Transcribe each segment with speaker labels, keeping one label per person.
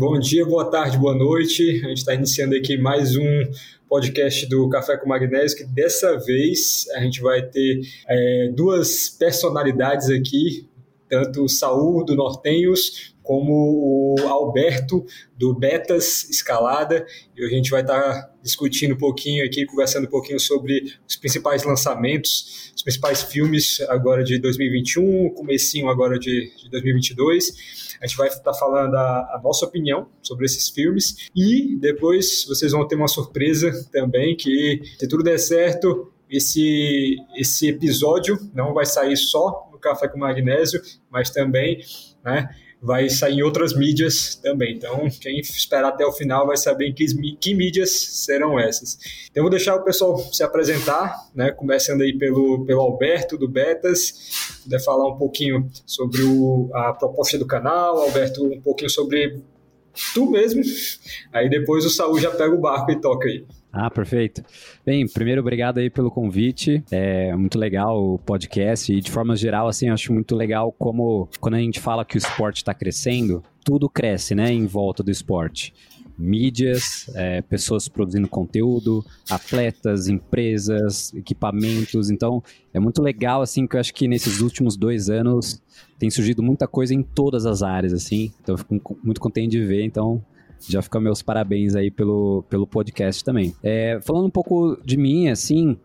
Speaker 1: Bom dia, boa tarde, boa noite. A gente está iniciando aqui mais um podcast do Café com Magnésio, que dessa vez a gente vai ter é, duas personalidades aqui, tanto o Saul do Nortenhos como o Alberto do Betas Escalada. E a gente vai estar tá discutindo um pouquinho aqui, conversando um pouquinho sobre os principais lançamentos, os principais filmes agora de 2021, comecinho agora de, de 2022. A gente vai estar falando a, a, nossa opinião sobre esses filmes. E depois vocês vão ter uma surpresa também que, se tudo der certo, esse, esse episódio não vai sair só no Café com Magnésio, mas também né, vai sair em outras mídias também. Então, quem esperar até o final vai saber que, que mídias serão essas. Então, vou deixar o pessoal se apresentar, né? Começando aí pelo, pelo Alberto do Betas, puder falar um pouquinho sobre o, a proposta do canal, Alberto, um pouquinho sobre tu mesmo. Aí depois o Saúl já pega o barco e toca aí.
Speaker 2: Ah, perfeito. Bem, primeiro, obrigado aí pelo convite. É muito legal o podcast e, de forma geral, assim, acho muito legal como, quando a gente fala que o esporte está crescendo, tudo cresce, né, em volta do esporte. Mídias, é, pessoas produzindo conteúdo, atletas, empresas, equipamentos. Então, é muito legal, assim, que eu acho que nesses últimos dois anos tem surgido muita coisa em todas as áreas, assim. Então, eu fico muito contente de ver. Então, já fica meus parabéns aí pelo, pelo podcast também. É, falando um pouco de mim, assim,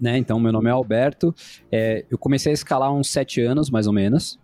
Speaker 2: né? Então, meu nome é Alberto. É, eu comecei a escalar uns sete anos, mais ou menos.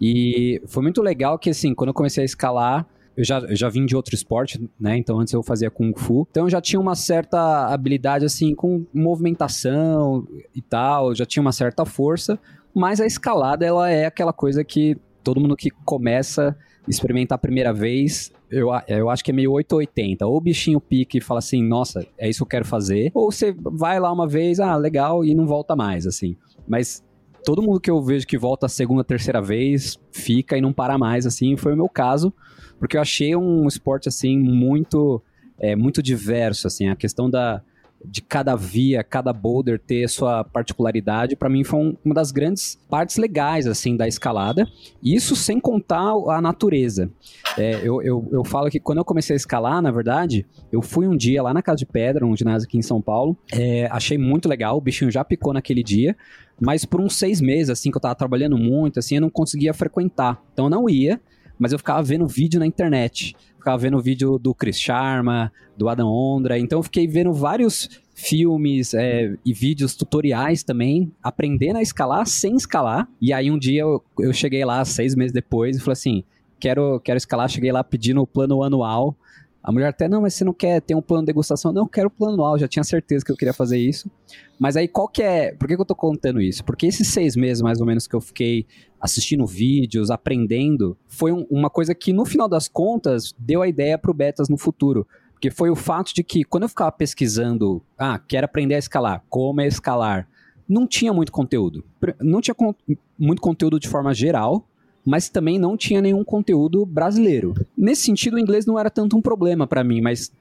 Speaker 2: E foi muito legal que, assim, quando eu comecei a escalar, eu já, eu já vim de outro esporte, né? Então antes eu fazia Kung Fu. Então eu já tinha uma certa habilidade, assim, com movimentação e tal, já tinha uma certa força. Mas a escalada, ela é aquela coisa que todo mundo que começa experimentar a primeira vez, eu, eu acho que é meio 880. Ou o bichinho pique e fala assim, nossa, é isso que eu quero fazer. Ou você vai lá uma vez, ah, legal, e não volta mais, assim. Mas todo mundo que eu vejo que volta a segunda, terceira vez, fica e não para mais, assim, foi o meu caso. Porque eu achei um esporte, assim, muito, é, muito diverso, assim. A questão da de cada via, cada boulder ter sua particularidade, para mim foi um, uma das grandes partes legais assim da escalada. Isso sem contar a natureza. É, eu, eu, eu falo que quando eu comecei a escalar, na verdade, eu fui um dia lá na Casa de Pedra, um ginásio aqui em São Paulo. É, achei muito legal, o bichinho já picou naquele dia, mas por uns seis meses, assim, que eu tava trabalhando muito, assim, eu não conseguia frequentar. Então eu não ia, mas eu ficava vendo vídeo na internet ficava vendo vídeo do Chris Sharma, do Adam Ondra, então fiquei vendo vários filmes é, e vídeos tutoriais também, aprendendo a escalar sem escalar. E aí um dia eu, eu cheguei lá, seis meses depois, e falei assim, quero, quero escalar, cheguei lá pedindo o plano anual, a mulher até, não, mas você não quer ter um plano de degustação? Não, eu quero plano anual, já tinha certeza que eu queria fazer isso. Mas aí qual que é, por que, que eu tô contando isso? Porque esses seis meses mais ou menos que eu fiquei assistindo vídeos, aprendendo, foi um, uma coisa que no final das contas deu a ideia pro Betas no futuro. Porque foi o fato de que quando eu ficava pesquisando, ah, quero aprender a escalar, como é escalar, não tinha muito conteúdo. Não tinha con muito conteúdo de forma geral, mas também não tinha nenhum conteúdo brasileiro. Nesse sentido, o inglês não era tanto um problema para mim, mas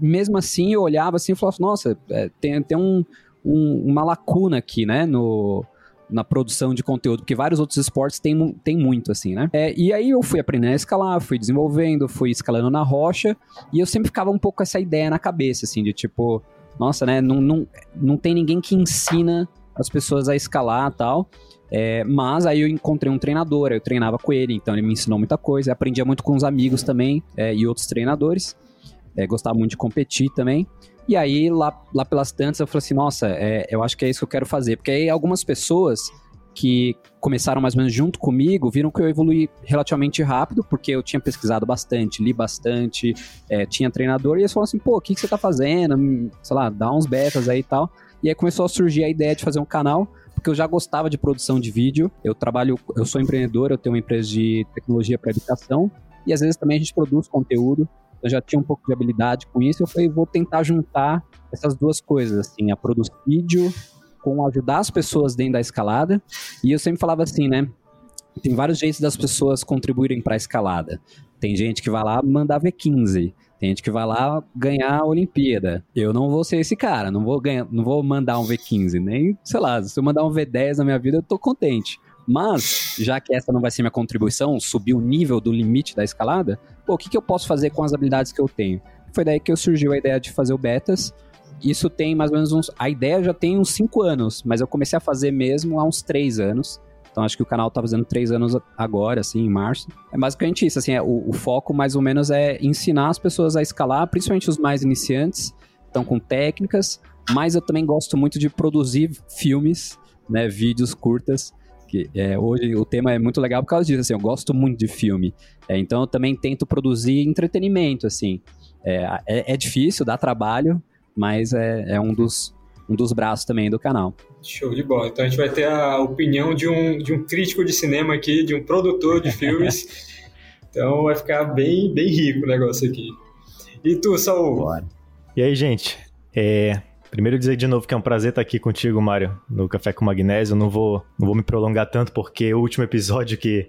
Speaker 2: mesmo assim eu olhava assim e falava, nossa, é, tem, tem um, um, uma lacuna aqui, né, no, na produção de conteúdo, porque vários outros esportes têm, tem muito, assim, né? É, e aí eu fui aprendendo a escalar, fui desenvolvendo, fui escalando na rocha, e eu sempre ficava um pouco com essa ideia na cabeça, assim, de tipo, nossa, né, não, não, não tem ninguém que ensina as pessoas a escalar tal. É, mas aí eu encontrei um treinador, eu treinava com ele, então ele me ensinou muita coisa, aprendia muito com os amigos também é, e outros treinadores. É, gostava muito de competir também. E aí, lá, lá pelas tantas, eu falei assim: nossa, é, eu acho que é isso que eu quero fazer. Porque aí algumas pessoas que começaram mais ou menos junto comigo viram que eu evolui relativamente rápido, porque eu tinha pesquisado bastante, li bastante, é, tinha treinador, e eles falaram assim: pô, o que, que você tá fazendo? Sei lá, dá uns betas aí e tal. E aí começou a surgir a ideia de fazer um canal porque eu já gostava de produção de vídeo. Eu trabalho, eu sou empreendedor, eu tenho uma empresa de tecnologia para habitação e às vezes também a gente produz conteúdo. Eu já tinha um pouco de habilidade com isso. Eu falei, vou tentar juntar essas duas coisas, assim, a produzir vídeo com ajudar as pessoas dentro da escalada. E eu sempre falava assim, né? Tem vários jeitos das pessoas contribuírem para a escalada. Tem gente que vai lá mandar V15. Tem gente que vai lá ganhar a Olimpíada. Eu não vou ser esse cara, não vou ganhar, não vou mandar um V15, nem, sei lá, se eu mandar um V10 na minha vida, eu tô contente. Mas, já que essa não vai ser minha contribuição, subir o nível do limite da escalada, pô, o que, que eu posso fazer com as habilidades que eu tenho? Foi daí que surgiu a ideia de fazer o Betas. Isso tem mais ou menos uns. A ideia já tem uns 5 anos, mas eu comecei a fazer mesmo há uns 3 anos. Então acho que o canal tá fazendo 3 anos agora, assim, em março. É basicamente isso, assim, é, o, o foco mais ou menos é ensinar as pessoas a escalar, principalmente os mais iniciantes, estão com técnicas, mas eu também gosto muito de produzir filmes, né, vídeos curtas, que é, hoje o tema é muito legal por causa disso, assim, eu gosto muito de filme, é, então eu também tento produzir entretenimento, assim, é, é, é difícil, dá trabalho, mas é, é um, dos, um dos braços também do canal.
Speaker 1: Show de bola. Então a gente vai ter a opinião de um, de um crítico de cinema aqui, de um produtor de filmes. então vai ficar bem, bem rico o negócio aqui. E tu, Saul? Bora.
Speaker 3: E aí, gente? É, Primeiro dizer de novo que é um prazer estar aqui contigo, Mário, no Café com Magnésio. Não vou, não vou me prolongar tanto porque o último episódio que,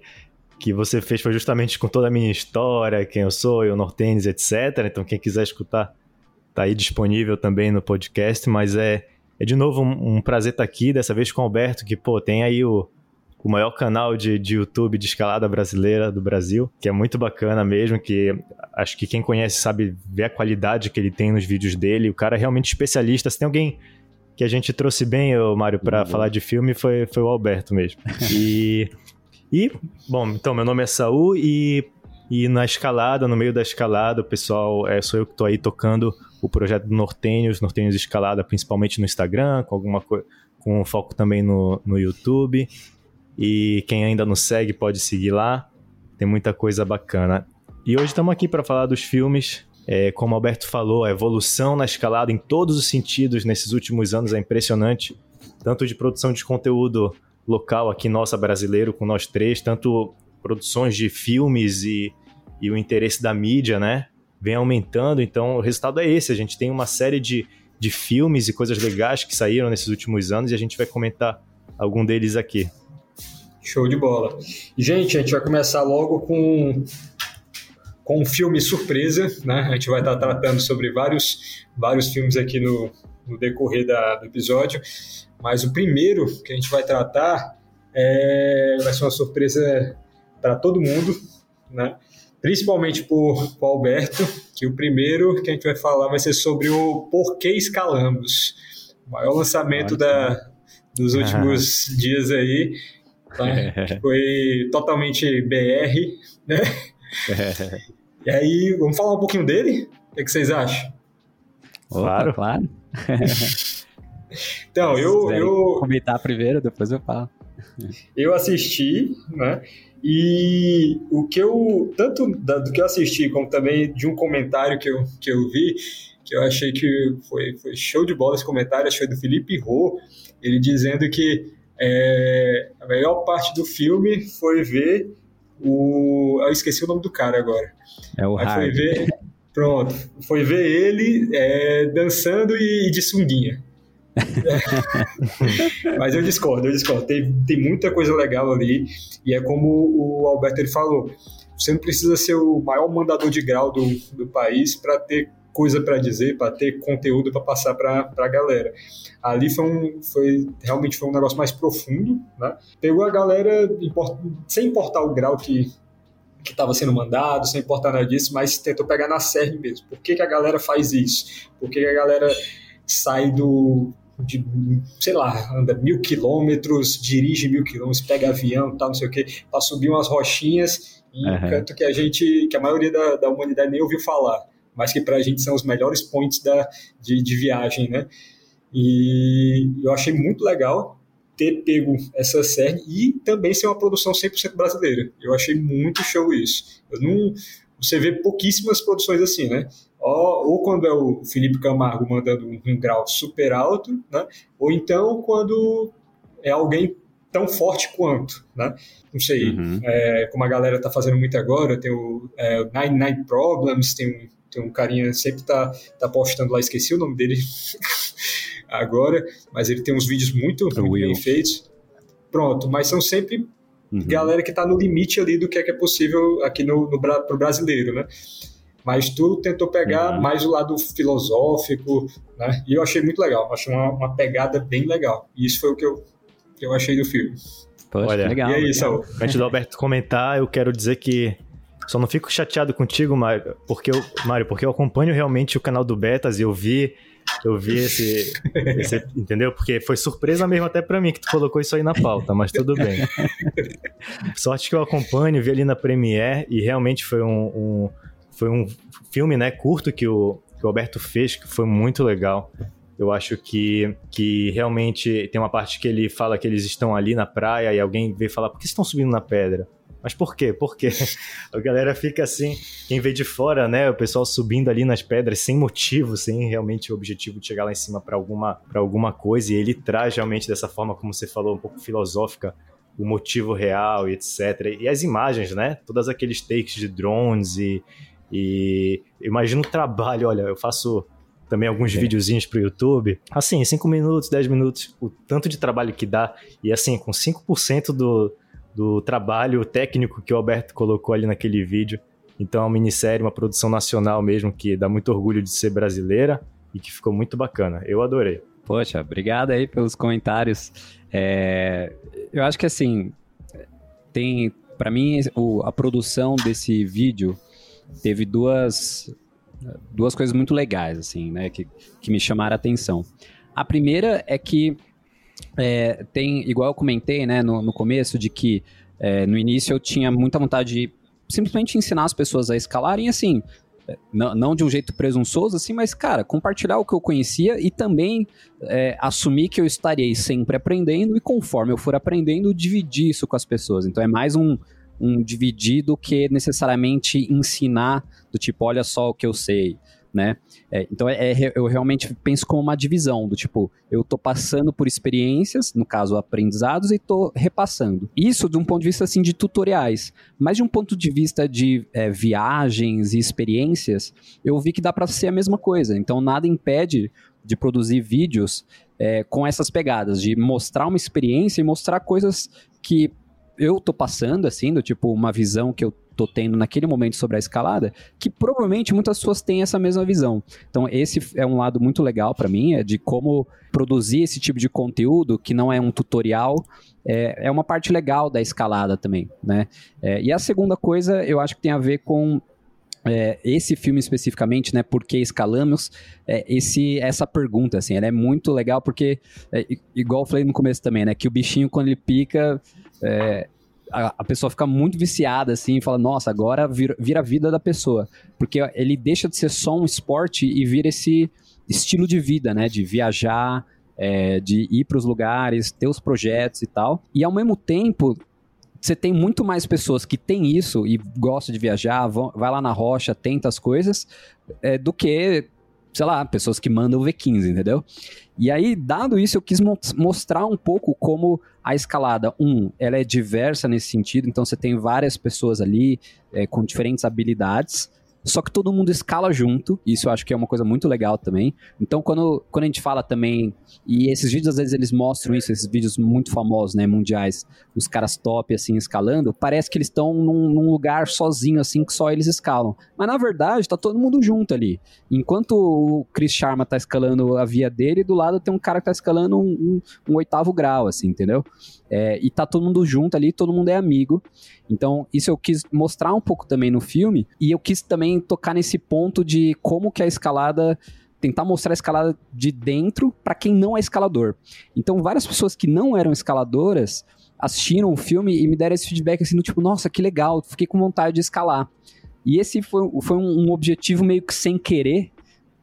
Speaker 3: que você fez foi justamente com toda a minha história, quem eu sou, eu Nortênis, etc. Então quem quiser escutar tá aí disponível também no podcast, mas é, é de novo um, um prazer estar aqui, dessa vez com o Alberto, que pô, tem aí o, o maior canal de, de YouTube de escalada brasileira do Brasil, que é muito bacana mesmo, que acho que quem conhece sabe ver a qualidade que ele tem nos vídeos dele. O cara é realmente especialista. Se tem alguém que a gente trouxe bem, Mário, para falar de filme, foi, foi o Alberto mesmo. E, e, bom, então, meu nome é Saul e, e na escalada, no meio da escalada, o pessoal, é, sou eu que estou aí tocando o projeto do Nortenhos, Nortenhos Escalada, principalmente no Instagram, com alguma com foco também no, no YouTube. E quem ainda não segue pode seguir lá. Tem muita coisa bacana. E hoje estamos aqui para falar dos filmes. É, como Alberto falou, a evolução na escalada em todos os sentidos nesses últimos anos é impressionante. Tanto de produção de conteúdo local aqui nossa brasileiro com nós três, tanto produções de filmes e, e o interesse da mídia, né? Vem aumentando. Então o resultado é esse. A gente tem uma série de, de filmes e coisas legais que saíram nesses últimos anos e a gente vai comentar algum deles aqui.
Speaker 1: Show de bola. Gente, a gente vai começar logo com, com um filme surpresa, né? A gente vai estar tratando sobre vários, vários filmes aqui no, no decorrer da, do episódio, mas o primeiro que a gente vai tratar é, vai ser uma surpresa para todo mundo, né? Principalmente por, por Alberto, que o primeiro que a gente vai falar vai ser sobre o Porquê Escalamos, o maior lançamento da, dos últimos dias aí tá? foi totalmente BR, né? e aí, vamos falar um pouquinho dele? O que, é que vocês acham?
Speaker 2: Claro, claro.
Speaker 1: então, eu, eu.
Speaker 2: Comentar primeiro, depois eu falo.
Speaker 1: Eu assisti, né? E o que eu, tanto do que eu assisti, como também de um comentário que eu, que eu vi, que eu achei que foi, foi show de bola esse comentário, achei do Felipe Rô, ele dizendo que é, a melhor parte do filme foi ver o. Eu esqueci o nome do cara agora.
Speaker 2: É o Mas Foi
Speaker 1: ver, pronto. Foi ver ele é, dançando e, e de sunguinha. Mas eu discordo, eu discordo. Tem, tem muita coisa legal ali. E é como o Alberto ele falou: você não precisa ser o maior mandador de grau do, do país para ter coisa para dizer, para ter conteúdo para passar para a galera. Ali foi, um, foi realmente foi um negócio mais profundo, né? Pegou a galera sem importar o grau que que estava sendo mandado, sem importar nada disso, mas tentou pegar na série mesmo. Por que, que a galera faz isso? Por que, que a galera sai do de, sei lá, anda mil quilômetros, dirige mil quilômetros, pega avião, tal, não sei o que, para subir umas rochinhas em um canto que a gente, que a maioria da, da humanidade nem ouviu falar mas que para a gente são os melhores points da, de, de viagem, né? E eu achei muito legal ter pego essa série e também ser uma produção 100% brasileira. Eu achei muito show isso. Eu não, você vê pouquíssimas produções assim, né? Ou, ou quando é o Felipe Camargo mandando um, um, grau super alto, né? Ou então quando é alguém tão forte quanto, né? Não sei, uhum. é, como a galera tá fazendo muito agora, tem o é, Nine Nine Problems, tem tem um carinha sempre tá, tá postando lá, esqueci o nome dele agora, mas ele tem uns vídeos muito, muito bem feitos. Pronto, mas são sempre uhum. galera que tá no limite ali do que é, que é possível aqui no, no pro brasileiro, né? Mas tu tentou pegar uhum. mais o lado filosófico, né? E eu achei muito legal, achei uma, uma pegada bem legal. E isso foi o que eu, que eu achei do filme.
Speaker 3: Poxa, Olha, legal.
Speaker 1: E aí, Saul?
Speaker 3: Antes do Alberto comentar, eu quero dizer que só não fico chateado contigo, Mário, porque eu, Mário, porque eu acompanho realmente o canal do Betas e eu vi eu vi esse, esse, entendeu? Porque foi surpresa mesmo até para mim que tu colocou isso aí na pauta, mas tudo bem. Sorte que eu acompanho, vi ali na Premiere e realmente foi um, um foi um filme, né, curto que o, que o Alberto fez que foi muito legal. Eu acho que, que realmente tem uma parte que ele fala que eles estão ali na praia e alguém vê falar: por que estão subindo na pedra? Mas por quê? Por quê? A galera fica assim, quem vê de fora, né? O pessoal subindo ali nas pedras sem motivo, sem realmente o objetivo de chegar lá em cima para alguma, alguma coisa. E ele traz realmente dessa forma, como você falou, um pouco filosófica, o motivo real e etc. E as imagens, né? Todos aqueles takes de drones e. E imagina o trabalho, olha, eu faço também alguns é. videozinhos pro YouTube. Assim, 5 minutos, 10 minutos, o tanto de trabalho que dá. E assim, com 5% do, do trabalho técnico que o Alberto colocou ali naquele vídeo. Então é uma minissérie, uma produção nacional mesmo, que dá muito orgulho de ser brasileira e que ficou muito bacana. Eu adorei.
Speaker 2: Poxa, obrigado aí pelos comentários. É, eu acho que assim, tem, para mim, o, a produção desse vídeo teve duas duas coisas muito legais, assim, né, que, que me chamaram a atenção. A primeira é que é, tem, igual eu comentei, né, no, no começo, de que é, no início eu tinha muita vontade de simplesmente ensinar as pessoas a escalarem, assim, é, não, não, de um jeito presunçoso, assim, mas, cara, compartilhar o que eu conhecia e também é, assumir que eu estarei sempre aprendendo e conforme eu for aprendendo, dividir isso com as pessoas. Então é mais um, um dividir do que necessariamente ensinar do tipo, olha só o que eu sei, né? É, então é, é, eu realmente penso como uma divisão do tipo, eu tô passando por experiências, no caso aprendizados, e tô repassando. Isso de um ponto de vista assim de tutoriais, mas de um ponto de vista de é, viagens e experiências, eu vi que dá para ser a mesma coisa. Então nada impede de produzir vídeos é, com essas pegadas, de mostrar uma experiência e mostrar coisas que eu tô passando, assim, do tipo, uma visão que eu tô tendo naquele momento sobre a escalada, que provavelmente muitas pessoas têm essa mesma visão. Então, esse é um lado muito legal para mim, é de como produzir esse tipo de conteúdo, que não é um tutorial, é, é uma parte legal da escalada também, né? É, e a segunda coisa, eu acho que tem a ver com é, esse filme especificamente, né, por que escalamos, é, esse, essa pergunta, assim, ela é muito legal porque, é, igual eu falei no começo também, né, que o bichinho quando ele pica, é, a, a, pessoa fica muito viciada, assim, e fala, nossa, agora vira, vira a vida da pessoa. Porque ele deixa de ser só um esporte e vira esse estilo de vida, né? De viajar, é, de ir para os lugares, ter os projetos e tal. E ao mesmo tempo, você tem muito mais pessoas que têm isso e gostam de viajar, vão, vai lá na rocha, tenta as coisas, é, do que sei lá, pessoas que mandam o V15, entendeu? E aí, dado isso, eu quis mo mostrar um pouco como a escalada, um, ela é diversa nesse sentido, então você tem várias pessoas ali é, com diferentes habilidades, só que todo mundo escala junto, isso eu acho que é uma coisa muito legal também. Então, quando, quando a gente fala também, e esses vídeos às vezes eles mostram isso, esses vídeos muito famosos, né, mundiais, os caras top, assim, escalando, parece que eles estão num, num, lugar sozinho, assim, que só eles escalam. Mas na verdade, tá todo mundo junto ali. Enquanto o Chris Sharma tá escalando a via dele, do lado tem um cara que tá escalando um, um, um oitavo grau, assim, entendeu? É, e tá todo mundo junto ali, todo mundo é amigo. Então, isso eu quis mostrar um pouco também no filme, e eu quis também tocar nesse ponto de como que a escalada tentar mostrar a escalada de dentro para quem não é escalador. Então, várias pessoas que não eram escaladoras assistiram o filme e me deram esse feedback assim, do tipo, nossa, que legal, fiquei com vontade de escalar. E esse foi, foi um, um objetivo meio que sem querer,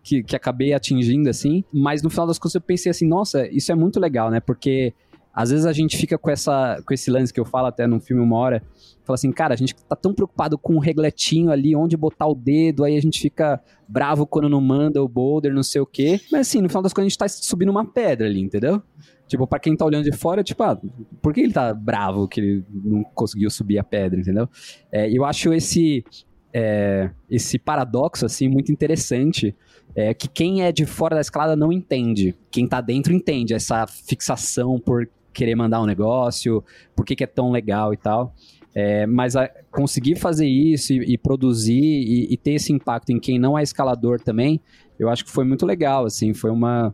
Speaker 2: que, que acabei atingindo, assim, mas no final das contas eu pensei assim, nossa, isso é muito legal, né, porque às vezes a gente fica com, essa, com esse lance que eu falo até no filme uma hora, fala assim, cara, a gente tá tão preocupado com o regletinho ali, onde botar o dedo, aí a gente fica bravo quando não manda o boulder, não sei o quê. Mas assim, no final das contas a gente tá subindo uma pedra ali, entendeu? Tipo, pra quem tá olhando de fora, tipo, ah, por que ele tá bravo que ele não conseguiu subir a pedra, entendeu? É, eu acho esse, é, esse paradoxo, assim, muito interessante, é, que quem é de fora da escalada não entende. Quem tá dentro entende essa fixação por querer mandar um negócio, por que, que é tão legal e tal. É, mas a, conseguir fazer isso e, e produzir e, e, ter esse impacto em quem não é escalador também, eu acho que foi muito legal, assim, foi uma,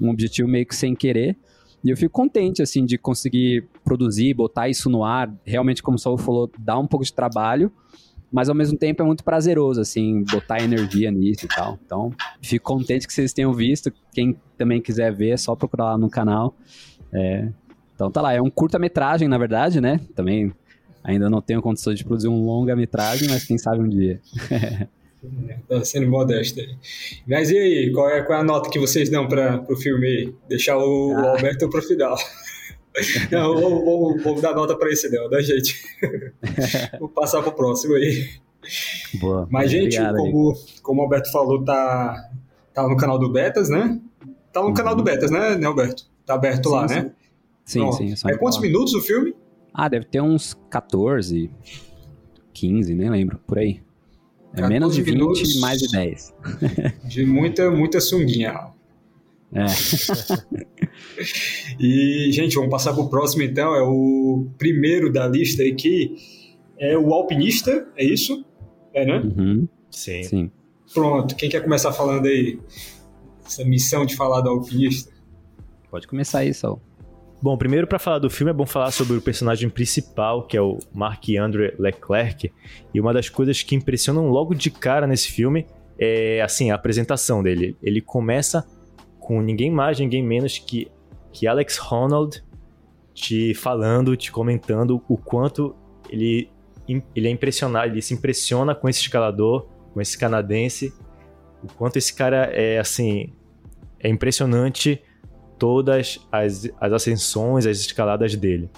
Speaker 2: um objetivo meio que sem querer. E eu fico contente, assim, de conseguir produzir, botar isso no ar. Realmente, como o Saul falou, dá um pouco de trabalho, mas ao mesmo tempo é muito prazeroso, assim, botar energia nisso e tal. Então, fico contente que vocês tenham visto. Quem também quiser ver, é só procurar lá no canal. É, então tá lá, é um curta-metragem, na verdade, né? Também ainda não tenho condições de produzir um longa-metragem, mas quem sabe um dia.
Speaker 1: Tá sendo modesto aí. Mas e aí, qual é, qual é a nota que vocês dão para o filme aí? Deixar o, ah. o Alberto para o final. Não, vou, vou, vou, dar nota para esse não, da gente. vou passar para o próximo aí. Boa. Mas, gente, Obrigado, como, como o Alberto falou, tá, tá no canal do Betas, né? Tá no uhum. canal do Betas, né, né, Alberto? Tá aberto sim, lá,
Speaker 2: sim.
Speaker 1: né?
Speaker 2: Sim, sim.
Speaker 1: É quantos minutos o filme?
Speaker 2: Ah, deve ter uns 14, 15, nem lembro, por aí. É menos de 20, mais de 10.
Speaker 1: De muita, muita sunguinha.
Speaker 2: É.
Speaker 1: e, gente, vamos passar para o próximo então. É o primeiro da lista aqui. É o alpinista, é isso? É, né?
Speaker 2: Uhum.
Speaker 3: Sim.
Speaker 2: Sim.
Speaker 1: Pronto, quem quer começar falando aí? Essa missão de falar do alpinista?
Speaker 2: Pode começar aí, Saul.
Speaker 3: Bom, primeiro para falar do filme é bom falar sobre o personagem principal, que é o Marc-André Leclerc. E uma das coisas que impressionam logo de cara nesse filme é, assim, a apresentação dele. Ele começa com ninguém mais, ninguém menos que, que Alex Honnold te falando, te comentando o quanto ele, ele é impressionado, ele se impressiona com esse escalador, com esse canadense, o quanto esse cara é, assim, é impressionante todas as, as ascensões, as escaladas dele.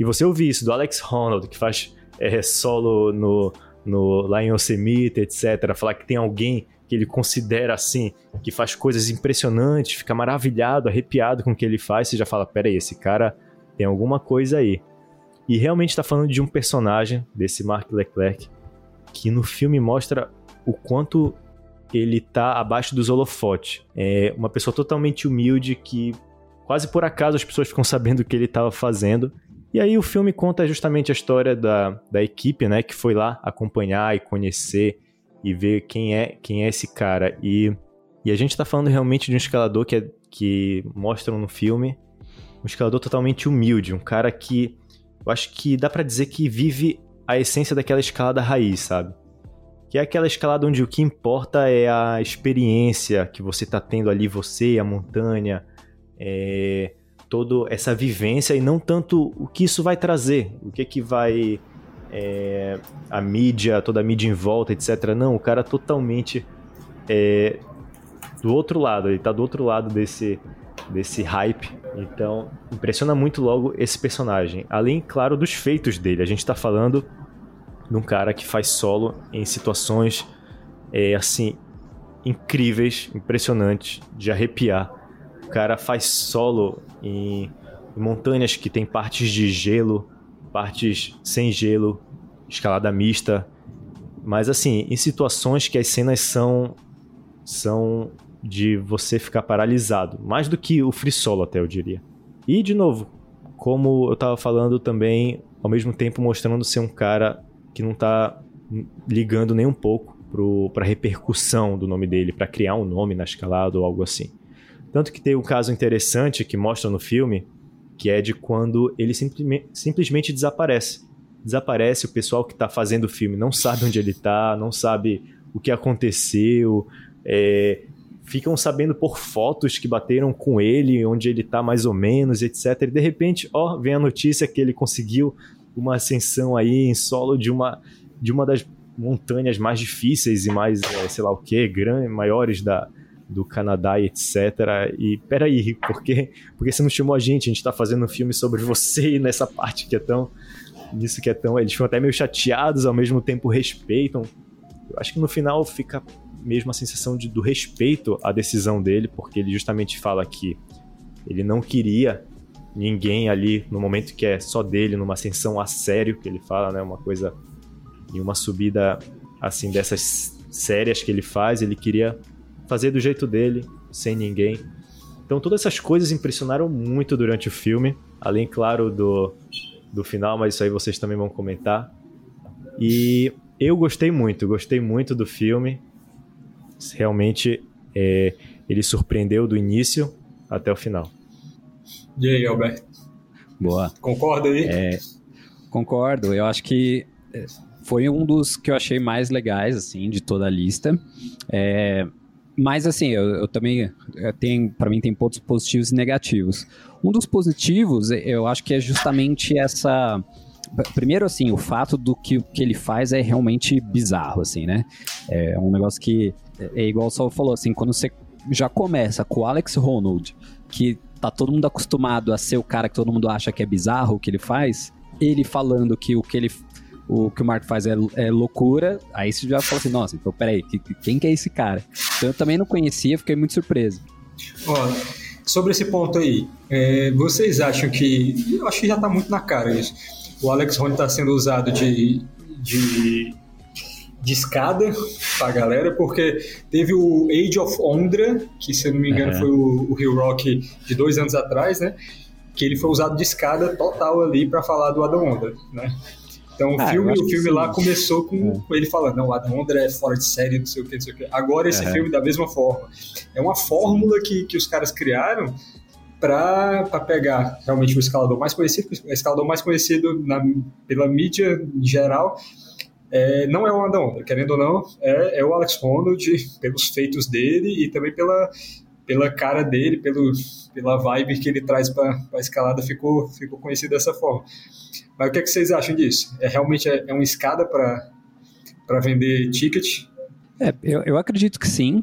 Speaker 3: E você ouvir isso do Alex Honnold, que faz é, solo no, no, lá em Yosemite, etc., falar que tem alguém que ele considera assim, que faz coisas impressionantes, fica maravilhado, arrepiado com o que ele faz, você já fala: peraí, esse cara tem alguma coisa aí. E realmente está falando de um personagem, desse Mark Leclerc, que no filme mostra o quanto ele tá abaixo dos holofotes. É uma pessoa totalmente humilde que quase por acaso as pessoas ficam sabendo o que ele estava fazendo. E aí o filme conta justamente a história da, da equipe, né, que foi lá acompanhar e conhecer e ver quem é quem é esse cara. E, e a gente está falando realmente de um escalador que, é, que mostram no filme, um escalador totalmente humilde, um cara que eu acho que dá para dizer que vive a essência daquela escalada raiz, sabe? Que é aquela escalada onde o que importa é a experiência que você está tendo ali, você, a montanha, é, toda essa vivência e não tanto o que isso vai trazer, o que que vai é, a mídia, toda a mídia em volta, etc. Não, o cara totalmente é, do outro lado, ele está do outro lado desse, desse hype. Então, impressiona muito logo esse personagem. Além, claro, dos feitos dele. A gente está falando de um cara que faz solo em situações é, assim incríveis, impressionantes, de arrepiar. O cara faz solo em, em montanhas que tem partes de gelo, partes sem gelo, escalada mista, mas assim, em situações que as cenas são são de você ficar paralisado, mais do que o free solo até eu diria. E de novo, como eu estava falando também, ao mesmo tempo mostrando ser um cara que não tá ligando nem um pouco para a repercussão do nome dele, para criar um nome na escalada ou algo assim. Tanto que tem um caso interessante que mostra no filme, que é de quando ele simplesmente, simplesmente desaparece. Desaparece, o pessoal que está fazendo o filme não sabe onde ele está, não sabe o que aconteceu, é, ficam sabendo por fotos que bateram com ele, onde ele está mais ou menos, etc. E de repente, ó, vem a notícia que ele conseguiu uma ascensão aí em solo de uma, de uma das montanhas mais difíceis e mais, é, sei lá o que, maiores da, do Canadá e etc. E peraí, por que, por que você não chamou a gente? A gente tá fazendo um filme sobre você nessa parte que é tão. Nisso que é tão. Eles ficam até meio chateados, ao mesmo tempo respeitam. Eu acho que no final fica mesmo a sensação de, do respeito à decisão dele, porque ele justamente fala que ele não queria ninguém ali no momento que é só dele, numa ascensão a sério, que ele fala, né? Uma coisa. E uma subida assim dessas sérias que ele faz, ele queria fazer do jeito dele, sem ninguém. Então todas essas coisas impressionaram muito durante o filme, além, claro, do, do final, mas isso aí vocês também vão comentar. E eu gostei muito, gostei muito do filme. Realmente é, ele surpreendeu do início até o final.
Speaker 1: E aí, Alberto?
Speaker 2: Boa.
Speaker 1: Concorda aí?
Speaker 2: É, concordo. Eu acho que é, foi um dos que eu achei mais legais, assim, de toda a lista. É, mas, assim, eu, eu também eu tenho, para mim, tem pontos positivos e negativos. Um dos positivos, eu acho que é justamente essa primeiro assim o fato do que, que ele faz é realmente bizarro assim né é um negócio que é igual o Saul falou assim quando você já começa com o Alex Ronald que tá todo mundo acostumado a ser o cara que todo mundo acha que é bizarro o que ele faz, ele falando que o que ele o que o Mark faz é, é loucura, aí você já fala assim, nossa, então peraí, que, quem que é esse cara? Então eu também não conhecia, fiquei muito surpreso.
Speaker 1: Olha, sobre esse ponto aí, é, vocês acham que, eu acho que já tá muito na cara isso, o Alex Rony tá sendo usado de, de de escada pra galera, porque teve o Age of Ondra, que se eu não me engano uhum. foi o, o Rio Rock de dois anos atrás, né? Que ele foi usado de escada total ali para falar do Adam Ondra, né? Então o ah, filme, o filme lá começou com, é. com, ele falando, não, o Adam Ondra é fora de série, não sei o que, não sei o que. Agora esse filme da mesma forma. É uma fórmula que, que os caras criaram para pegar realmente o escalador mais conhecido, o escalador mais conhecido na, pela mídia em geral, é, não é o Adam Onda, querendo ou não, é, é o Alex Honnold pelos feitos dele e também pela, pela cara dele, pelo, pela vibe que ele traz para a escalada, ficou, ficou conhecido dessa forma. Mas o que, é que vocês acham disso? É realmente é, é uma escada para vender ticket?
Speaker 2: É, eu, eu acredito que sim.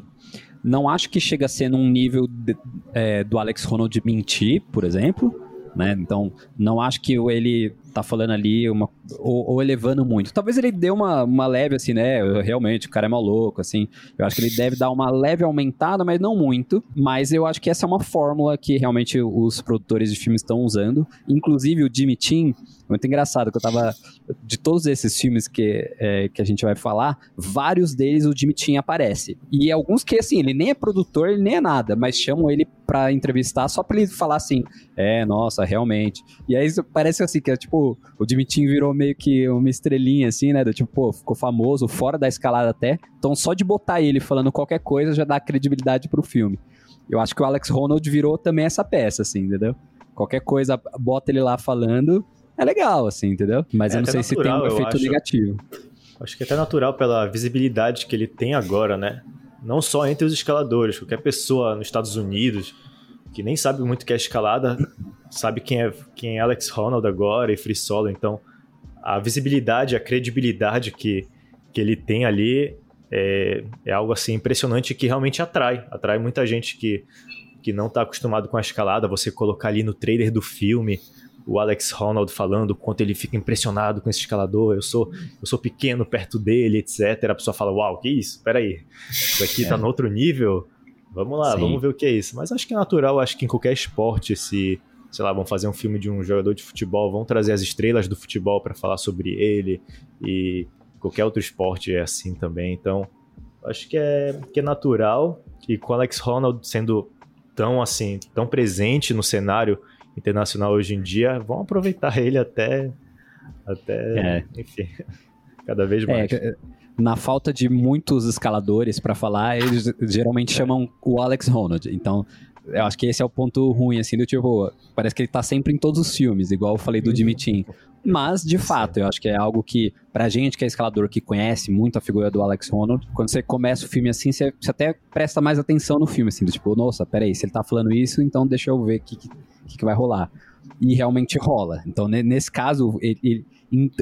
Speaker 2: Não acho que chega a ser num nível de, é, do Alex Honnold mentir, por exemplo. Né? Então, não acho que ele tá falando ali uma, ou, ou, elevando muito. Talvez ele dê uma, uma leve, assim, né? Realmente, o cara é maluco, assim. Eu acho que ele deve dar uma leve aumentada, mas não muito. Mas eu acho que essa é uma fórmula que realmente os produtores de filmes estão usando. Inclusive, o Jimmy Chin, muito engraçado, que eu tava. De todos esses filmes que, é, que a gente vai falar, vários deles o Jimmy Chin aparece. E alguns que, assim, ele nem é produtor, ele nem é nada, mas chamam ele pra entrevistar só pra ele falar assim: é, nossa, realmente. E aí parece assim, que é tipo o Tim virou meio que uma estrelinha, assim, né? Do tipo, pô, ficou famoso, fora da escalada até. Então só de botar ele falando qualquer coisa já dá credibilidade pro filme. Eu acho que o Alex Ronald virou também essa peça, assim, entendeu? Qualquer coisa, bota ele lá falando, é legal, assim, entendeu? Mas é eu não sei natural, se tem um efeito acho. negativo.
Speaker 3: Acho que é até natural pela visibilidade que ele tem agora, né? Não só entre os escaladores, qualquer pessoa nos Estados Unidos que nem sabe muito o que é escalada, sabe quem é, quem é Alex Honnold agora e Free Solo, então a visibilidade, a credibilidade que, que ele tem ali é, é algo assim impressionante que realmente atrai, atrai muita gente que, que não está acostumado com a escalada, você colocar ali no trailer do filme o Alex Honnold falando o quanto ele fica impressionado com esse escalador, eu sou eu sou pequeno perto dele, etc. A pessoa fala, uau, que isso? Peraí, isso aqui está é. no outro nível, vamos lá, Sim. vamos ver o que é isso. Mas acho que é natural, acho que em qualquer esporte, se sei lá, vão fazer um filme de um jogador de futebol, vão trazer as estrelas do futebol para falar sobre ele e qualquer outro esporte é assim também. Então, acho que é, que é natural e com Alex Ronald sendo tão assim, tão presente no cenário internacional hoje em dia, vão aproveitar ele até até, é. enfim, cada vez mais. É,
Speaker 2: na falta de muitos escaladores para falar, eles geralmente chamam o Alex Ronald. Então, eu acho que esse é o ponto ruim, assim, do tipo, parece que ele tá sempre em todos os filmes, igual eu falei do Jimmy Chin. Mas, de fato, eu acho que é algo que, pra gente que é escalador, que conhece muito a figura do Alex Honnold, quando você começa o filme assim, você, você até presta mais atenção no filme, assim, do tipo, nossa, peraí, se ele tá falando isso, então deixa eu ver o que, que, que, vai rolar. E realmente rola. Então, nesse caso, ele, ele,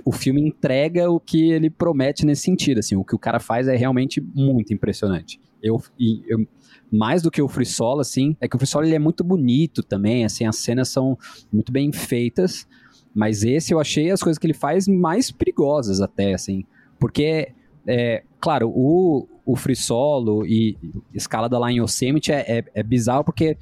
Speaker 2: o filme entrega o que ele promete nesse sentido, assim, o que o cara faz é realmente muito impressionante. Eu, eu mais do que o Free Solo, assim, é que o Free Solo ele é muito bonito também, assim, as cenas são muito bem feitas, mas esse eu achei as coisas que ele faz mais perigosas até, assim, porque, é, claro, o, o Free Solo e escalada lá em Yosemite é, é, é bizarro porque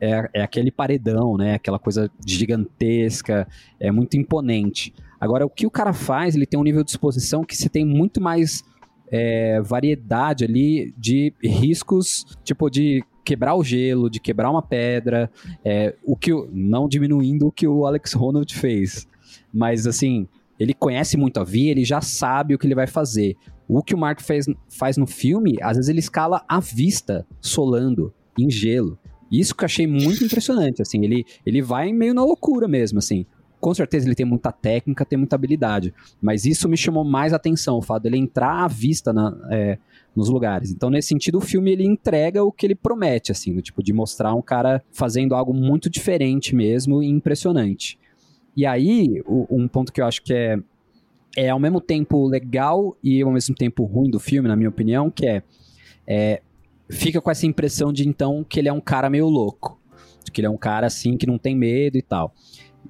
Speaker 2: é, é aquele paredão, né, aquela coisa gigantesca, é muito imponente. Agora, o que o cara faz, ele tem um nível de exposição que você tem muito mais é, variedade ali de riscos, tipo de quebrar o gelo, de quebrar uma pedra, é, o que não diminuindo o que o Alex Ronald fez, mas assim ele conhece muito a via, ele já sabe o que ele vai fazer. O que o Mark fez, faz no filme, às vezes ele escala à vista, solando, em gelo. Isso que eu achei muito impressionante, assim, ele, ele vai meio na loucura mesmo, assim. Com certeza ele tem muita técnica, tem muita habilidade, mas isso me chamou mais atenção, o fato dele entrar à vista na, é, nos lugares. Então, nesse sentido, o filme ele entrega o que ele promete, assim, do tipo de mostrar um cara fazendo algo muito diferente mesmo e impressionante. E aí, o, um ponto que eu acho que é, é ao mesmo tempo legal e ao mesmo tempo ruim do filme, na minha opinião, que é, é fica com essa impressão de então que ele é um cara meio louco, que ele é um cara assim que não tem medo e tal.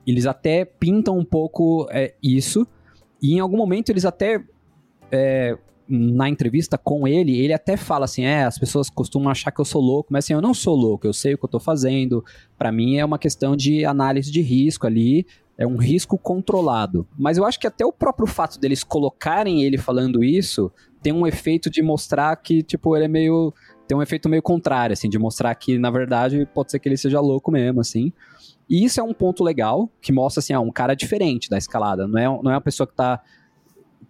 Speaker 2: Eles até pintam um pouco é, isso, e em algum momento eles até. É, na entrevista com ele, ele até fala assim: é, as pessoas costumam achar que eu sou louco, mas assim, eu não sou louco, eu sei o que eu tô fazendo. Para mim é uma questão de análise de risco ali, é um risco controlado. Mas eu acho que até o próprio fato deles colocarem ele falando isso tem um efeito de mostrar que, tipo, ele é meio. Tem um efeito meio contrário, assim, de mostrar que, na verdade, pode ser que ele seja louco mesmo, assim. E isso é um ponto legal, que mostra, assim, ah, um cara diferente da escalada. Não é, não é uma pessoa que tá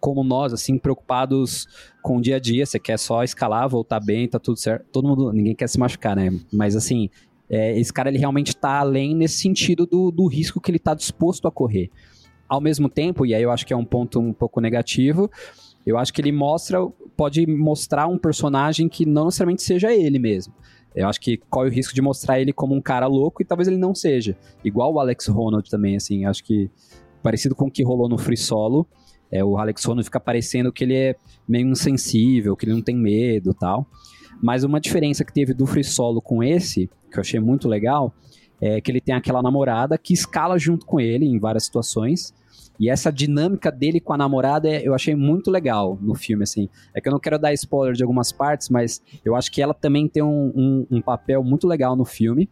Speaker 2: como nós, assim, preocupados com o dia a dia. Você quer só escalar, voltar bem, tá tudo certo. Todo mundo, ninguém quer se machucar, né? Mas assim, é, esse cara ele realmente tá além nesse sentido do, do risco que ele tá disposto a correr. Ao mesmo tempo, e aí eu acho que é um ponto um pouco negativo, eu acho que ele mostra, pode mostrar um personagem que não necessariamente seja ele mesmo. Eu acho que corre o risco de mostrar ele como um cara louco e talvez ele não seja. Igual o Alex Ronald também, assim, acho que parecido com o que rolou no Free Solo. É, o Alex Honnold fica parecendo que ele é meio insensível, que ele não tem medo tal. Mas uma diferença que teve do Free Solo com esse, que eu achei muito legal, é que ele tem aquela namorada que escala junto com ele em várias situações. E essa dinâmica dele com a namorada eu achei muito legal no filme, assim. É que eu não quero dar spoiler de algumas partes, mas eu acho que ela também tem um, um, um papel muito legal no filme.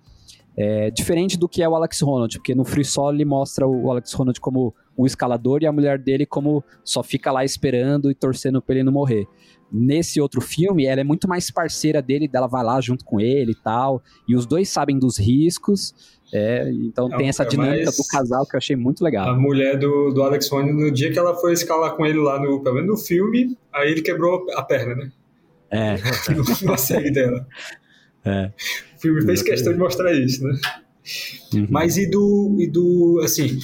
Speaker 2: É, diferente do que é o Alex Honnold, porque no Free Solo ele mostra o Alex Honnold como o escalador e a mulher dele como só fica lá esperando e torcendo pra ele não morrer. Nesse outro filme, ela é muito mais parceira dele, dela vai lá junto com ele e tal, e os dois sabem dos riscos, é, então é, tem essa é dinâmica do casal que eu achei muito legal.
Speaker 1: A mulher do, do Alex Honnold, no dia que ela foi escalar com ele lá no, pelo menos no filme, aí ele quebrou a perna, né?
Speaker 2: É.
Speaker 1: Na série dela.
Speaker 2: É.
Speaker 1: O filme fez questão de mostrar isso, né? Uhum. Mas e do, e do, assim,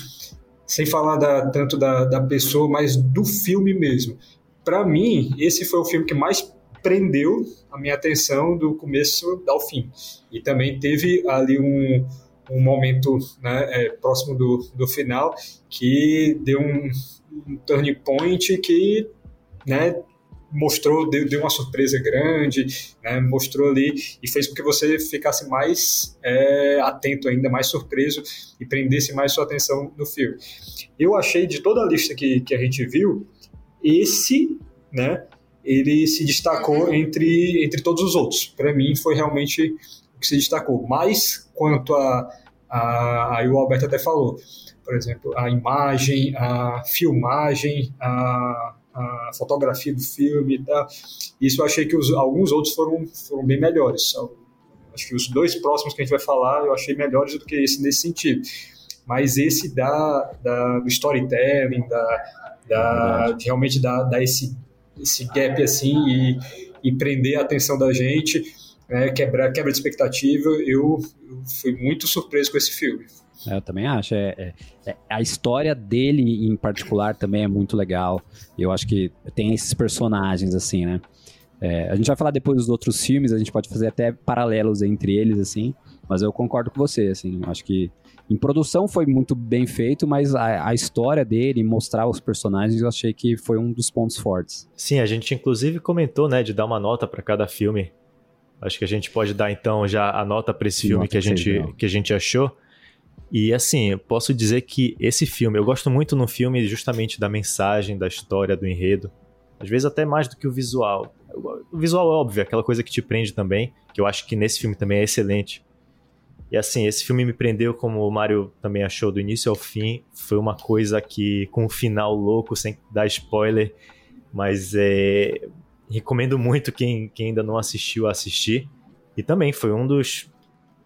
Speaker 1: sem falar da, tanto da, da pessoa, mas do filme mesmo. Para mim, esse foi o filme que mais prendeu a minha atenção do começo ao fim. E também teve ali um, um momento né, é, próximo do, do final que deu um, um turning point que né, mostrou, deu, deu uma surpresa grande, né, mostrou ali e fez com que você ficasse mais é, atento ainda, mais surpreso e prendesse mais sua atenção no filme. Eu achei de toda a lista que, que a gente viu, esse, né, ele se destacou uhum. entre, entre todos os outros. Para mim foi realmente o que se destacou. Mas quanto a, a aí o Alberto até falou, por exemplo, a imagem, a filmagem, a a fotografia do filme e tal. Isso eu achei que os, alguns outros foram, foram bem melhores. Acho que os dois próximos que a gente vai falar eu achei melhores do que esse nesse sentido. Mas esse da, da do storytelling, da, da de realmente dar, dar esse, esse gap assim e, e prender a atenção da gente, né, quebrar quebra de expectativa, eu, eu fui muito surpreso com esse filme.
Speaker 2: É, eu também acho. É, é, é, a história dele, em particular, também é muito legal. Eu acho que tem esses personagens, assim, né? É, a gente vai falar depois dos outros filmes, a gente pode fazer até paralelos entre eles, assim. Mas eu concordo com você, assim. Acho que em produção foi muito bem feito, mas a, a, história dele, mostrar os personagens, eu achei que foi um dos pontos fortes.
Speaker 3: Sim, a gente inclusive comentou, né, de dar uma nota para cada filme. Acho que a gente pode dar então já a nota para esse filme que a, gente, que a gente achou. E assim, eu posso dizer que esse filme, eu gosto muito no filme justamente da mensagem, da história, do enredo. Às vezes até mais do que o visual. O visual é óbvio, aquela coisa que te prende também, que eu acho que nesse filme também é excelente. E assim, esse filme me prendeu, como o Mário também achou, do início ao fim. Foi uma coisa que, com um final louco, sem dar spoiler, mas é, recomendo muito quem, quem ainda não assistiu a assistir. E também foi um dos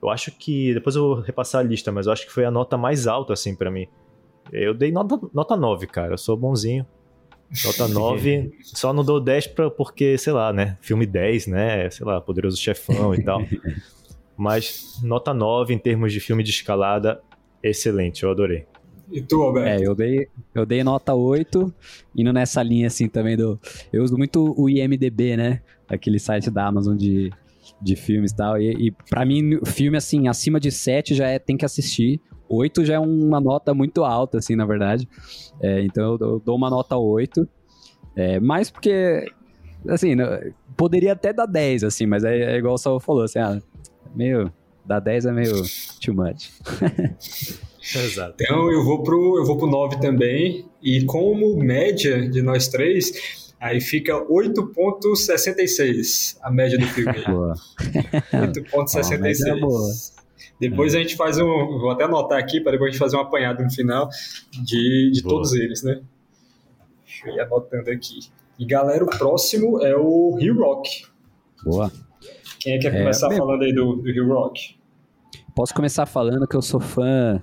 Speaker 3: eu acho que. Depois eu vou repassar a lista, mas eu acho que foi a nota mais alta, assim, para mim. Eu dei nota, nota 9, cara. Eu sou bonzinho. Nota 9. só não dou 10 pra, porque, sei lá, né? Filme 10, né? Sei lá, Poderoso Chefão e tal. mas nota 9 em termos de filme de escalada, excelente, eu adorei.
Speaker 1: E tu, Alberto?
Speaker 2: É, eu dei, eu dei nota 8, indo nessa linha assim também do. Eu uso muito o IMDB, né? Aquele site da Amazon de, de filmes e tal. E, para mim, filme assim, acima de 7 já é, tem que assistir. 8 já é uma nota muito alta, assim, na verdade. É, então eu, eu, dou uma nota 8. É, mais porque, assim, poderia até dar 10, assim, mas é, é igual o Saul falou, assim, ah, meio. Dar 10 é meio too much.
Speaker 1: Exato. Então eu vou pro, eu vou pro 9 também. E como média de nós três, aí fica 8.66 a média do filme. 8.66. É depois a gente faz um. Vou até anotar aqui para depois a gente fazer um apanhado no final de, de todos eles, né? Deixa eu ir anotando aqui. E galera, o próximo é o Rio Rock.
Speaker 2: Boa.
Speaker 1: Quem é que quer é, começar falando aí do, do Rio Rock?
Speaker 2: Posso começar falando que eu sou fã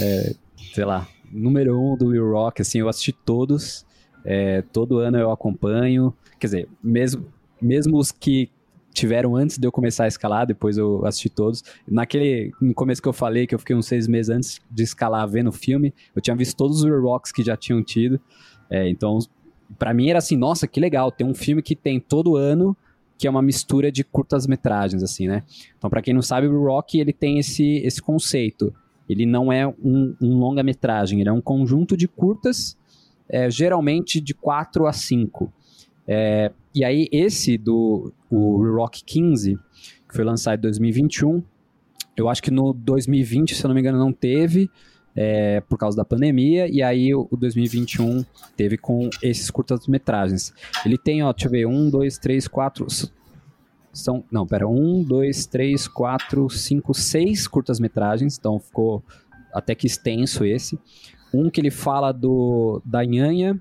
Speaker 2: é, sei lá, número um do Will Rock, assim, eu assisti todos, é, todo ano eu acompanho, quer dizer, mesmo, mesmo os que tiveram antes de eu começar a escalar, depois eu assisti todos. Naquele, no começo que eu falei, que eu fiquei uns seis meses antes de escalar vendo o filme, eu tinha visto todos os Will Rocks que já tinham tido, é, então, para mim era assim, nossa, que legal, tem um filme que tem todo ano, que é uma mistura de curtas metragens, assim, né? Então, para quem não sabe, o Rock, ele tem esse, esse conceito ele não é um, um longa-metragem, ele é um conjunto de curtas, é, geralmente de 4 a 5. É, e aí, esse do o Rock 15, que foi lançado em 2021, eu acho que no 2020, se eu não me engano, não teve, é, por causa da pandemia, e aí o 2021 teve com esses curtas-metragens. Ele tem, ó, deixa eu ver, um, dois, três, quatro, são, não, pera, um, dois, três, quatro, cinco, seis curtas-metragens, então ficou até que extenso esse. Um que ele fala do da Nhanha,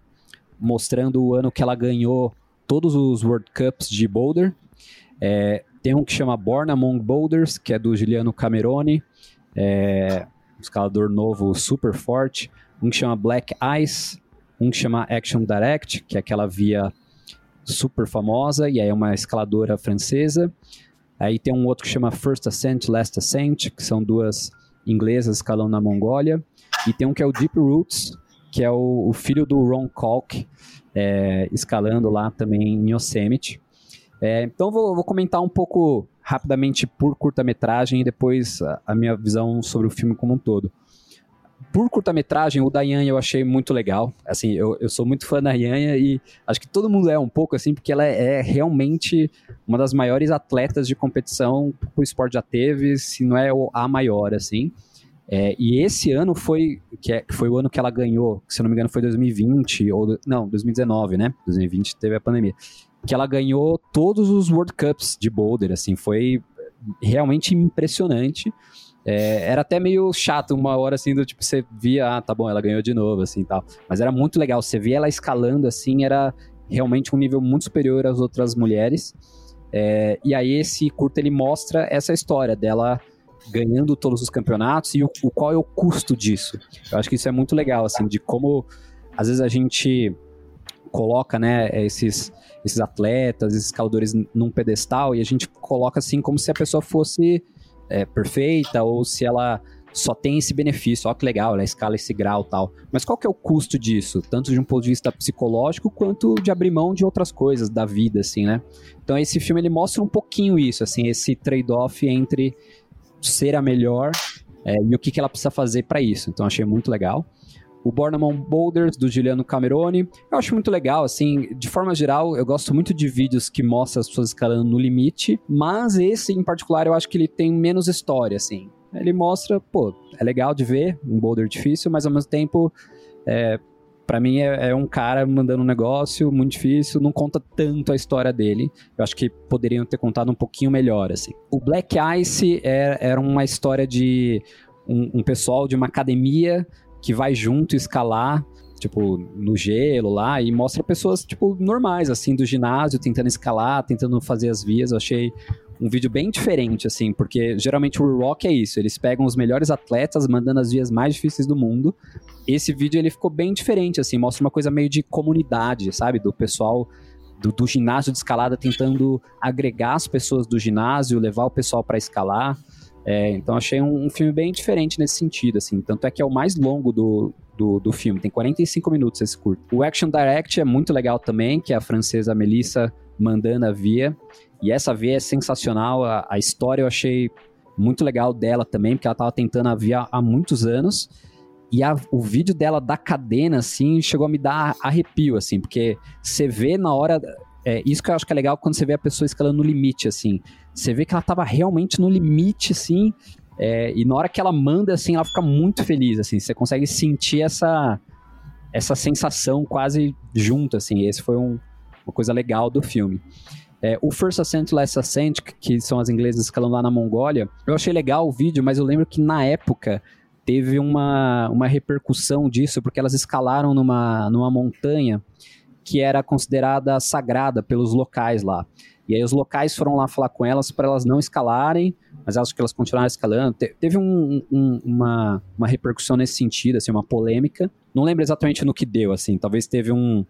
Speaker 2: mostrando o ano que ela ganhou todos os World Cups de boulder. É, tem um que chama Born Among Boulders, que é do Giuliano Cameroni, é, um escalador novo super forte. Um que chama Black Ice, um que chama Action Direct, que é aquela via super famosa, e aí é uma escaladora francesa. Aí tem um outro que chama First Ascent, Last Ascent, que são duas inglesas escalando na Mongólia. E tem um que é o Deep Roots, que é o, o filho do Ron Kalk, é, escalando lá também em Yosemite. É, então vou, vou, comentar um pouco rapidamente por curta-metragem e depois a, a minha visão sobre o filme como um todo por curta-metragem, o da eu achei muito legal. Assim, eu, eu sou muito fã da Yanha e acho que todo mundo é um pouco assim, porque ela é, é realmente uma das maiores atletas de competição que o esporte já teve, se não é a maior, assim. É, e esse ano foi que, é, foi o ano que ela ganhou, se não me engano foi 2020 ou não, 2019, né? 2020 teve a pandemia. Que ela ganhou todos os World Cups de boulder, assim, foi realmente impressionante. É, era até meio chato uma hora assim, do tipo, você via, ah, tá bom, ela ganhou de novo, assim tal. Mas era muito legal, você via ela escalando assim, era realmente um nível muito superior às outras mulheres. É, e aí esse curto ele mostra essa história dela ganhando todos os campeonatos e o, o, qual é o custo disso. Eu acho que isso é muito legal, assim, de como às vezes a gente coloca, né, esses, esses atletas, esses escaladores num pedestal e a gente coloca assim como se a pessoa fosse é, perfeita ou se ela só tem esse benefício, ó que legal, ela escala esse grau tal. Mas qual que é o custo disso? Tanto de um ponto de vista psicológico quanto de abrir mão de outras coisas da vida, assim, né? Então esse filme ele mostra um pouquinho isso, assim, esse trade-off entre ser a melhor é, e o que, que ela precisa fazer para isso. Então achei muito legal. O Born Among Boulders, do Juliano Cameroni. Eu acho muito legal, assim, de forma geral, eu gosto muito de vídeos que mostram as pessoas escalando no limite, mas esse em particular eu acho que ele tem menos história, assim. Ele mostra, pô, é legal de ver, um boulder difícil, mas ao mesmo tempo, é, para mim é, é, um cara mandando um negócio muito difícil, não conta tanto a história dele. Eu acho que poderiam ter contado um pouquinho melhor, assim. O Black Ice era, é, era uma história de um, um pessoal de uma academia que vai junto escalar, tipo, no gelo lá, e mostra pessoas, tipo, normais, assim, do ginásio, tentando escalar, tentando fazer as vias. Eu achei um vídeo bem diferente, assim, porque geralmente o rock é isso, eles pegam os melhores atletas, mandando as vias mais difíceis do mundo. Esse vídeo, ele ficou bem diferente, assim, mostra uma coisa meio de comunidade, sabe? Do pessoal do, do, ginásio de escalada tentando agregar as pessoas do ginásio, levar o pessoal para escalar. É, então achei um, um, filme bem diferente nesse sentido, assim. Tanto é que é o mais longo do, do, do, filme, tem 45 minutos esse curto. O Action Direct é muito legal também, que é a francesa Melissa Mandana Via. E essa via é sensacional, a, a história eu achei muito legal dela também, porque ela estava tentando a via há muitos anos. E a, o vídeo dela da cadena, assim, chegou a me dar arrepio, assim, porque você vê na hora. É, isso que eu acho que é legal quando você vê a pessoa escalando no limite, assim. Você vê que ela tava realmente no limite, assim. É, e na hora que ela manda, assim, ela fica muito feliz, assim. Você consegue sentir essa, essa sensação quase junto, assim. Esse foi um, uma coisa legal do filme. É, o First Ascent, Last Ascent, que são as inglesas escalando lá na Mongólia, eu achei legal o vídeo, mas eu lembro que na época teve uma, uma repercussão disso, porque elas escalaram numa, numa montanha que era considerada sagrada pelos locais lá. E aí os locais foram lá falar com elas para elas não escalarem, mas elas que elas continuaram escalando. Te, teve um, um, uma, uma repercussão nesse sentido, assim, uma polêmica. Não lembro exatamente no que deu, assim. Talvez teve um,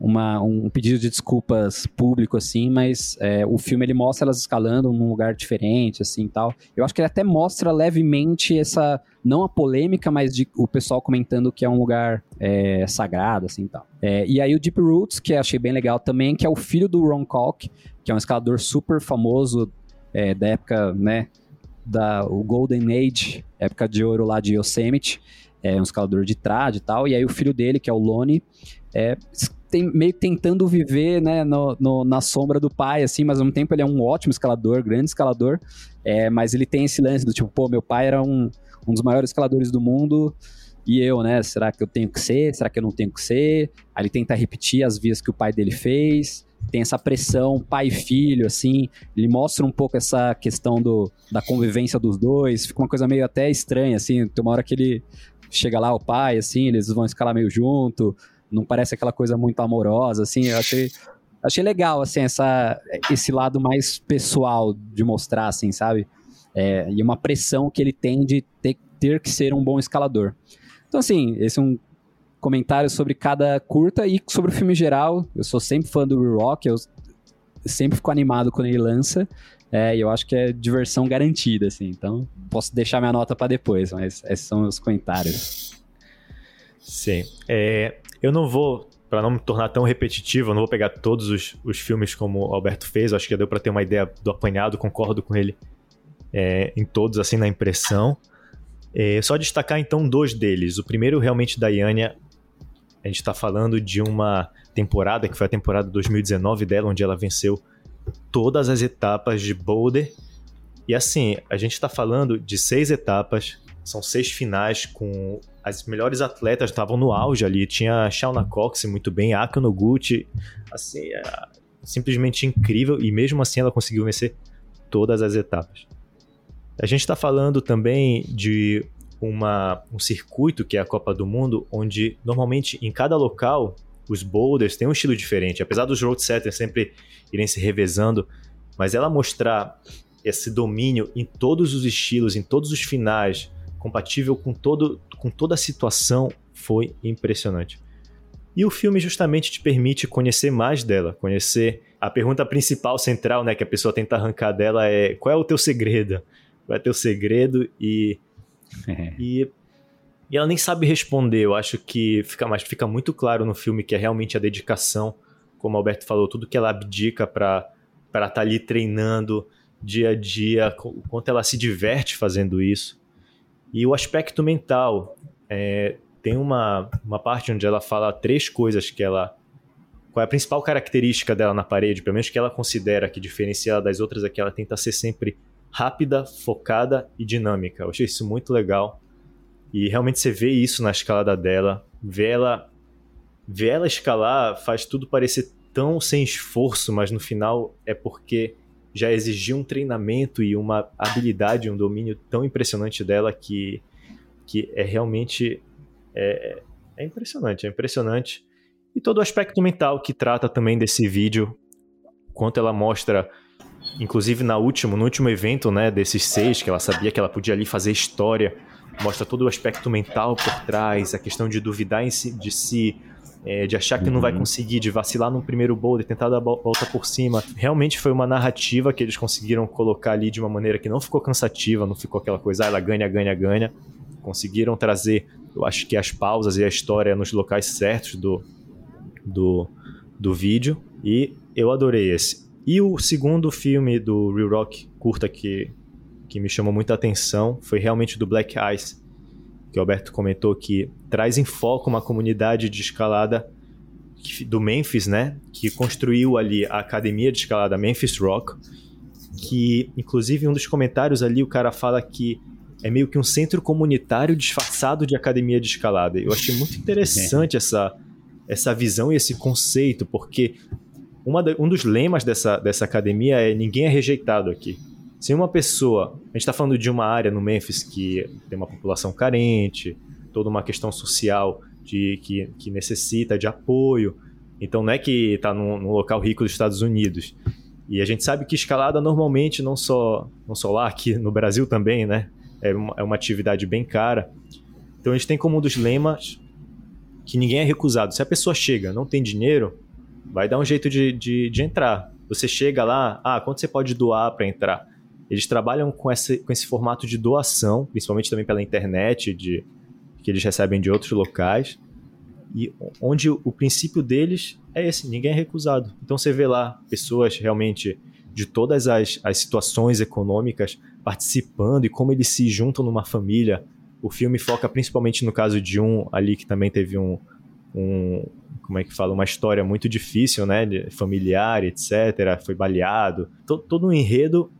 Speaker 2: uma, um pedido de desculpas público, assim, mas é, o filme ele mostra elas escalando num lugar diferente, assim, tal. Eu acho que ele até mostra levemente essa, não a polêmica, mas de, o pessoal comentando que é um lugar é, sagrado, assim, tal. É, e aí o Deep Roots, que achei bem legal também, que é o filho do Ron Kalk, que é um escalador super famoso é, da época, né, da o Golden Age, época de ouro lá de Yosemite, é um escalador de trad e tal, e aí o filho dele, que é o Lone, é tem, meio tentando viver né, no, no, na sombra do pai, assim, mas ao mesmo tempo ele é um ótimo escalador, grande escalador, é, mas ele tem esse lance do tipo, pô, meu pai era um, um dos maiores escaladores do mundo, e eu, né, será que eu tenho que ser? Será que eu não tenho que ser? Aí ele tenta repetir as vias que o pai dele fez, tem essa pressão pai e filho, assim, ele mostra um pouco essa questão do, da convivência dos dois, fica uma coisa meio até estranha, assim, tem uma hora que ele chega lá, o pai, assim, eles vão escalar meio junto, não parece aquela coisa muito amorosa, assim, eu achei, achei legal, assim, essa, esse lado mais pessoal de mostrar, assim, sabe? É, e uma pressão que ele tem de ter, ter que ser um bom escalador. Então, assim, esse é um comentário sobre cada curta e sobre o filme geral. Eu sou sempre fã do Rock, eu sempre fico animado quando ele lança. É, e eu acho que é diversão garantida, assim. Então, posso deixar minha nota para depois, mas esses são os comentários.
Speaker 3: Sim. É, eu não vou, para não me tornar tão repetitivo, eu não vou pegar todos os, os filmes como o Alberto fez, acho que já deu para ter uma ideia do apanhado, concordo com ele é, em todos, assim, na impressão. É, só destacar então dois deles. O primeiro, realmente, da Yania, a gente está falando de uma temporada, que foi a temporada 2019 dela, onde ela venceu todas as etapas de Boulder. E assim, a gente está falando de seis etapas, são seis finais com as melhores atletas estavam no auge ali. Tinha Shauna Cox muito bem, Aka Noguchi, assim, é simplesmente incrível e mesmo assim ela conseguiu vencer todas as etapas. A gente está falando também de uma, um circuito que é a Copa do Mundo, onde normalmente em cada local os boulders têm um estilo diferente, apesar dos road setters sempre irem se revezando, mas ela mostrar esse domínio em todos os estilos, em todos os finais, compatível com, todo, com toda a situação, foi impressionante. E o filme justamente te permite conhecer mais dela, conhecer a pergunta principal, central, né, que a pessoa tenta arrancar dela é qual é o teu segredo? Qual é o teu segredo? E, é. e, e ela nem sabe responder. Eu acho que fica, mas fica muito claro no filme que é realmente a dedicação, como o Alberto falou, tudo que ela abdica para estar tá ali treinando dia a dia, o quanto ela se diverte fazendo isso. E o aspecto mental. É, tem uma, uma parte onde ela fala três coisas que ela. Qual é a principal característica dela na parede, pelo menos que ela considera que diferencia ela das outras, é que ela tenta ser sempre rápida, focada e dinâmica. Eu achei isso muito legal. E realmente você vê isso na escalada dela. Vê ela, vê ela escalar faz tudo parecer tão sem esforço, mas no final é porque já exigiu um treinamento e uma habilidade, um domínio tão impressionante dela que, que é realmente é, é impressionante, é impressionante. E todo o aspecto mental que trata também desse vídeo, quanto ela mostra, inclusive na último, no último evento, né, desses seis, que ela sabia que ela podia ali fazer história, mostra todo o aspecto mental por trás, a questão de duvidar si, de si, é, de achar que uhum. não vai uhum. conseguir, de vacilar no primeiro boulder, tentar dar a volta por cima. Realmente foi uma narrativa que eles conseguiram colocar ali de uma maneira que não ficou cansativa, não ficou aquela coisa, ah, ela ganha, ganha, ganha. Conseguiram trazer, eu acho que as pausas e a história nos locais certos do, do, do vídeo. E eu adorei esse. E o segundo filme do Real Rock, curta, que, que me chamou muita atenção, foi realmente do Black Ice, que o Alberto comentou que traz em foco uma comunidade de escalada do Memphis, né? Que construiu ali a academia de escalada Memphis Rock, que inclusive um dos comentários ali o cara fala que é meio que um centro comunitário disfarçado de academia de escalada. Eu achei muito interessante essa, essa visão e esse conceito, porque uma, um dos lemas dessa, dessa academia é ninguém é rejeitado aqui. Se uma pessoa. A gente está falando de uma área no Memphis que tem uma população carente, toda uma questão social de, que, que necessita de apoio. Então não é que está num, num, local rico dos Estados Unidos. E a gente sabe que escalada normalmente, não só, não só lá, aqui no Brasil também, né? É uma, é uma atividade bem cara. Então a gente tem como um dos lemas que ninguém é recusado. Se a pessoa chega, não tem dinheiro, vai dar um jeito de, de, de entrar. Você chega lá, ah, quanto você pode doar para entrar? Eles trabalham com esse, com esse formato de doação, principalmente também pela internet, de, que eles recebem de outros locais. E onde o princípio deles é esse, ninguém é recusado. Então você vê lá pessoas realmente de todas as, as situações econômicas participando e como eles se juntam numa família. O filme foca principalmente no caso de um ali que também teve um, um como é que fala, uma história muito difícil, né, familiar, etc. Foi baleado. Todo, todo um enredo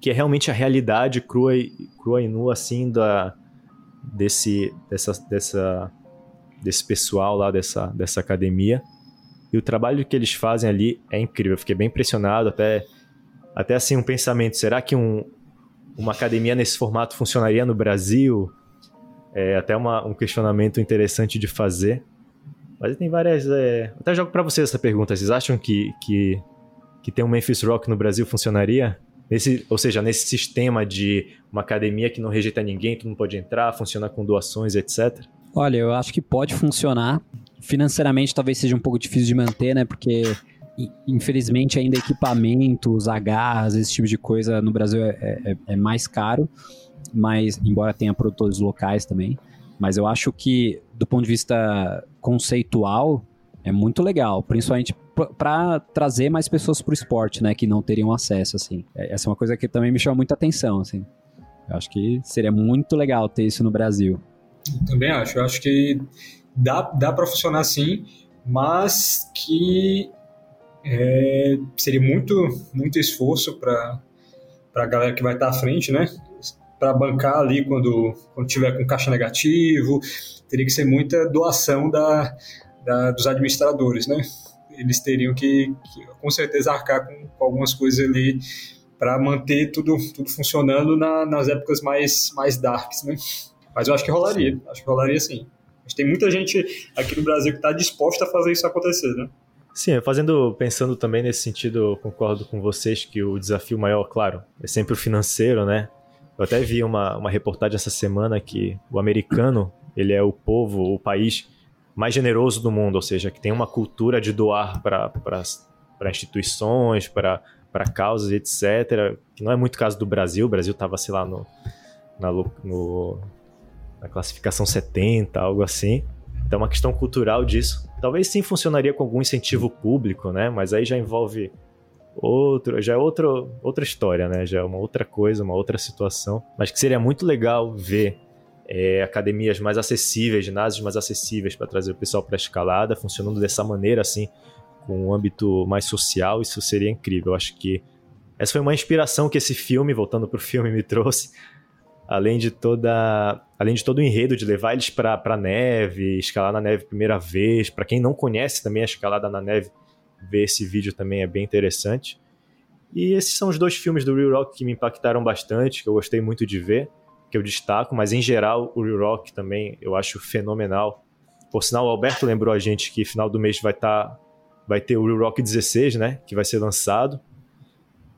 Speaker 3: que é realmente a realidade crua e, crua e nua, assim, da, desse, dessa, dessa, desse pessoal lá, dessa, dessa academia. E o trabalho que eles fazem ali é incrível. Eu fiquei bem impressionado, até, até assim, um pensamento, será que um, uma academia nesse formato funcionaria no Brasil? É até uma, um questionamento interessante de fazer. Mas tem várias. É... Até jogo para vocês essa pergunta. Vocês acham que, que, que ter um Memphis Rock no Brasil funcionaria? Nesse, ou seja, nesse sistema de uma academia que não rejeita ninguém, tu não pode entrar, funciona com doações, etc?
Speaker 2: Olha, eu acho que pode funcionar. Financeiramente talvez seja um pouco difícil de manter, né? Porque infelizmente ainda equipamentos, agarras, esse tipo de coisa no Brasil é, é, é mais caro, mas embora tenha produtores locais também. Mas eu acho que, do ponto de vista conceitual, é muito legal, principalmente para trazer mais pessoas para o esporte, né, que não teriam acesso, assim. É, essa é uma coisa que também me chama muita atenção, assim. Eu acho que seria muito legal ter isso no Brasil.
Speaker 1: Eu também acho. Eu acho que dá, dá para funcionar sim, mas que é, seria muito, muito esforço para a galera que vai estar à frente, né? Para bancar ali quando, quando tiver com caixa negativo, teria que ser muita doação da, da dos administradores, né? Eles teriam que, que com certeza, arcar com, com algumas coisas ali para manter tudo, tudo funcionando na, nas épocas mais, mais darks, né? Mas eu acho que rolaria, acho que rolaria sim. Mas tem muita gente aqui no Brasil que está disposta a fazer isso acontecer, né?
Speaker 3: Sim, fazendo, pensando também nesse sentido, concordo com vocês que o desafio maior, claro, é sempre o financeiro, né? Eu até vi uma, uma reportagem essa semana que o americano, ele é o povo, o país mais generoso do mundo, ou seja, que tem uma cultura de doar para instituições, para causas, etc. Que não é muito caso do Brasil. O Brasil estava, sei lá, no, na, no, na classificação 70, algo assim. Então, é uma questão cultural disso. Talvez sim funcionaria com algum incentivo público, né? Mas aí já envolve outro, já é outro, outra história, né? Já é uma outra coisa, uma outra situação. Mas que seria muito legal ver é, academias mais acessíveis, ginásios mais acessíveis para trazer o pessoal para a escalada, funcionando dessa maneira, assim, com um âmbito mais social, isso seria incrível. Eu acho que essa foi uma inspiração que esse filme, voltando para o filme, me trouxe. Além de toda, além de todo o enredo de levar eles para a neve, escalar na neve primeira vez. Para quem não conhece também a escalada na neve, ver esse vídeo também é bem interessante. E esses são os dois filmes do Real Rock que me impactaram bastante, que eu gostei muito de ver que eu destaco, mas em geral o Rock também eu acho fenomenal. Por sinal, o Alberto lembrou a gente que final do mês vai estar tá, vai ter o Rock 16, né, que vai ser lançado.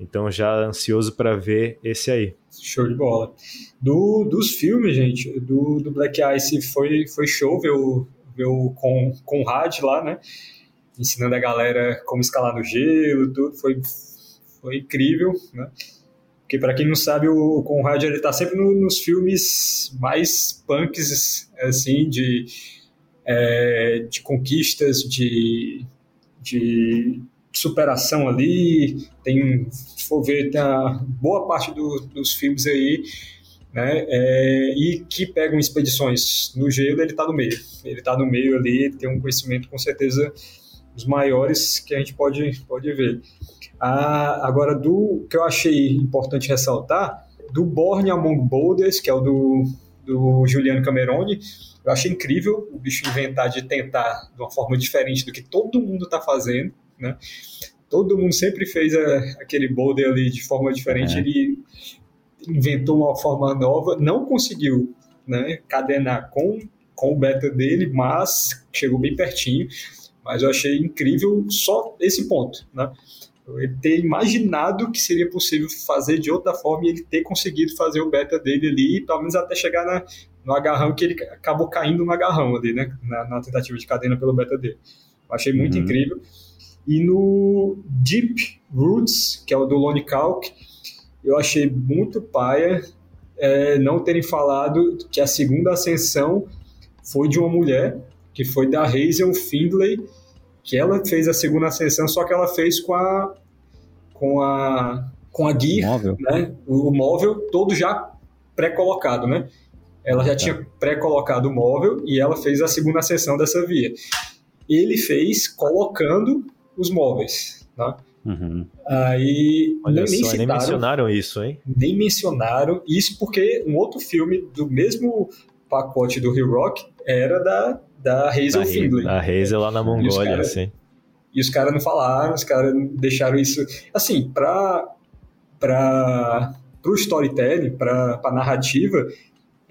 Speaker 3: Então já ansioso para ver esse aí.
Speaker 1: Show de bola. Do, dos filmes, gente, do, do Black Ice foi, foi show ver o, ver o Conrad lá, né? Ensinando a galera como escalar no gelo, tudo. Foi, foi incrível, né? Porque, para quem não sabe, o Conrad ele tá sempre no, nos filmes mais punks, assim, de, é, de conquistas, de, de superação ali. Tem, se for ver, tem boa parte do, dos filmes aí né? É, e que pegam expedições no gelo, ele está no meio. Ele está no meio ali, tem um conhecimento com certeza dos maiores que a gente pode, pode ver. Ah, agora, do que eu achei importante ressaltar, do Born Among Boulders, que é o do, do Juliano Cameroni, eu achei incrível o bicho inventar de tentar de uma forma diferente do que todo mundo está fazendo, né? Todo mundo sempre fez a, aquele boulder ali de forma diferente. É. Ele inventou uma forma nova, não conseguiu né, cadenar com, com o beta dele, mas chegou bem pertinho. Mas eu achei incrível só esse ponto, né? Ele ter imaginado que seria possível fazer de outra forma e ele ter conseguido fazer o beta dele ali, pelo menos até chegar na, no agarrão que ele acabou caindo no agarrão ali, né? Na, na tentativa de cadena pelo beta dele. Eu achei muito uhum. incrível. E no Deep Roots, que é o do Lone Calc, eu achei muito paia é, não terem falado que a segunda ascensão foi de uma mulher, que foi da Hazel Findlay, que ela fez a segunda ascensão, só que ela fez com a com a com a gear, móvel. né? O, o móvel todo já pré-colocado, né? Ela já tá. tinha pré-colocado o móvel e ela fez a segunda ascensão dessa via. Ele fez colocando os móveis, tá? Uhum. Aí
Speaker 3: Olha nem, só, citaram, nem mencionaram isso, hein?
Speaker 1: Nem mencionaram isso porque um outro filme do mesmo pacote do Rio Rock era da, da Hazel da, Findlay.
Speaker 3: Da Hazel lá na Mongólia, cara, assim.
Speaker 1: E os caras não falaram, os caras deixaram isso. Assim, para para o storytelling, para a narrativa,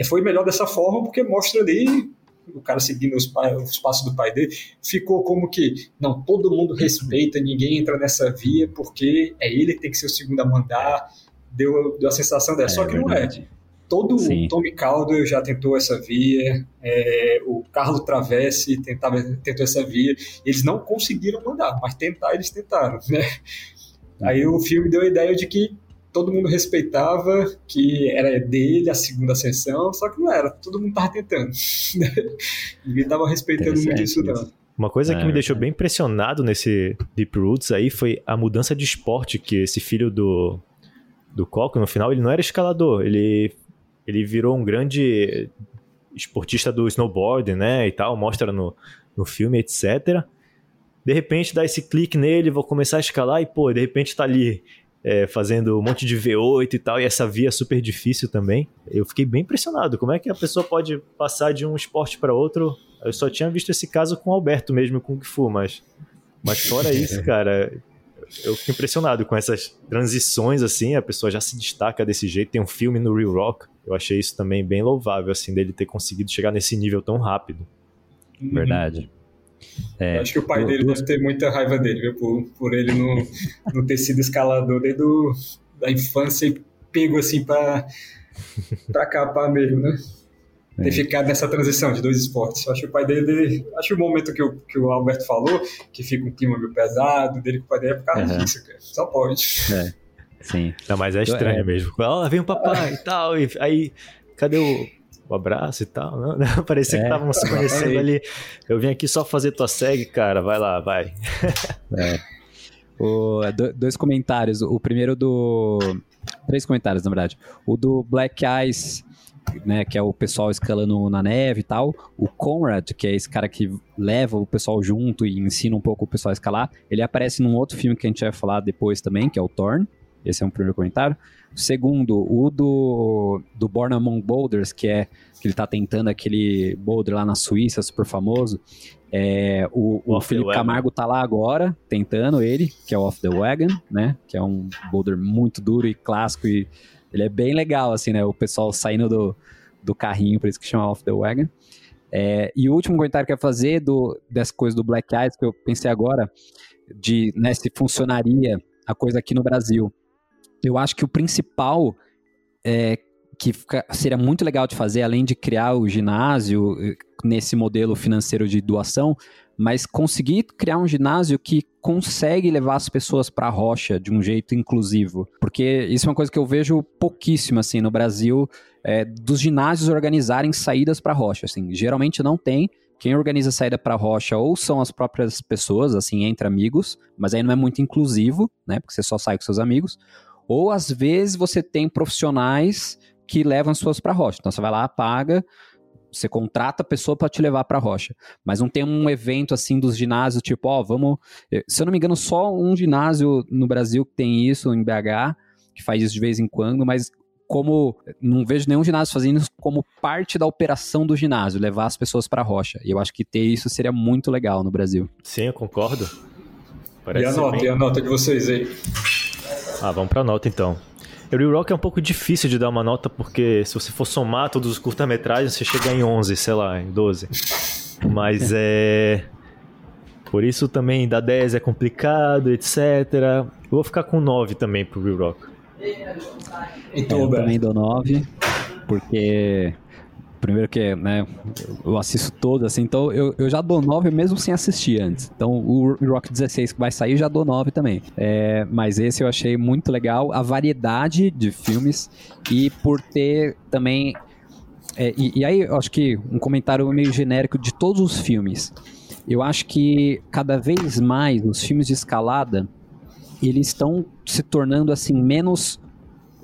Speaker 1: foi melhor dessa forma porque mostra ali o cara seguindo os, os passos do pai dele, ficou como que, não, todo mundo respeita, ninguém entra nessa via, porque é ele que tem que ser o segundo a mandar, deu, deu a sensação dessa, é, só que verdade. não é. Todo Sim. o Tommy Calder já tentou essa via, é, o Carlo Travessi tentava, tentou essa via, eles não conseguiram mandar, mas tentar eles tentaram, né? Aí o filme deu a ideia de que todo mundo respeitava que era dele a segunda sessão, só que não era, todo mundo tava tentando. Ninguém tava respeitando muito isso, não.
Speaker 3: Uma coisa que me é, deixou é. bem impressionado nesse Deep Roots aí foi a mudança de esporte que esse filho do, do Coco, no final, ele não era escalador, ele, ele virou um grande esportista do snowboard, né, e tal, mostra no, no filme, etc. De repente dá esse clique nele, vou começar a escalar e, pô, de repente tá ali é, fazendo um monte de V8 e tal, e essa via é super difícil também. Eu fiquei bem impressionado. Como é que a pessoa pode passar de um esporte para outro? Eu só tinha visto esse caso com o Alberto mesmo, com o Kung Fu, mas, mas fora isso, cara, eu fico impressionado com essas transições, assim, a pessoa já se destaca desse jeito. Tem um filme no Real Rock, eu achei isso também bem louvável, assim, dele ter conseguido chegar nesse nível tão rápido.
Speaker 2: Uhum. Verdade.
Speaker 1: É, Acho que o pai do, dele do... deve ter muita raiva dele, viu? Por, por ele não, não ter sido escalador desde do, da infância e pego assim para capar mesmo, né? É. Ter ficado nessa transição de dois esportes. Acho que o pai dele. Acho que o momento que o, que o Alberto falou, que fica um clima meio pesado, dele com o pai dele é por causa uhum. disso, cara. Só pode.
Speaker 2: É. Sim.
Speaker 3: Não, mas é estranho é. mesmo. Lá vem o papai e tal. E aí, cadê o o abraço e tal. Não, não parecia é, que estavam se conhecendo ali. Eu vim aqui só fazer tua segue, cara. Vai lá, vai.
Speaker 2: É. O, dois comentários. O primeiro do. Três comentários, na verdade. O do Black Eyes, né, que é o pessoal escalando na neve e tal. O Conrad, que é esse cara que leva o pessoal junto e ensina um pouco o pessoal a escalar. Ele aparece num outro filme que a gente vai falar depois também, que é o Thorn. Esse é um primeiro comentário. Segundo, o do, do Born Among Boulders, que é que ele tá tentando aquele boulder lá na Suíça, super famoso. É, o, o Felipe Camargo tá lá agora, tentando ele, que é o Off the Wagon, né? Que é um boulder muito duro e clássico e ele é bem legal, assim, né? O pessoal saindo do, do carrinho, por isso que chama Off the Wagon. É, e o último comentário que eu ia fazer do, dessa coisa do Black Eyes, que eu pensei agora, de né, se funcionaria a coisa aqui no Brasil. Eu acho que o principal é que fica, seria muito legal de fazer, além de criar o ginásio eh, nesse modelo financeiro de doação, mas conseguir criar um ginásio que consegue levar as pessoas para a rocha de um jeito inclusivo. Porque isso é uma coisa que eu vejo pouquíssimo assim no Brasil, é, dos ginásios organizarem saídas para a rocha. Assim, geralmente não tem. Quem organiza a saída para a rocha ou são as próprias pessoas, assim, entre amigos, mas aí não é muito inclusivo, né? Porque você só sai com seus amigos. Ou às vezes você tem profissionais que levam as pessoas para a rocha. Então você vai lá, paga, você contrata a pessoa para te levar para a rocha. Mas não tem um evento assim dos ginásios, tipo, ó, vamos. Eh, se eu não me engano, só um ginásio no Brasil que tem isso, em BH, que faz isso de vez em quando, mas como não vejo nenhum ginásio fazendo isso como parte da operação do ginásio, levar as pessoas para a rocha. E eu acho que ter isso seria muito legal no Brasil.
Speaker 3: Sim, eu concordo.
Speaker 1: Parece e a nota, bem... e a nota de vocês aí?
Speaker 3: Ah, vamos para a nota então. Real Rock é um pouco difícil de dar uma nota, porque se você for somar todos os curta-metragens, você chega em 11, sei lá, em 12. Mas é. Por isso também dar 10 é complicado, etc. Eu vou ficar com 9 também pro Real Rock.
Speaker 2: Então, eu também dou 9, porque Primeiro que, né, eu assisto todo, assim, então eu, eu já dou 9 mesmo sem assistir antes. Então o Rock 16 que vai sair, já dou 9 também. É, mas esse eu achei muito legal, a variedade de filmes e por ter também... É, e, e aí, eu acho que um comentário meio genérico de todos os filmes. Eu acho que cada vez mais os filmes de escalada, eles estão se tornando, assim, menos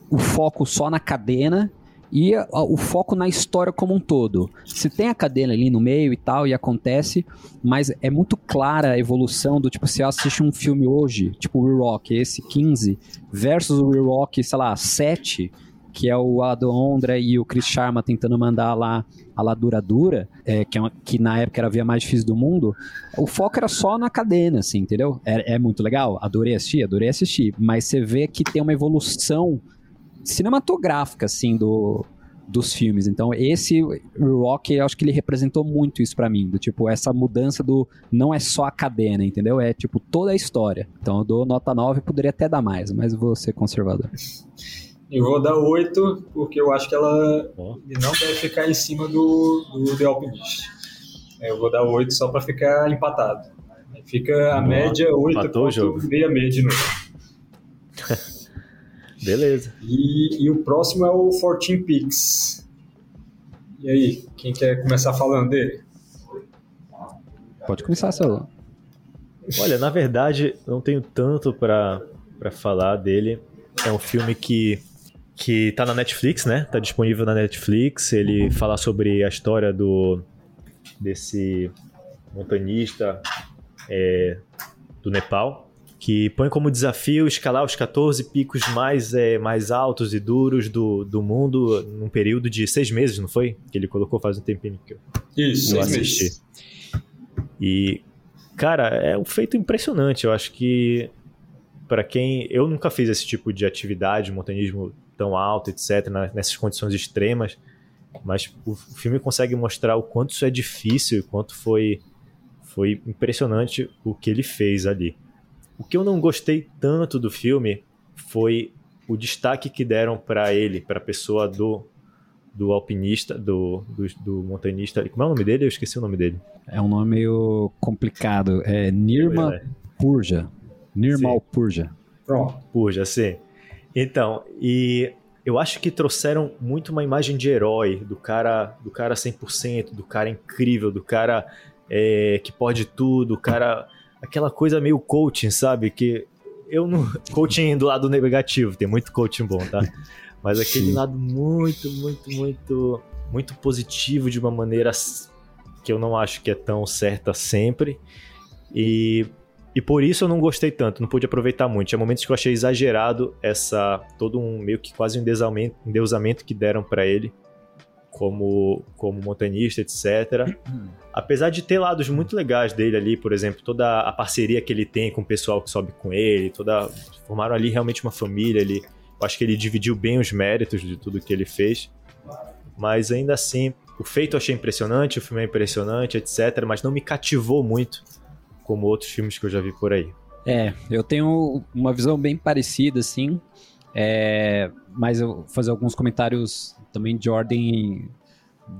Speaker 2: o foco só na cadena e a, o foco na história como um todo. Se tem a cadeia ali no meio e tal, e acontece, mas é muito clara a evolução do tipo, se eu assiste um filme hoje, tipo o Rock, esse 15, versus o Rock, sei lá, 7, que é o Adam Ondra e o Chris Sharma tentando mandar lá a La Dura Dura, é, que, é uma, que, na época era a via mais difícil do mundo, o foco era só na cadena, assim, entendeu? É, é muito legal, adorei assistir, adorei assistir, mas você vê que tem uma evolução cinematográfica, assim, do, dos filmes. Então, esse Rock, eu acho que ele representou muito isso para mim, do tipo, essa mudança do não é só a cadena, entendeu? É tipo toda a história. Então, eu dou nota 9, poderia até dar mais, mas vou ser conservador.
Speaker 1: Eu vou dar 8, porque eu acho que ela oh. não deve ficar em cima do, do The Alpinist. Eu vou dar 8 só para ficar empatado. Fica a oh. média 8 meia média de novo.
Speaker 3: Beleza.
Speaker 1: E, e o próximo é o 14 Pix. E aí, quem quer começar falando dele?
Speaker 2: Pode começar, Saulo.
Speaker 3: Olha, na verdade, não tenho tanto para falar dele. É um filme que que tá na Netflix, né? Tá disponível na Netflix. Ele fala sobre a história do desse montanista é, do Nepal, que põe como desafio escalar os 14 picos mais, é, mais altos e duros do, do mundo num período de seis meses, não foi? Que ele colocou faz um tempinho que eu,
Speaker 1: Isso, eu assisti. Meses.
Speaker 3: E, cara, é um feito impressionante. Eu acho que para quem. Eu nunca fiz esse tipo de atividade, montanismo tão alto, etc., nessas condições extremas, mas o filme consegue mostrar o quanto isso é difícil, o quanto foi, foi impressionante o que ele fez ali. O que eu não gostei tanto do filme foi o destaque que deram para ele, para a pessoa do do alpinista, do, do, do, montanista. Como é o nome dele? Eu esqueci o nome dele.
Speaker 2: É um nome meio complicado. É Nirma é. Purja. Nirmal sim. Purja.
Speaker 3: Pronto. Purja, sim. Então, e eu acho que trouxeram muito uma imagem de herói, do cara do cara 100%, do cara incrível, do cara é, que pode tudo, o cara aquela coisa meio coaching, sabe? Que eu não. Coaching do lado negativo, tem muito coaching bom, tá? Mas aquele Sim. lado muito, muito, muito, muito positivo de uma maneira que eu não acho que é tão certa sempre. E, e por isso eu não gostei tanto, não pude aproveitar muito. Tinha momentos que eu achei exagerado essa. todo um meio que quase um endeusamento, endeusamento que deram para ele como, como montanista, etc. Apesar de ter lados muito legais dele ali, por exemplo, toda a parceria que ele tem com o pessoal que sobe com ele, toda formaram ali realmente uma família ali. Eu acho que ele dividiu bem os méritos de tudo que ele fez. Mas ainda assim, o feito eu achei impressionante, o filme é impressionante, etc. Mas não me cativou muito como outros filmes que eu já vi por aí.
Speaker 2: É, eu tenho uma visão bem parecida, assim. É, mas eu vou fazer alguns comentários também de ordem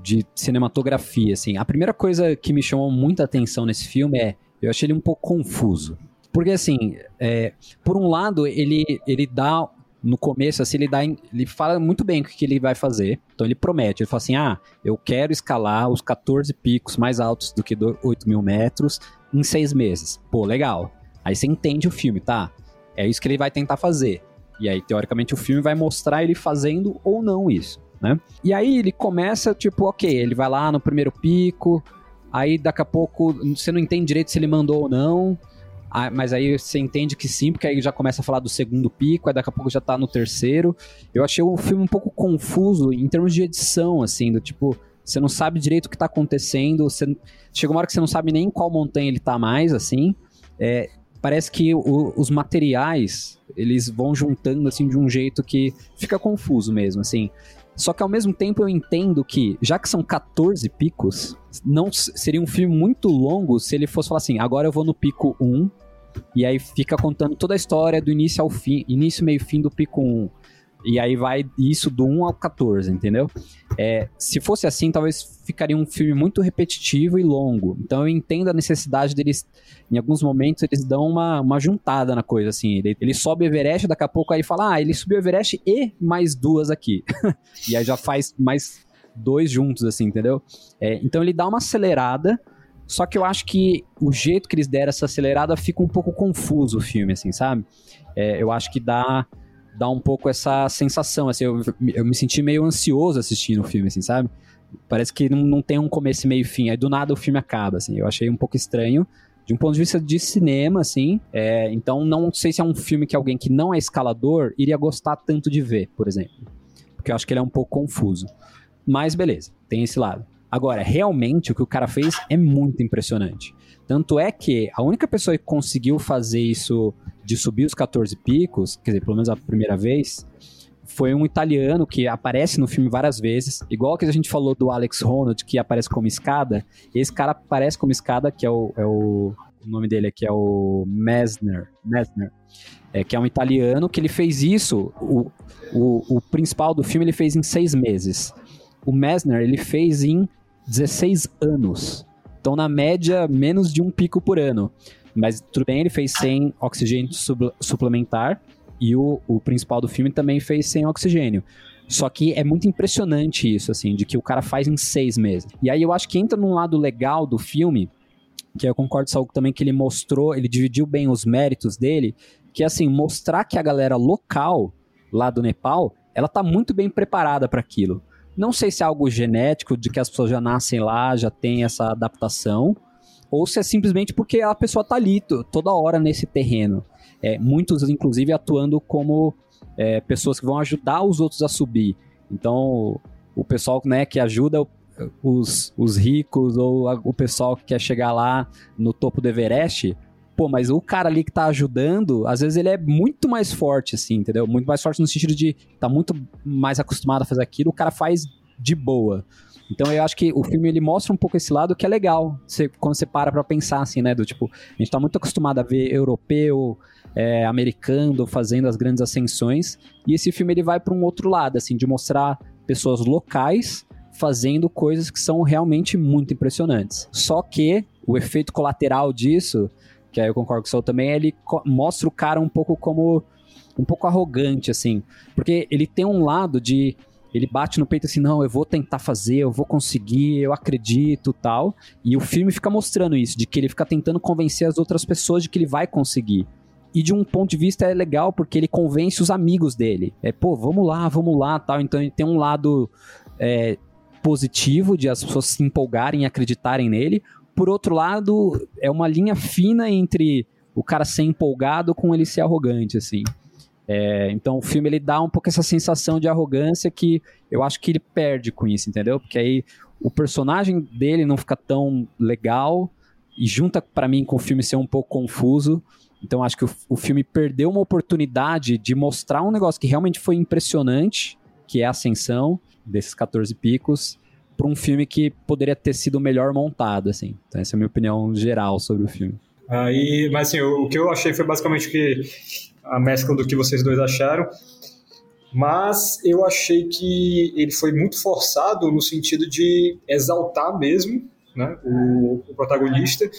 Speaker 2: de cinematografia, assim. A primeira coisa que me chamou muita atenção nesse filme é, eu achei ele um pouco confuso. Porque, assim, é, por um lado, ele, ele dá no começo, assim, ele dá. Ele fala muito bem o que ele vai fazer. Então ele promete, ele fala assim: ah, eu quero escalar os 14 picos mais altos do que 8 mil metros em seis meses. Pô, legal. Aí você entende o filme, tá? É isso que ele vai tentar fazer. E aí, teoricamente, o filme vai mostrar ele fazendo ou não isso, né? E aí ele começa, tipo, ok, ele vai lá no primeiro pico, aí daqui a pouco você não entende direito se ele mandou ou não. Ah, mas aí você entende que sim, porque aí já começa a falar do segundo pico, aí daqui a pouco já tá no terceiro. Eu achei o filme um pouco confuso em termos de edição, assim, do tipo, você não sabe direito o que tá acontecendo, você... chega uma hora que você não sabe nem em qual montanha ele tá mais, assim. É, parece que o, os materiais, eles vão juntando, assim, de um jeito que fica confuso mesmo, assim. Só que ao mesmo tempo eu entendo que, já que são 14 picos, não seria um filme muito longo se ele fosse falar assim: agora eu vou no pico 1, e aí fica contando toda a história do início ao fim, início, meio fim do pico 1. E aí vai isso do 1 ao 14, entendeu? É, se fosse assim, talvez ficaria um filme muito repetitivo e longo. Então eu entendo a necessidade deles, em alguns momentos, eles dão uma, uma juntada na coisa, assim. Ele, ele sobe o Everest, daqui a pouco aí fala, ah, ele subiu o Everest e mais duas aqui. e aí já faz mais dois juntos, assim, entendeu? É, então ele dá uma acelerada, só que eu acho que o jeito que eles deram essa acelerada fica um pouco confuso o filme, assim, sabe? É, eu acho que dá dá um pouco essa sensação, assim, eu, eu me senti meio ansioso assistindo o filme, assim, sabe? Parece que não, não tem um começo, meio fim, aí do nada o filme acaba, assim, eu achei um pouco estranho, de um ponto de vista de cinema, assim, é, então não sei se é um filme que alguém que não é escalador iria gostar tanto de ver, por exemplo, porque eu acho que ele é um pouco confuso, mas beleza, tem esse lado. Agora, realmente o que o cara fez é muito impressionante. Tanto é que a única pessoa que conseguiu fazer isso de subir os 14 picos, quer dizer, pelo menos a primeira vez, foi um italiano que aparece no filme várias vezes, igual que a gente falou do Alex Ronald, que aparece como escada, esse cara aparece como escada, que é o, é o, o nome dele aqui é o Messner, Messner é, que é um italiano, que ele fez isso, o, o, o principal do filme ele fez em seis meses. O Messner, ele fez em 16 anos. Então, na média, menos de um pico por ano. Mas tudo bem, ele fez sem oxigênio suplementar e o, o principal do filme também fez sem oxigênio. Só que é muito impressionante isso, assim, de que o cara faz em seis meses. E aí eu acho que entra num lado legal do filme, que eu concordo com algo também que ele mostrou, ele dividiu bem os méritos dele, que é assim, mostrar que a galera local lá do Nepal, ela tá muito bem preparada para aquilo. Não sei se é algo genético, de que as pessoas já nascem lá, já tem essa adaptação, ou se é simplesmente porque a pessoa tá ali toda hora nesse terreno. É, muitos, inclusive, atuando como é, pessoas que vão ajudar os outros a subir. Então, o pessoal né, que ajuda os, os ricos ou a, o pessoal que quer chegar lá no topo do Everest, pô, mas o cara ali que tá ajudando, às vezes ele é muito mais forte, assim, entendeu? Muito mais forte no sentido de tá muito mais acostumado a fazer aquilo, o cara faz de boa. Então eu acho que o filme ele mostra um pouco esse lado que é legal, você, quando você para pra pensar assim, né? Do tipo, a gente tá muito acostumado a ver europeu, é, americano fazendo as grandes ascensões, e esse filme ele vai para um outro lado, assim, de mostrar pessoas locais fazendo coisas que são realmente muito impressionantes. Só que o efeito colateral disso, que aí eu concordo com o Sol também, ele mostra o cara um pouco como um pouco arrogante, assim, porque ele tem um lado de ele bate no peito assim, não, eu vou tentar fazer, eu vou conseguir, eu acredito, tal. E o filme fica mostrando isso, de que ele fica tentando convencer as outras pessoas de que ele vai conseguir. E de um ponto de vista é legal porque ele convence os amigos dele. É, pô, vamos lá, vamos lá, tal. Então ele tem um lado é, positivo de as pessoas se empolgarem e acreditarem nele. Por outro lado, é uma linha fina entre o cara ser empolgado com ele ser arrogante, assim. É, então o filme ele dá um pouco essa sensação de arrogância que eu acho que ele perde com isso, entendeu? Porque aí o personagem dele não fica tão legal e junta para mim com o filme ser um pouco confuso. Então acho que o, o filme perdeu uma oportunidade de mostrar um negócio que realmente foi impressionante, que é a ascensão desses 14 picos, para um filme que poderia ter sido melhor montado, assim. Então essa é a minha opinião geral sobre o filme.
Speaker 1: Aí, mas assim, o, que eu achei foi basicamente que a mescla do que vocês dois acharam. mas eu achei que ele foi muito forçado no sentido de exaltar mesmo né, o, o protagonista.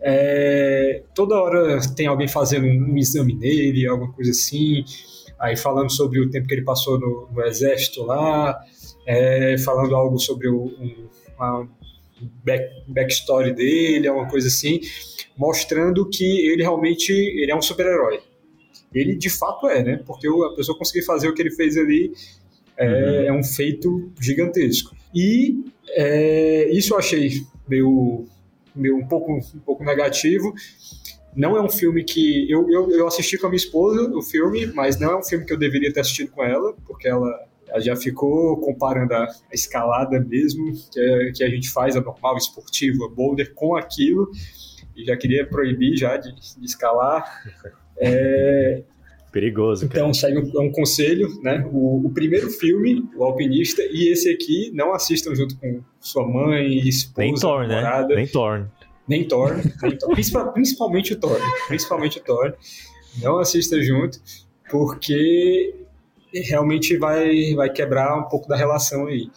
Speaker 1: É, toda hora tem alguém fazendo um, um, exame nele, alguma coisa assim, aí falando sobre o tempo que ele passou no, no exército lá, é, falando algo sobre o, um, uma back, backstory dele, alguma coisa assim, mostrando que ele realmente ele é um super-herói. Ele de fato é, né? Porque a pessoa conseguir fazer o que ele fez ali é, uhum. é um feito gigantesco. E é, isso eu achei meio, meio um, pouco, um pouco negativo. Não é um filme que. Eu, eu, eu assisti com a minha esposa o filme, mas não é um filme que eu deveria ter assistido com ela, porque ela ela já ficou comparando a, escalada mesmo, que, é, que a gente faz, a normal, esportiva, boulder, com aquilo, e já queria proibir já de, de escalar. É,
Speaker 3: Perigoso.
Speaker 1: Cara. Então, segue um, um conselho, né? O, o, primeiro filme, O Alpinista, e esse aqui, não assistam junto com sua mãe, esposa,
Speaker 3: Nem Thor, né? namorada. né? Nem Thor.
Speaker 1: Nem Thor. Nem Thor. Principalmente o Thor. Principalmente o Thor. Não assista junto, porque realmente vai, vai quebrar um pouco da relação aí.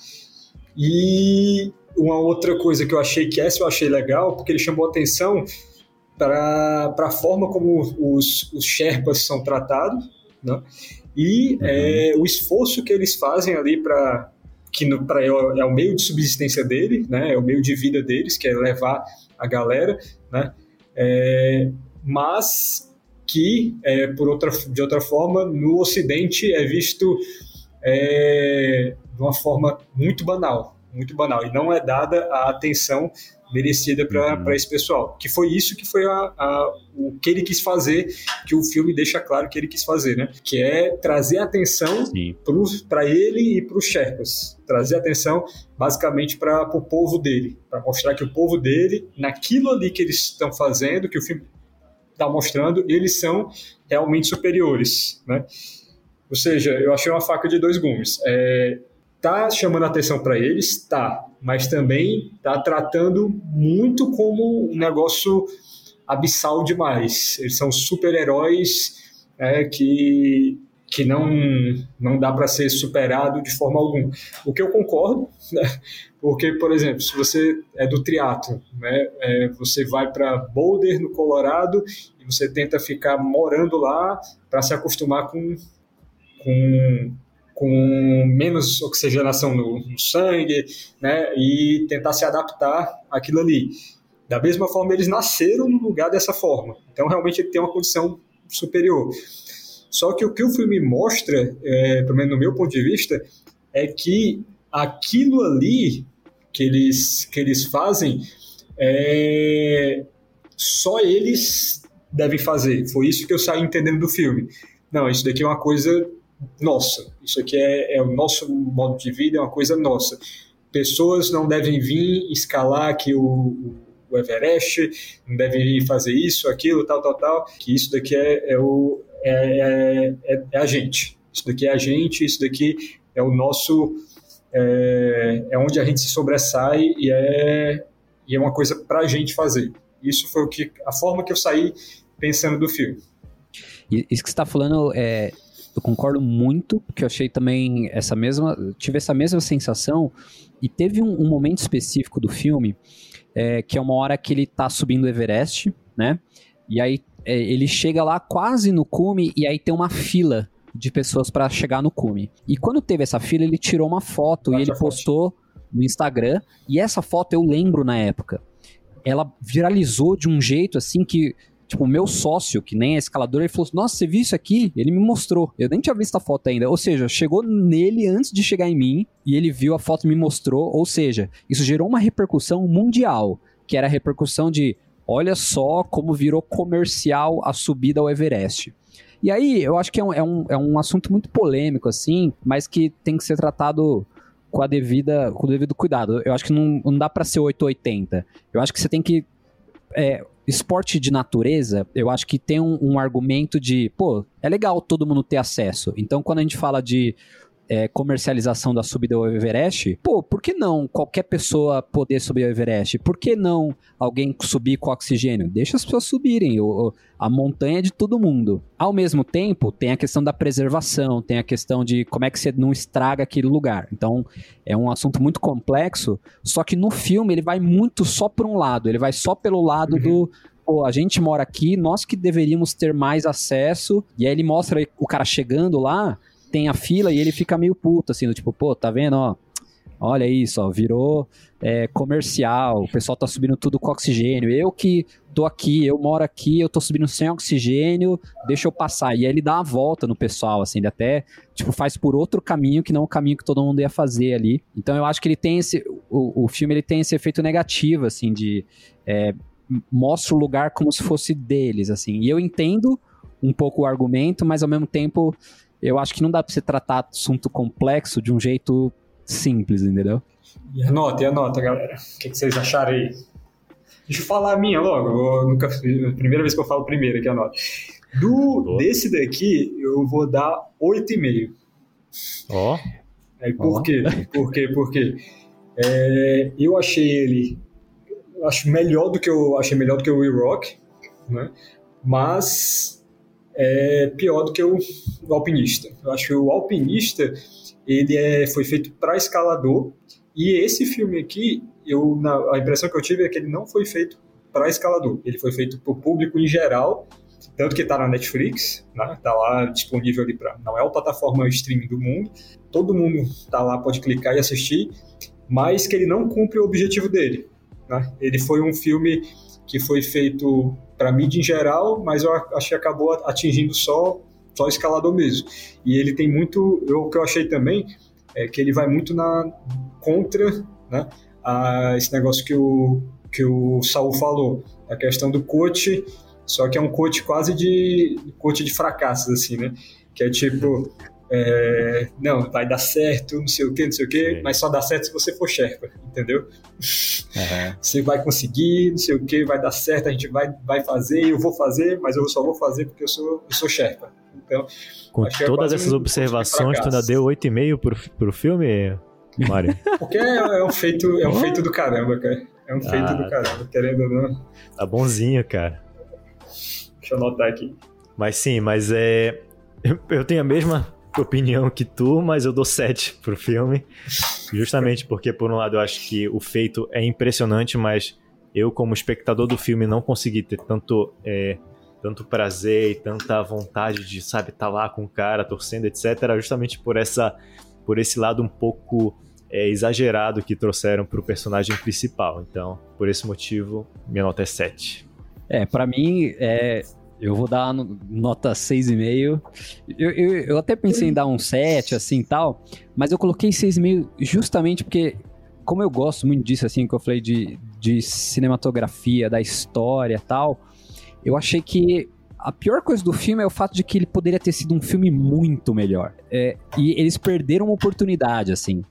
Speaker 1: E uma outra coisa que eu achei que essa eu achei legal, porque ele chamou atenção para a forma como os, os Sherpas são tratados, né? e uhum. é, o esforço que eles fazem ali para que no, pra, é, é o meio de subsistência dele, né? é o meio de vida deles, que é levar a galera, né? É, mas que, é, por outra, de outra forma, no Ocidente é visto é, de uma forma muito banal, muito banal, e não é dada a atenção merecida para uhum. esse pessoal. Que foi isso que foi a, a, o que ele quis fazer, que o filme deixa claro que ele quis fazer, né? Que é trazer atenção para ele e para os Sherpas. Trazer atenção basicamente para o povo dele, para mostrar que o povo dele, naquilo ali que eles estão fazendo, que o filme está mostrando, eles são realmente superiores, né? Ou seja, eu achei uma faca de dois gumes. É, tá chamando atenção para eles, tá, mas também tá tratando muito como um negócio abissal demais. Eles são super-heróis é, que que não não dá para ser superado de forma alguma. O que eu concordo, né? porque por exemplo, se você é do triatlo, né, é, você vai para Boulder no Colorado e você tenta ficar morando lá para se acostumar com com com menos oxigenação no, no, sangue, né, e tentar se adaptar àquilo ali. Da mesma forma, eles nasceram no lugar dessa forma. Então, realmente, ele tem uma condição superior. Só que o que o filme mostra, é, pelo menos no meu ponto de vista, é que aquilo ali que eles, que eles fazem, é, só eles devem fazer. Foi isso que eu saí entendendo do filme. Não, isso daqui é uma coisa nossa. Isso aqui é, é o nosso modo de vida, é uma coisa nossa. Pessoas não devem vir escalar aqui o, o Everest, não devem vir fazer isso, aquilo, tal, tal, tal. Que isso daqui é, é o, é, é, é, é, a gente. Isso daqui é a gente, isso daqui é o nosso. É, é onde a gente se sobressai e é, e é uma coisa para a gente fazer. Isso foi o que a forma que eu saí pensando do filme.
Speaker 2: Isso que você está falando é, eu concordo muito, porque eu achei também essa mesma. Tive essa mesma sensação. E teve um, um momento específico do filme, é, que é uma hora que ele tá subindo o Everest, né? E aí é, ele chega lá quase no cume, e aí tem uma fila de pessoas para chegar no cume. E quando teve essa fila, ele tirou uma foto Bate e ele postou no Instagram. E essa foto eu lembro na época. Ela viralizou de um jeito assim que Tipo, o meu sócio, que nem é escalador, ele falou: Nossa, você viu isso aqui? Ele me mostrou. Eu nem tinha visto a foto ainda. Ou seja, chegou nele antes de chegar em mim e ele viu a foto e me mostrou. Ou seja, isso gerou uma repercussão mundial, que era a repercussão de: Olha só como virou comercial a subida ao Everest. E aí, eu acho que é um, é um, é um assunto muito polêmico, assim, mas que tem que ser tratado com a devida, com o devido cuidado. Eu acho que não, não dá para ser 880. Eu acho que você tem que é, esporte de natureza, eu acho que tem um, um, argumento de, pô, é legal todo mundo ter acesso. Então, quando a gente fala de é, comercialização da subida ao Everest, pô, por que não qualquer pessoa poder subir ao Everest? Por que não alguém subir com oxigênio? Deixa as pessoas subirem, o, a montanha é de todo mundo. Ao mesmo tempo, tem a questão da preservação, tem a questão de como é que você não estraga aquele lugar. Então, é um assunto muito complexo, só que no filme ele vai muito só por um lado, ele vai só pelo lado uhum. do pô, a gente mora aqui, nós que deveríamos ter mais acesso. E aí ele mostra o cara chegando lá, tem a fila e ele fica meio puto, assim, do tipo, pô, tá vendo, ó, olha isso, ó, virou é, comercial, o pessoal tá subindo tudo com oxigênio, eu que tô aqui, eu moro aqui, eu tô subindo sem oxigênio, deixa eu passar. E aí ele dá uma volta no pessoal, assim, ele até, tipo, faz por outro caminho que não o caminho que todo mundo ia fazer ali. Então eu acho que ele tem esse, o, o filme ele tem esse efeito negativo, assim, de... É, mostra o lugar como se fosse deles, assim. E eu entendo um pouco o argumento, mas ao mesmo tempo eu acho que não dá pra você tratar assunto complexo de um jeito simples, entendeu?
Speaker 1: E anota, e anota, galera. O que, que vocês acharam aí? Deixa eu falar a minha logo. Eu nunca, primeira vez que eu falo primeiro aqui, anota. Do, desse daqui, eu vou dar 8,5.
Speaker 3: Ó.
Speaker 1: Oh. Aí, por oh. quê? Por quê? Por quê? É, eu achei ele acho melhor do que eu achei melhor do que o E-Rock, né? Mas é pior do que o, o alpinista. Eu acho que o alpinista ele é, foi feito para escalador e esse filme aqui, eu, na, a impressão que eu tive é que ele não foi feito para escalador. Ele foi feito para o público em geral, tanto que está na Netflix, né? Tá lá disponível ali para, não é uma plataforma streaming do mundo. Todo mundo está lá pode clicar e assistir, mas que ele não cumpre o objetivo dele. Né? Ele foi um filme que foi feito para mídia em geral, mas eu acho que acabou atingindo só só escalador mesmo. E ele tem muito, eu, o que eu achei também é que ele vai muito na contra, né, a, esse negócio que o que o Saul falou, a questão do coach, só que é um coach quase de coach de fracassos assim, né? Que é tipo, é, não, vai dar certo, não sei o que, não sei o que, mas só dá certo se você for Sherpa, entendeu? Uhum. Você vai conseguir, não sei o que, vai dar certo, a gente vai, vai fazer, eu vou fazer, mas eu só vou fazer porque eu sou, eu sou Sherpa. Então,
Speaker 3: Com é todas essas observações, tu ainda deu 8,5 pro, pro filme, Mário?
Speaker 1: Porque é, é, um feito, é um feito do caramba, cara. É um feito ah, do caramba, querendo ou não.
Speaker 3: Tá bonzinho, cara.
Speaker 1: Deixa eu anotar aqui.
Speaker 3: Mas sim, mas é. Eu tenho a mesma opinião que tu, mas eu dou 7 pro filme. Justamente porque, por um lado, eu acho que o feito é impressionante, mas eu, como espectador do filme, não consegui ter tanto, é, tanto prazer e tanta vontade de, sabe, estar tá lá com o cara, torcendo, etc. Justamente por essa por esse lado um pouco é, exagerado que trouxeram pro personagem principal. Então, por esse motivo, minha nota é 7.
Speaker 2: É, para mim, é, eu vou dar nota 6,5. Eu, eu, eu até pensei em dar um 7, assim, tal, mas eu coloquei 6,5 justamente porque, como eu gosto muito disso, assim, que eu falei de, de cinematografia, da história tal, eu achei que a pior coisa do filme é o fato de que ele poderia ter sido um filme muito melhor. É, e eles perderam uma oportunidade, assim.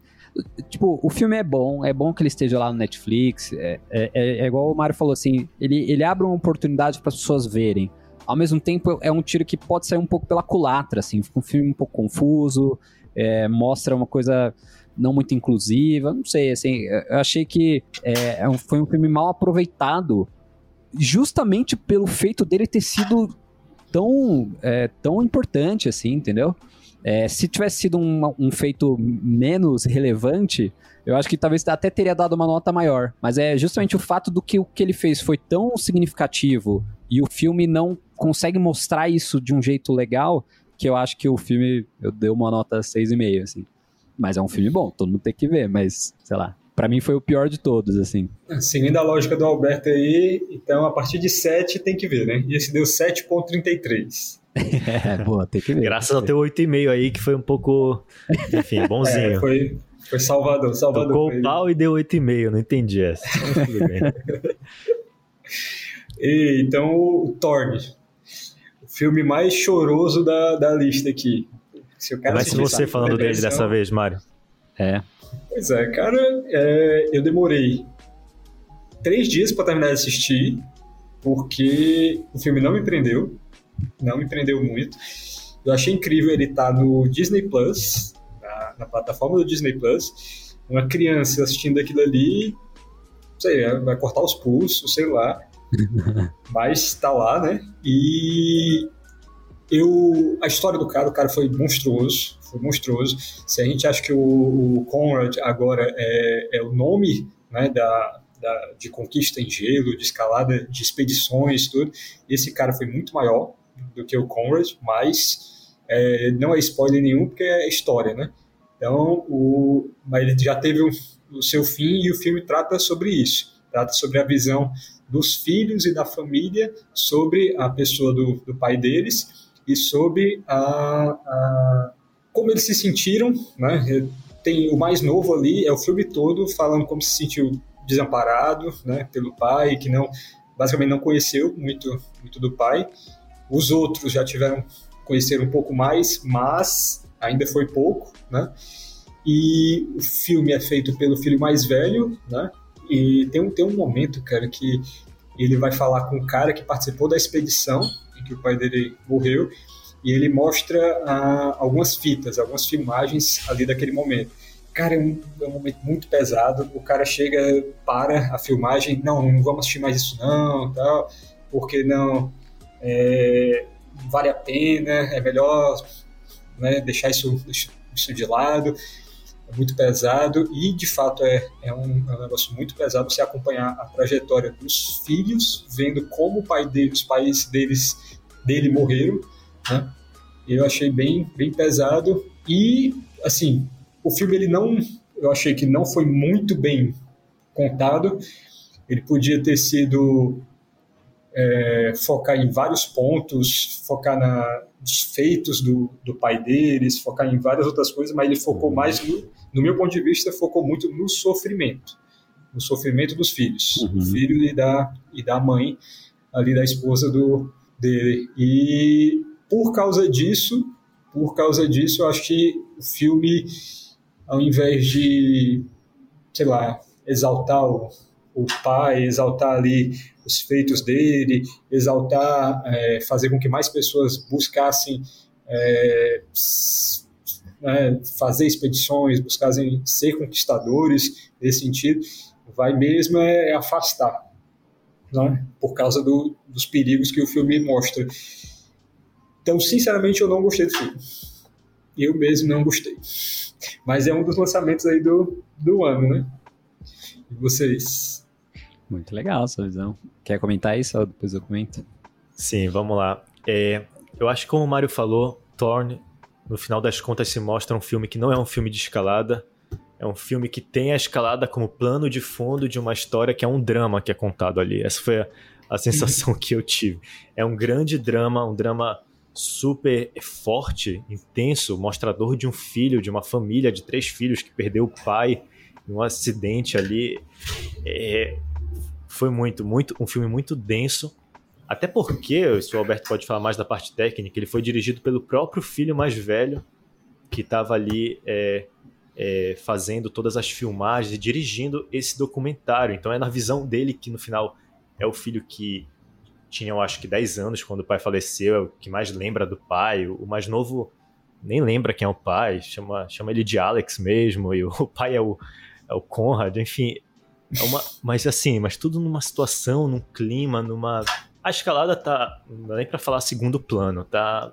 Speaker 2: Tipo, o filme é bom, é bom que ele esteja lá no Netflix. É, é, é igual o Mário falou assim: ele, ele abre uma oportunidade para as pessoas verem ao mesmo tempo é um tiro que pode sair um pouco pela culatra, assim, fica um filme um pouco confuso, é, mostra uma coisa não muito inclusiva, não sei, assim, eu achei que é, é foi um filme mal aproveitado justamente pelo feito dele ter sido tão, é, tão importante, assim, entendeu? É, se tivesse sido um, um, feito menos relevante, eu acho que talvez até teria dado uma nota maior. Mas é justamente o fato do que o que ele fez foi tão significativo e o filme não consegue mostrar isso de um jeito legal que eu acho que o filme eu dei uma nota 6,5, assim. Mas é um filme bom, todo mundo tem que ver, mas, sei lá, para mim foi o pior de todos, assim.
Speaker 1: Seguindo a lógica do Alberto aí, então a partir de 7 tem que ver, né? E esse deu 7.33.
Speaker 2: é, boa, tem que ver.
Speaker 3: Graças ao teu 8,5 aí, que foi um pouco, enfim, bonzinho.
Speaker 1: É, foi, foi Salvador, Salvador.
Speaker 3: Tocou o pau e deu 8,5, não entendi essa. tudo bem.
Speaker 1: e, então, o Thorne, filme mais choroso da, da lista aqui.
Speaker 3: Se Mas você falando dele dessa vez, Mário.
Speaker 2: É.
Speaker 1: Pois é, cara, é, eu demorei três dias para terminar de assistir, porque o filme não me prendeu, não me prendeu muito. Eu achei incrível ele estar tá no Disney Plus, na, na plataforma do Disney Plus, uma criança assistindo aquilo ali, sei, vai cortar os pulsos, sei lá. Mas está lá, né? E eu, a história do cara, o cara foi monstruoso, foi monstruoso. Se a gente acha que o, o Conrad agora é, é o nome né, da, da, de conquista em gelo, de escalada, de expedições, tudo, esse cara foi muito maior do que o Conrad, mas é, não é spoiler nenhum porque é história, né? Então, o, mas ele já teve o, o seu fim e o filme trata sobre isso, trata sobre a visão dos filhos e da família sobre a pessoa do, do pai deles e sobre a, a, como eles se sentiram, né? Tem o mais novo ali, é o filme todo falando como se sentiu desamparado, né, pelo pai, que não basicamente não conheceu muito muito do pai. Os outros já tiveram conhecer um pouco mais, mas ainda foi pouco, né? E o filme é feito pelo filho mais velho, né? E tem um, tem um momento, cara, que ele vai falar com um cara que participou da expedição em que o pai dele morreu, e ele mostra ah, algumas fitas, algumas filmagens ali daquele momento. Cara, é um, é um, momento muito pesado. O cara chega, para a filmagem, não, não vamos assistir mais isso não, tal, porque não é, vale a pena, é melhor né, deixar isso, isso de lado muito pesado e de fato é, é, um, é um negócio muito pesado você acompanhar a trajetória dos filhos, vendo como o pai dele, os pais deles dele morreram, né? Eu achei bem, bem pesado e assim o filme ele não, eu achei que não foi muito bem contado. Ele podia ter sido é, focar em vários pontos, focar na, feitos do, do pai deles, focar em várias outras coisas, mas ele focou uhum. mais, no, no meu ponto de vista, focou muito no sofrimento, no sofrimento dos filhos, uhum. do filho e da, e da mãe, ali da esposa do, dele. E por causa disso, por causa disso, eu acho que o filme, ao invés de, sei lá, exaltar o, o pai, exaltar ali os feitos dele, exaltar, é, fazer com que mais pessoas buscassem é, é, fazer expedições, buscassem ser conquistadores nesse sentido, vai mesmo é, afastar, né? por causa do, dos perigos que o filme mostra. Então, sinceramente, eu não gostei do filme. Eu mesmo não gostei. Mas é um dos lançamentos aí do, do ano, né? E vocês?
Speaker 2: Muito legal essa visão. Quer comentar isso depois eu comento?
Speaker 3: Sim, vamos lá. É, eu acho que como o Mário falou, Thorn, no final das contas, se mostra um filme que não é um filme de escalada, é um filme que tem a escalada como plano de fundo de uma história que é um drama que é contado ali. Essa foi a, a sensação que eu tive. É um grande drama, um drama super forte, intenso, mostrador de um filho, de uma família de três filhos que perdeu o pai em um acidente ali. É, foi muito, muito, um filme muito denso. Até porque, o Alberto pode falar mais da parte técnica, ele foi dirigido pelo próprio filho mais velho, que estava ali é, é, fazendo todas as filmagens e dirigindo esse documentário. Então é na visão dele que no final é o filho que tinha, eu acho que 10 anos quando o pai faleceu, é o que mais lembra do pai. O mais novo nem lembra quem é o pai, chama, chama ele de Alex mesmo, e o pai é o, é o Conrad, enfim. É uma, mas assim, mas tudo numa situação, num clima, numa. A escalada tá. Não dá nem pra falar segundo plano, tá.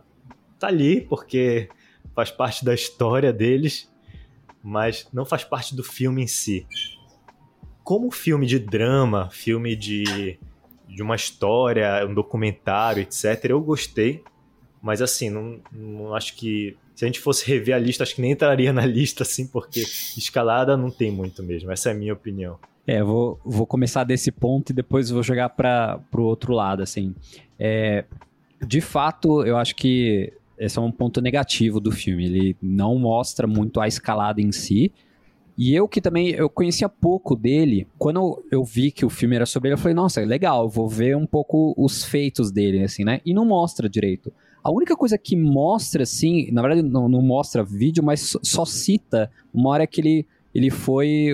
Speaker 3: Tá ali, porque faz parte da história deles, mas não faz parte do filme em si. Como filme de drama, filme de, de uma história, um documentário, etc., eu gostei, mas assim, não, não acho que se a gente fosse rever a lista, acho que nem entraria na lista, assim, porque escalada não tem muito mesmo. Essa é a minha opinião.
Speaker 2: É, vou, vou começar desse ponto e depois vou jogar para o outro lado, assim. É, de fato, eu acho que esse é um ponto negativo do filme. Ele não mostra muito a escalada em si. E eu que também, eu conhecia pouco dele, quando eu vi que o filme era sobre ele, eu falei, nossa, legal, vou ver um pouco os feitos dele, assim, né? E não mostra direito. A única coisa que mostra, assim, na verdade não, não mostra vídeo, mas só cita uma hora que ele, ele foi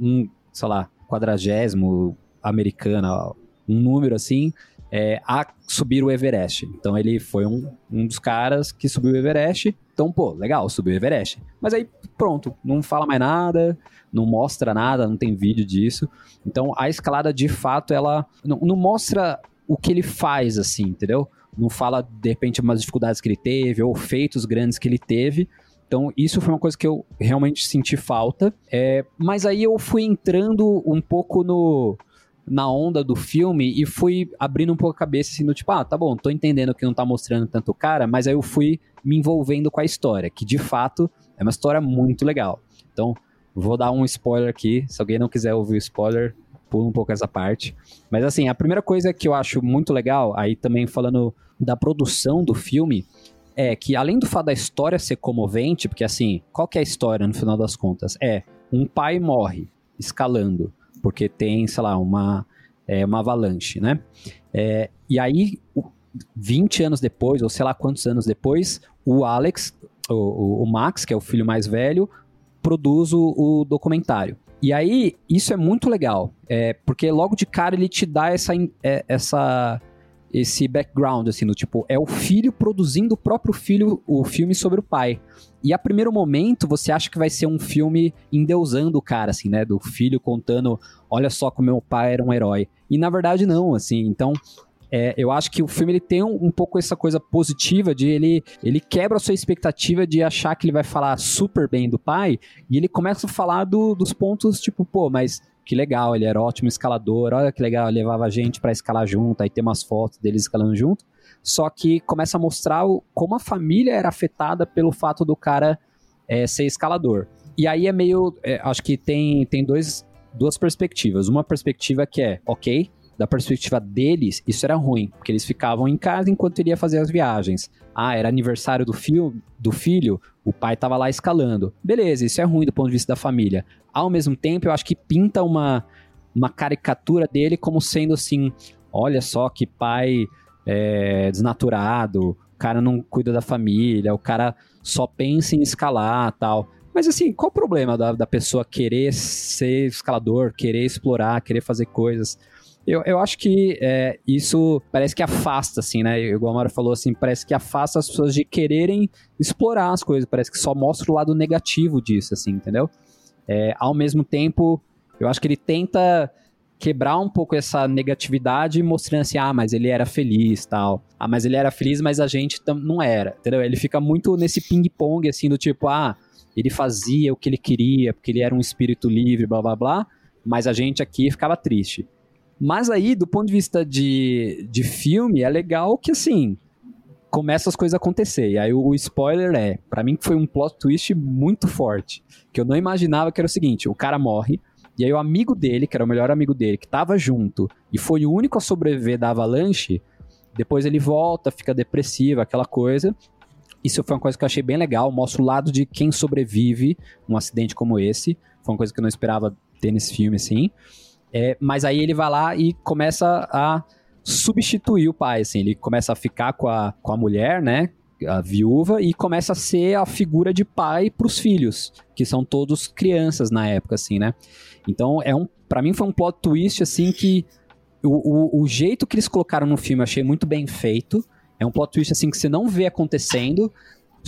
Speaker 2: um sei lá, quadragésimo americana, um número assim, é, a subir o Everest. Então ele foi um, um dos caras que subiu o Everest. Então, pô, legal, subiu o Everest. Mas aí, pronto, não fala mais nada, não mostra nada, não tem vídeo disso. Então a escalada, de fato, ela não, não mostra o que ele faz, assim, entendeu? Não fala, de repente, umas dificuldades que ele teve ou feitos grandes que ele teve. Então, isso foi uma coisa que eu realmente senti falta. É, mas aí eu fui entrando um pouco no, na onda do filme e fui abrindo um pouco a cabeça assim, tipo, ah, tá bom, tô entendendo que não tá mostrando tanto cara, mas aí eu fui me envolvendo com a história, que de fato é uma história muito legal. Então, vou dar um spoiler aqui, se alguém não quiser ouvir o spoiler, pula um pouco essa parte. Mas assim, a primeira coisa que eu acho muito legal, aí também falando da produção do filme, é que além do fato da história ser comovente, porque assim, qual que é a história no final das contas? É, um pai morre escalando porque tem, sei lá, uma, é, uma avalanche, né? É, e aí, 20 anos depois, ou sei lá quantos anos depois, o Alex, o, o Max, que é o filho mais velho, produz o, o documentário. E aí, isso é muito legal, é, porque logo de cara ele te dá essa, é, essa esse background, assim, no tipo, é o filho produzindo o próprio filho, o filme sobre o pai. E a primeiro momento você acha que vai ser um filme endeusando o cara, assim, né? Do filho contando, olha só como meu pai era um herói. E na verdade não, assim, então é, eu acho que o filme ele tem um, um, pouco essa coisa positiva de ele, ele quebra a sua expectativa de achar que ele vai falar super bem do pai e ele começa a falar do, dos pontos tipo, pô, mas que legal, ele era ótimo escalador, olha que legal, levava a gente para escalar junto, aí tem umas fotos deles escalando junto. Só que começa a mostrar o, como a família era afetada pelo fato do cara é, ser escalador. E aí é meio. É, acho que tem, tem dois, duas perspectivas. Uma perspectiva que é, ok, da perspectiva deles, isso era ruim, porque eles ficavam em casa enquanto ele ia fazer as viagens. Ah, era aniversário do, fio, do filho, o pai estava lá escalando. Beleza, isso é ruim do ponto de vista da família. Ao mesmo tempo, eu acho que pinta uma, uma caricatura dele como sendo assim: olha só que pai é, desnaturado, o cara não cuida da família, o cara só pensa em escalar tal. Mas assim, qual o problema da, da pessoa querer ser escalador, querer explorar, querer fazer coisas? Eu, eu acho que é, isso parece que afasta, assim, né? Igual a Mara falou, assim, parece que afasta as pessoas de quererem explorar as coisas. Parece que só mostra o lado negativo disso, assim, entendeu? É, ao mesmo tempo, eu acho que ele tenta quebrar um pouco essa negatividade, mostrando assim, ah, mas ele era feliz, tal. Ah, mas ele era feliz, mas a gente não era, entendeu? Ele fica muito nesse ping-pong, assim, do tipo, ah, ele fazia o que ele queria, porque ele era um espírito livre, blá, blá, blá, mas a gente aqui ficava triste. Mas aí, do ponto de vista de, de filme, é legal que, assim, começa as coisas a acontecer. E aí o, o spoiler é, para mim foi um plot twist muito forte, que eu não imaginava que era o seguinte, o cara morre, e aí o amigo dele, que era o melhor amigo dele, que tava junto, e foi o único a sobreviver da avalanche, depois ele volta, fica depressivo, aquela coisa. Isso foi uma coisa que eu achei bem legal, mostra o lado de quem sobrevive num acidente como esse. Foi uma coisa que eu não esperava ter nesse filme, assim. É, mas aí ele vai lá e começa a substituir o pai, assim, ele começa a ficar com a, com a mulher, né, a viúva, e começa a ser a figura de pai para os filhos, que são todos crianças na época, assim, né. Então, é um, para mim foi um plot twist, assim, que o, o, o jeito que eles colocaram no filme eu achei muito bem feito, é um plot twist, assim, que você não vê acontecendo,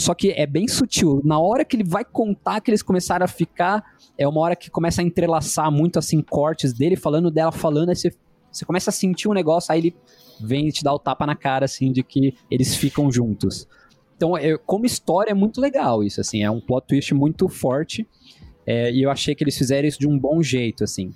Speaker 2: só que é bem sutil. Na hora que ele vai contar que eles começaram a ficar, é uma hora que começa a entrelaçar muito assim cortes dele falando dela falando, aí você, você começa a sentir um negócio, aí ele vem e te dá o tapa na cara assim de que eles ficam juntos. Então, é, como história é muito legal isso assim, é um plot twist muito forte. É, e eu achei que eles fizeram isso de um bom jeito assim.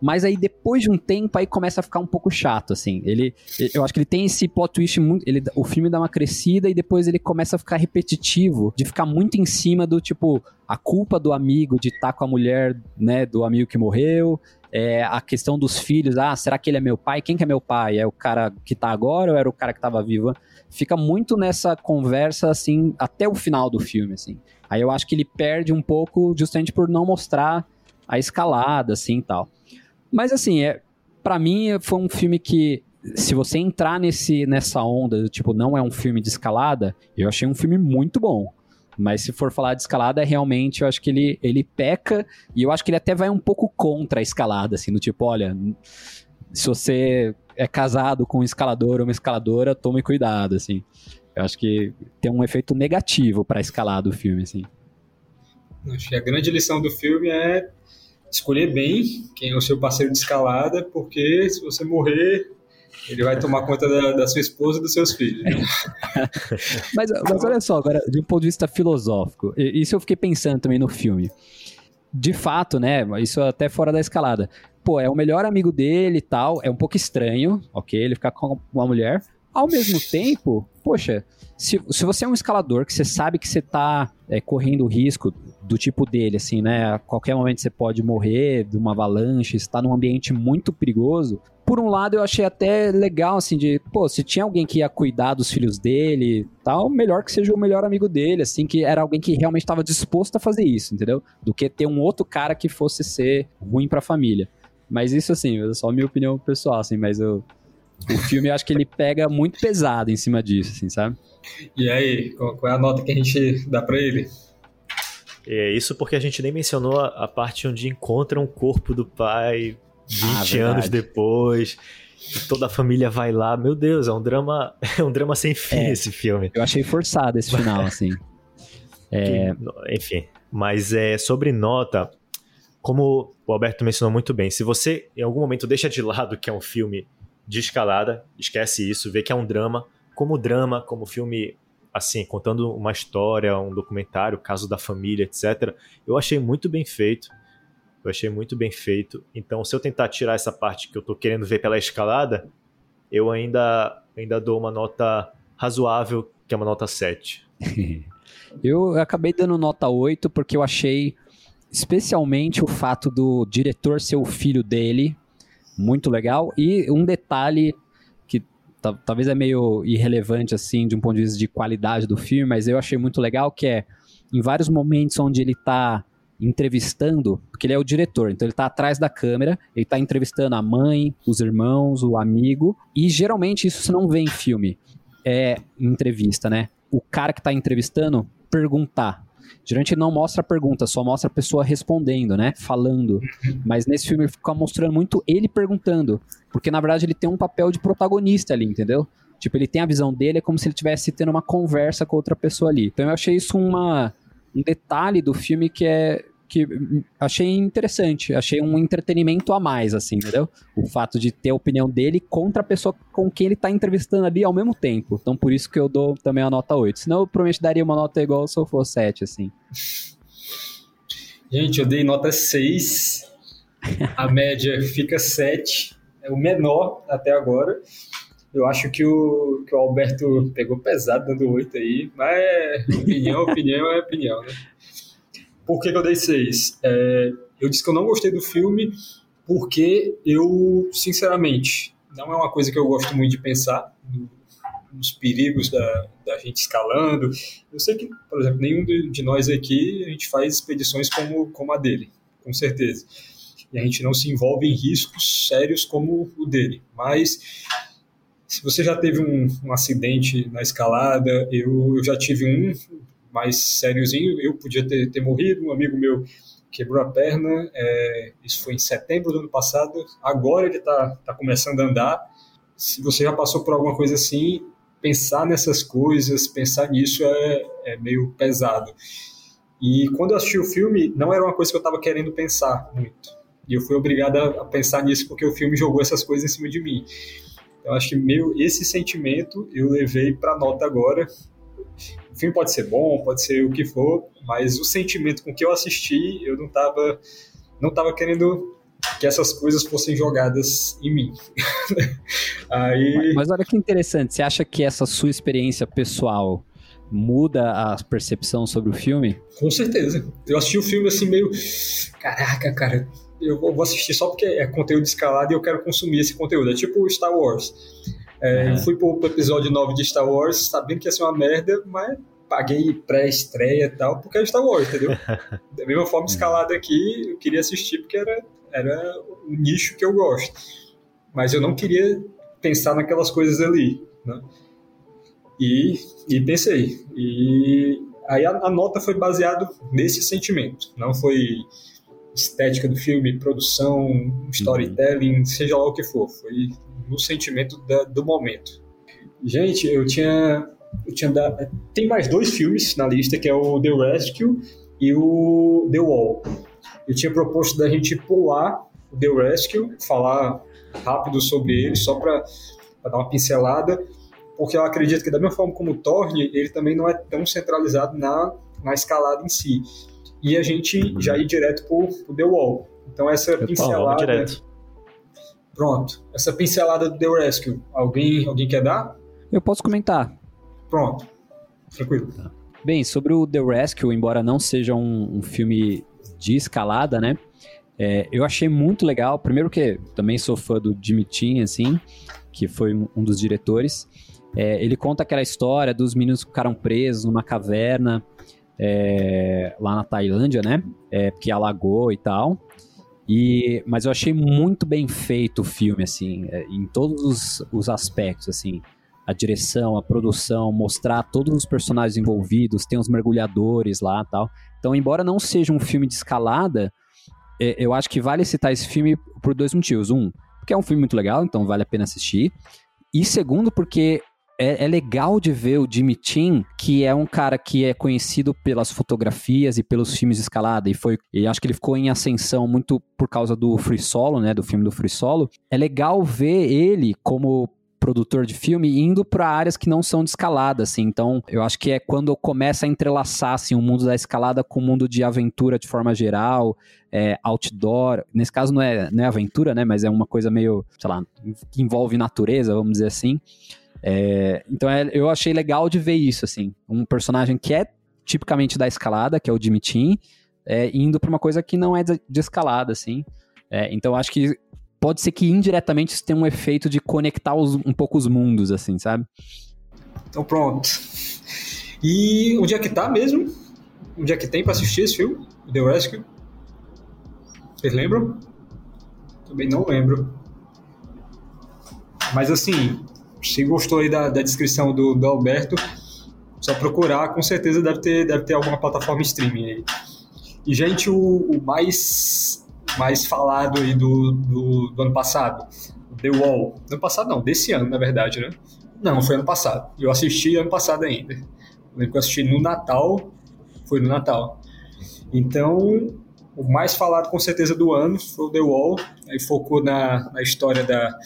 Speaker 2: Mas aí depois de um tempo aí começa a ficar um pouco chato, assim. Ele, eu acho que ele tem esse plot twist muito, ele, o filme dá uma crescida e depois ele começa a ficar repetitivo, de ficar muito em cima do tipo a culpa do amigo de estar tá com a mulher, né, do amigo que morreu, é, a questão dos filhos, ah, será que ele é meu pai? Quem que é meu pai? É o cara que tá agora ou era o cara que tava vivo? Fica muito nessa conversa, assim, até o final do filme, assim. Aí eu acho que ele perde um pouco justamente por não mostrar a escalada, assim, tal. Mas assim, é, para mim foi um filme que se você entrar nesse, nessa onda, tipo, não é um filme de escalada, eu achei um filme muito bom. Mas se for falar de escalada, realmente eu acho que ele, ele peca e eu acho que ele até vai um pouco contra a escalada, assim, no tipo, olha, se você é casado com um escalador ou uma escaladora, tome cuidado, assim. Eu acho que tem um efeito negativo para escalar do filme, assim.
Speaker 1: Acho que a grande lição do filme é escolher bem quem é o seu parceiro de escalada, porque se você morrer, ele vai tomar conta da, da sua esposa e dos seus filhos.
Speaker 2: mas, mas olha só, agora, de um ponto de vista filosófico, isso eu fiquei pensando também no filme. De fato, né? Isso até fora da escalada. Pô, é o melhor amigo dele e tal. É um pouco estranho, ok? Ele ficar com uma mulher. Ao mesmo tempo, poxa, se, se você é um escalador que você sabe que você tá é, correndo risco do tipo dele, assim, né? A qualquer momento você pode morrer de uma avalanche, está num ambiente muito perigoso. Por um lado, eu achei até legal, assim, de, pô, se tinha alguém que ia cuidar dos filhos dele tal, melhor que seja o melhor amigo dele, assim, que era alguém que realmente estava disposto a fazer isso, entendeu? Do que ter um outro cara que fosse ser ruim pra família. Mas isso, assim, é só minha opinião pessoal, assim, mas eu, o filme, eu acho que ele pega muito pesado em cima disso, assim, sabe?
Speaker 1: E aí, qual é a nota que a gente dá para ele?
Speaker 3: É isso porque a gente nem mencionou a, a parte onde encontra um corpo do pai 20 ah, anos depois. E toda a família vai lá. Meu Deus, é um drama, é um drama sem fim é, esse filme.
Speaker 2: Eu achei forçado esse final, assim.
Speaker 3: É... Enfim, mas é sobre nota, como o Alberto mencionou muito bem, se você em algum momento deixa de lado que é um filme de escalada, esquece isso, vê que é um drama, como drama, como filme assim, contando uma história, um documentário, caso da família, etc. Eu achei muito bem feito. Eu achei muito bem feito. Então, se eu tentar tirar essa parte que eu tô querendo ver pela escalada, eu ainda ainda dou uma nota razoável, que é uma nota 7.
Speaker 2: eu acabei dando nota 8 porque eu achei especialmente o fato do diretor ser o filho dele muito legal. E um detalhe que talvez é meio irrelevante, assim, de um ponto de vista de qualidade do filme, mas eu achei muito legal, que é, em vários momentos onde ele está entrevistando, porque ele é o diretor, então ele está atrás da câmera, ele está entrevistando a mãe, os irmãos, o amigo, e geralmente isso você não vê em filme, é entrevista, né? O cara que está entrevistando perguntar Geralmente não mostra a pergunta, só mostra a pessoa respondendo, né? Falando. Mas nesse filme ele fica mostrando muito ele perguntando. Porque na verdade ele tem um papel de protagonista ali, entendeu? Tipo, ele tem a visão dele, é como se ele estivesse tendo uma conversa com outra pessoa ali. Então eu achei isso uma, um detalhe do filme que é, que achei interessante, achei um entretenimento a mais, assim, entendeu? O fato de ter a opinião dele contra a pessoa com quem ele tá entrevistando ali ao mesmo tempo. Então por isso que eu dou também a nota 8. Senão eu provavelmente daria uma nota igual se eu for 7, assim.
Speaker 1: Gente, eu dei nota 6. A média fica 7. É o menor até agora. Eu acho que o, que o Alberto pegou pesado dando 8 aí, mas opinião, opinião é opinião, né? Por que, que eu dei seis? É, eu disse que eu não gostei do filme porque eu, sinceramente, não é uma coisa que eu gosto muito de pensar nos perigos da, da gente escalando. Eu sei que, por exemplo, nenhum de nós aqui a gente faz expedições como, como a dele, com certeza. E a gente não se envolve em riscos sérios como o dele. Mas se você já teve um, um acidente na escalada, eu, eu já tive um, mais sériozinho. Eu podia ter, ter morrido, um amigo meu quebrou a perna, é, isso foi em setembro do ano passado. Agora ele está tá começando a andar. Se você já passou por alguma coisa assim, pensar nessas coisas, pensar nisso é, é meio pesado. E quando eu assisti o filme, não era uma coisa que eu estava querendo pensar muito. E eu fui obrigado a pensar nisso porque o filme jogou essas coisas em cima de mim. Eu acho que esse sentimento eu levei para nota agora o filme pode ser bom, pode ser o que for, mas o sentimento com que eu assisti, eu não estava não tava querendo que essas coisas fossem jogadas em mim.
Speaker 2: Aí... Mas, mas olha que interessante, você acha que essa sua experiência pessoal muda a percepção sobre o filme?
Speaker 1: Com certeza. Eu assisti o filme assim meio, caraca, cara, eu vou assistir só porque é conteúdo escalado e eu quero consumir esse conteúdo. É tipo Star Wars. É, Eu fui pro episódio 9 de Star Wars sabendo que ia ser uma merda, mas paguei pré-estreia e tal, porque é Star Wars, entendeu? da mesma forma escalada aqui, eu queria assistir porque era, era o nicho que eu gosto. Mas eu não queria pensar naquelas coisas ali, né? E, e pensei. E aí a, a nota foi baseada nesse sentimento. Não foi estética do filme, produção, storytelling, uhum. seja lá o que for. Foi no sentimento da, do momento. Gente, eu tinha, eu tinha dado, tem mais dois filmes na lista que é o The Rescue e o The Wall. Eu tinha proposto da gente pular o The Rescue, falar rápido sobre ele, só para dar uma pincelada, porque eu acredito que da mesma forma como o Torne, ele também não é tão centralizado na, na escalada em si. E a gente já ir direto para o The Wall. Então essa pincelada... Pronto. Essa pincelada do The Rescue, alguém, alguém quer dar?
Speaker 2: Eu posso comentar.
Speaker 1: Pronto. Tranquilo.
Speaker 2: Bem, sobre o The Rescue, embora não seja um, um filme de escalada, né? É, eu achei muito legal. Primeiro que também sou fã do Jimmy Chin, assim, que foi um dos diretores. É, ele conta aquela história dos meninos que ficaram presos numa caverna é, lá na Tailândia, né? É, que alagou e tal. E, mas eu achei muito bem feito o filme, assim, é, em todos os, os aspectos, assim. A direção, a produção, mostrar todos os personagens envolvidos, tem os mergulhadores lá tal. Então, embora não seja um filme de escalada, é, eu acho que vale citar esse filme por dois motivos. Um, porque é um filme muito legal, então vale a pena assistir. E segundo, porque é, é, legal de ver o Jimmy Chin, que é um cara que é conhecido pelas fotografias e pelos filmes de escalada, e foi, e acho que ele ficou em ascensão muito por causa do Free Solo, né, do filme do Free Solo. É legal ver ele como produtor de filme indo para áreas que não são de escalada, assim. Então, eu acho que é quando começa a entrelaçar assim, o mundo da escalada com o mundo de aventura de forma geral, é, outdoor. Nesse caso não é, não é aventura, né? Mas é uma coisa meio, sei lá, que envolve natureza, vamos dizer assim. É, então é, eu achei legal de ver isso, assim. Um personagem que é tipicamente da escalada, que é o Jimmy é, indo para uma coisa que não é de, de escalada, assim. É, então acho que pode ser que indiretamente isso tenha um efeito de conectar os, um pouco os mundos, assim, sabe?
Speaker 1: Então pronto. E onde é que tá mesmo? Onde é que tem para assistir esse filme? The Rescue? Vocês lembram? Também não lembro. Mas assim, se gostou aí da, da descrição do, do Alberto, só procurar, com certeza deve ter, deve ter alguma plataforma streaming aí. E, gente, o, o mais, mais falado aí do, do, do, ano passado, The Wall. Ano passado não, desse ano, na verdade, né? Não, foi ano passado. Eu assisti ano passado ainda. Eu lembro que eu assisti no Natal, foi no Natal. Então, o mais falado com certeza do ano foi o The Wall. Aí focou na, na história da,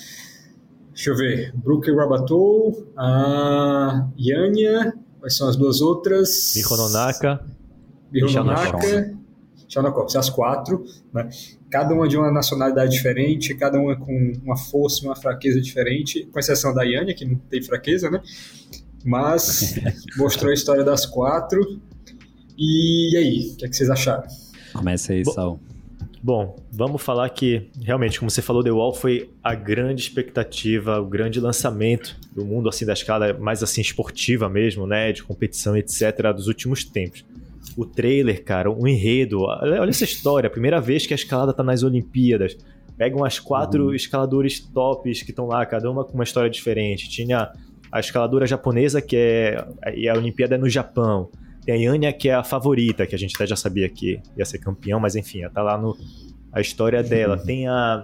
Speaker 1: Deixa eu ver. Brooke Rabatou, a Yanya, quais são as duas outras?
Speaker 3: Mihononaka.
Speaker 1: Mihononaka. Shanokov, as quatro, né? cada uma de uma nacionalidade diferente, cada uma com uma força e uma fraqueza diferente, com exceção da Yanya, que não tem fraqueza, né? Mas mostrou a história das quatro. E aí, o que, é que vocês acharam?
Speaker 2: Começa aí, Sal.
Speaker 3: Bom, vamos falar que realmente, como você falou, The Wall foi a grande expectativa, o grande lançamento do mundo assim da escala mais assim esportiva mesmo, né, de competição, etc, dos últimos tempos. O trailer, cara, o enredo, olha essa história, a primeira vez que a escalada tá nas Olimpíadas. Pegam as quatro uhum. escaladores tops que estão lá, cada uma com uma história diferente. Tinha a escaladora japonesa, que é. E a Olimpíada é no Japão. Tem a Yanya, que é a favorita, que a gente até já sabia que ia ser campeão, mas enfim, ela tá lá no. A história dela. Tem a.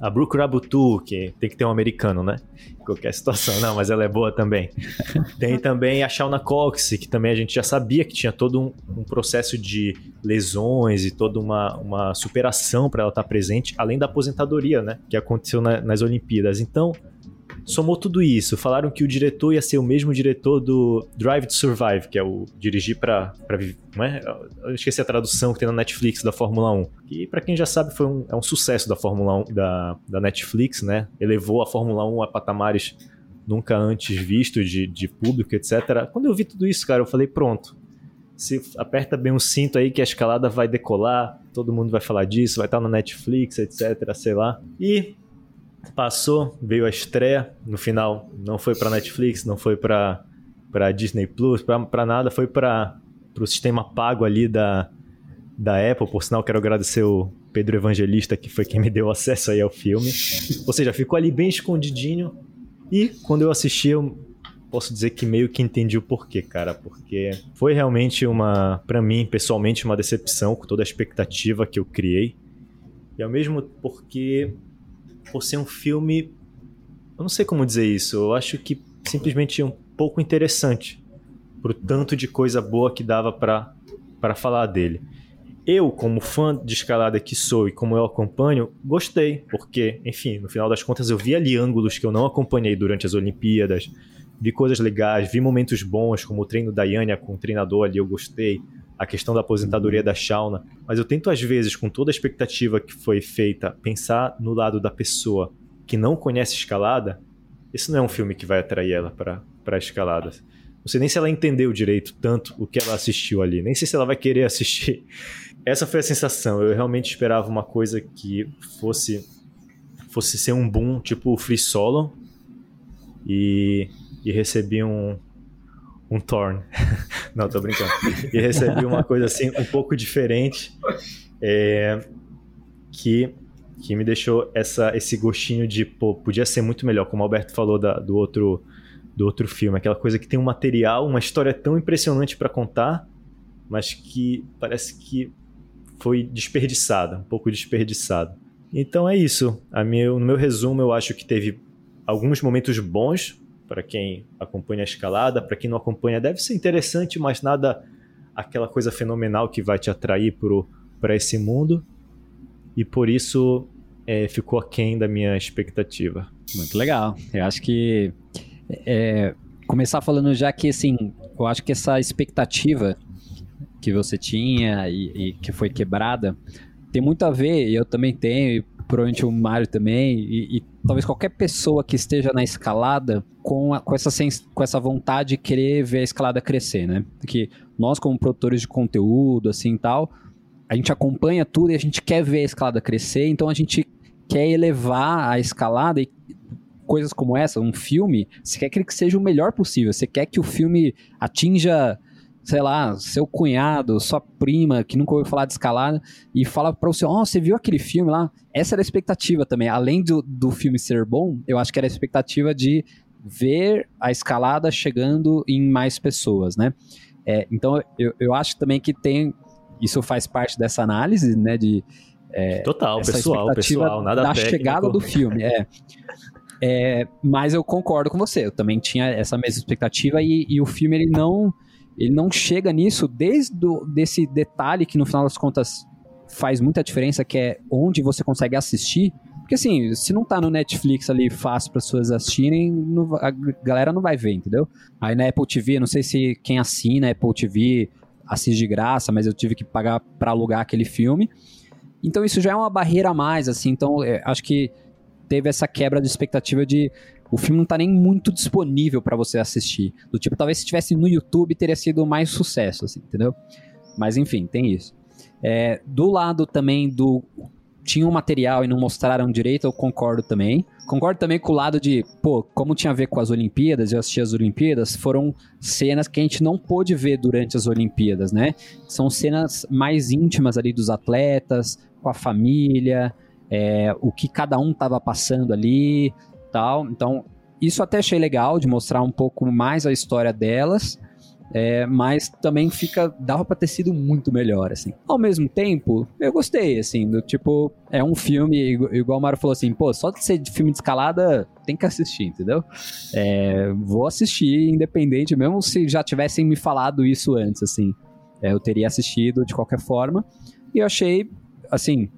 Speaker 3: A Brooke Rabutu, que tem que ter um americano, né? Em qualquer situação. Não, mas ela é boa também. Tem também a Shauna Cox, que também a gente já sabia que tinha todo um, um processo de lesões e toda uma, uma superação para ela estar presente, além da aposentadoria, né? Que aconteceu na, nas Olimpíadas. Então, somou tudo isso. Falaram que o diretor ia ser o mesmo diretor do Drive to Survive, que é o dirigir para não é? Eu esqueci a tradução que tem na Netflix da Fórmula 1. E para quem já sabe, foi um, é um sucesso da Fórmula 1 da, da Netflix, né? Elevou a Fórmula 1 a patamares nunca antes vistos de, de público, etc. Quando eu vi tudo isso, cara, eu falei, pronto. Se aperta bem o cinto aí que a escalada vai decolar, todo mundo vai falar disso, vai estar na Netflix, etc, sei lá. E Passou, veio a estreia, no final não foi para Netflix, não foi para para Disney Plus, para nada, foi para o sistema pago ali da, da Apple. Por sinal, quero agradecer o Pedro Evangelista, que foi quem me deu acesso aí ao filme. Ou seja, ficou ali bem escondidinho. E quando eu assisti, eu posso dizer que meio que entendi o porquê, cara, porque foi realmente uma, para mim, pessoalmente, uma decepção com toda a expectativa que eu criei. E ao mesmo porque por ser um filme, eu não sei como dizer isso, eu acho que simplesmente um pouco interessante pro tanto de coisa boa que dava para para falar dele. Eu, como fã de escalada que sou e como eu acompanho, gostei, porque, enfim, no final das contas eu vi ali ângulos que eu não acompanhei durante as Olimpíadas, vi coisas legais, vi momentos bons, como o treino da Yania com o treinador ali, eu gostei, a questão da aposentadoria da Shauna, mas eu tento às vezes, com toda a expectativa que foi feita, pensar no lado da pessoa que não conhece escalada, esse não é um filme que vai atrair ela para a escalada. Não sei nem se ela entendeu direito tanto o que ela assistiu ali, nem sei se ela vai querer assistir essa foi a sensação. Eu realmente esperava uma coisa que fosse fosse ser um boom tipo o Free Solo e, e recebi um um Torn. Não, tô brincando. E recebi uma coisa assim um pouco diferente é, que que me deixou essa, esse gostinho de, pô, podia ser muito melhor, como o Alberto falou da, do outro do outro filme, aquela coisa que tem um material, uma história tão impressionante para contar, mas que parece que foi desperdiçada, um pouco desperdiçada. Então é isso. A meu, no meu resumo, eu acho que teve alguns momentos bons para quem acompanha a escalada, para quem não acompanha deve ser interessante, mas nada aquela coisa fenomenal que vai te atrair para esse mundo. E por isso é, ficou aquém da minha expectativa.
Speaker 2: Muito legal. Eu acho que é, começar falando já que assim, eu acho que essa expectativa que você tinha e, e, que foi quebrada tem muito a ver, eu também tenho, e provavelmente o Mário também, e, e, talvez qualquer pessoa que esteja na escalada com, a, com, essa, com essa vontade de querer ver a escalada crescer, né? Porque nós, como produtores de conteúdo, assim tal, a gente acompanha tudo e a gente quer ver a escalada crescer, então a gente quer elevar a escalada e coisas como essa, um filme, você quer que ele seja o melhor possível, você quer que o filme atinja sei lá, seu cunhado, sua prima, que nunca ouviu falar de escalada, e fala pra você, ó, oh, você viu aquele filme lá? Essa era a expectativa também. Além do, do filme ser bom, eu acho que era a expectativa de ver a escalada chegando em mais pessoas, né? É, então, eu, eu acho também que tem... Isso faz parte dessa análise, né, de... É,
Speaker 3: Total, pessoal, pessoal, nada
Speaker 2: da
Speaker 3: técnico.
Speaker 2: chegada do filme, é. é. Mas eu concordo com você, eu também tinha essa mesma expectativa e, e o filme, ele não ele não chega nisso desde do, desse detalhe que no final das contas faz muita diferença, que é onde você consegue assistir. Porque assim, se não tá no Netflix ali fácil para as pessoas assistirem, não, a galera não vai ver, entendeu? Aí na Apple TV, não sei se quem assina Apple TV assiste de graça, mas eu tive que pagar para alugar aquele filme. Então isso já é uma barreira a mais, assim. Então é, acho que teve essa quebra de expectativa de o filme não tá nem muito disponível para você assistir. Do tipo, talvez se tivesse no YouTube teria sido mais sucesso, assim, entendeu? Mas enfim, tem isso. É, do lado também do tinha um material e não mostraram direito, eu concordo também. Concordo também com o lado de, pô, como tinha a ver com as Olimpíadas, eu assisti as Olimpíadas, foram cenas que a gente não pôde ver durante as Olimpíadas, né? São cenas mais íntimas ali dos atletas, com a família, é, o que cada um estava passando ali, tal. Então, isso até achei legal de mostrar um pouco mais a história delas. É, mas também fica dava para ter sido muito melhor assim. Ao mesmo tempo, eu gostei assim, do tipo, é um filme igual o Mário falou assim, pô, só de ser filme de escalada, tem que assistir, entendeu? É, vou assistir independente, mesmo se já tivessem me falado isso antes assim. É, eu teria assistido de qualquer forma. E eu achei assim,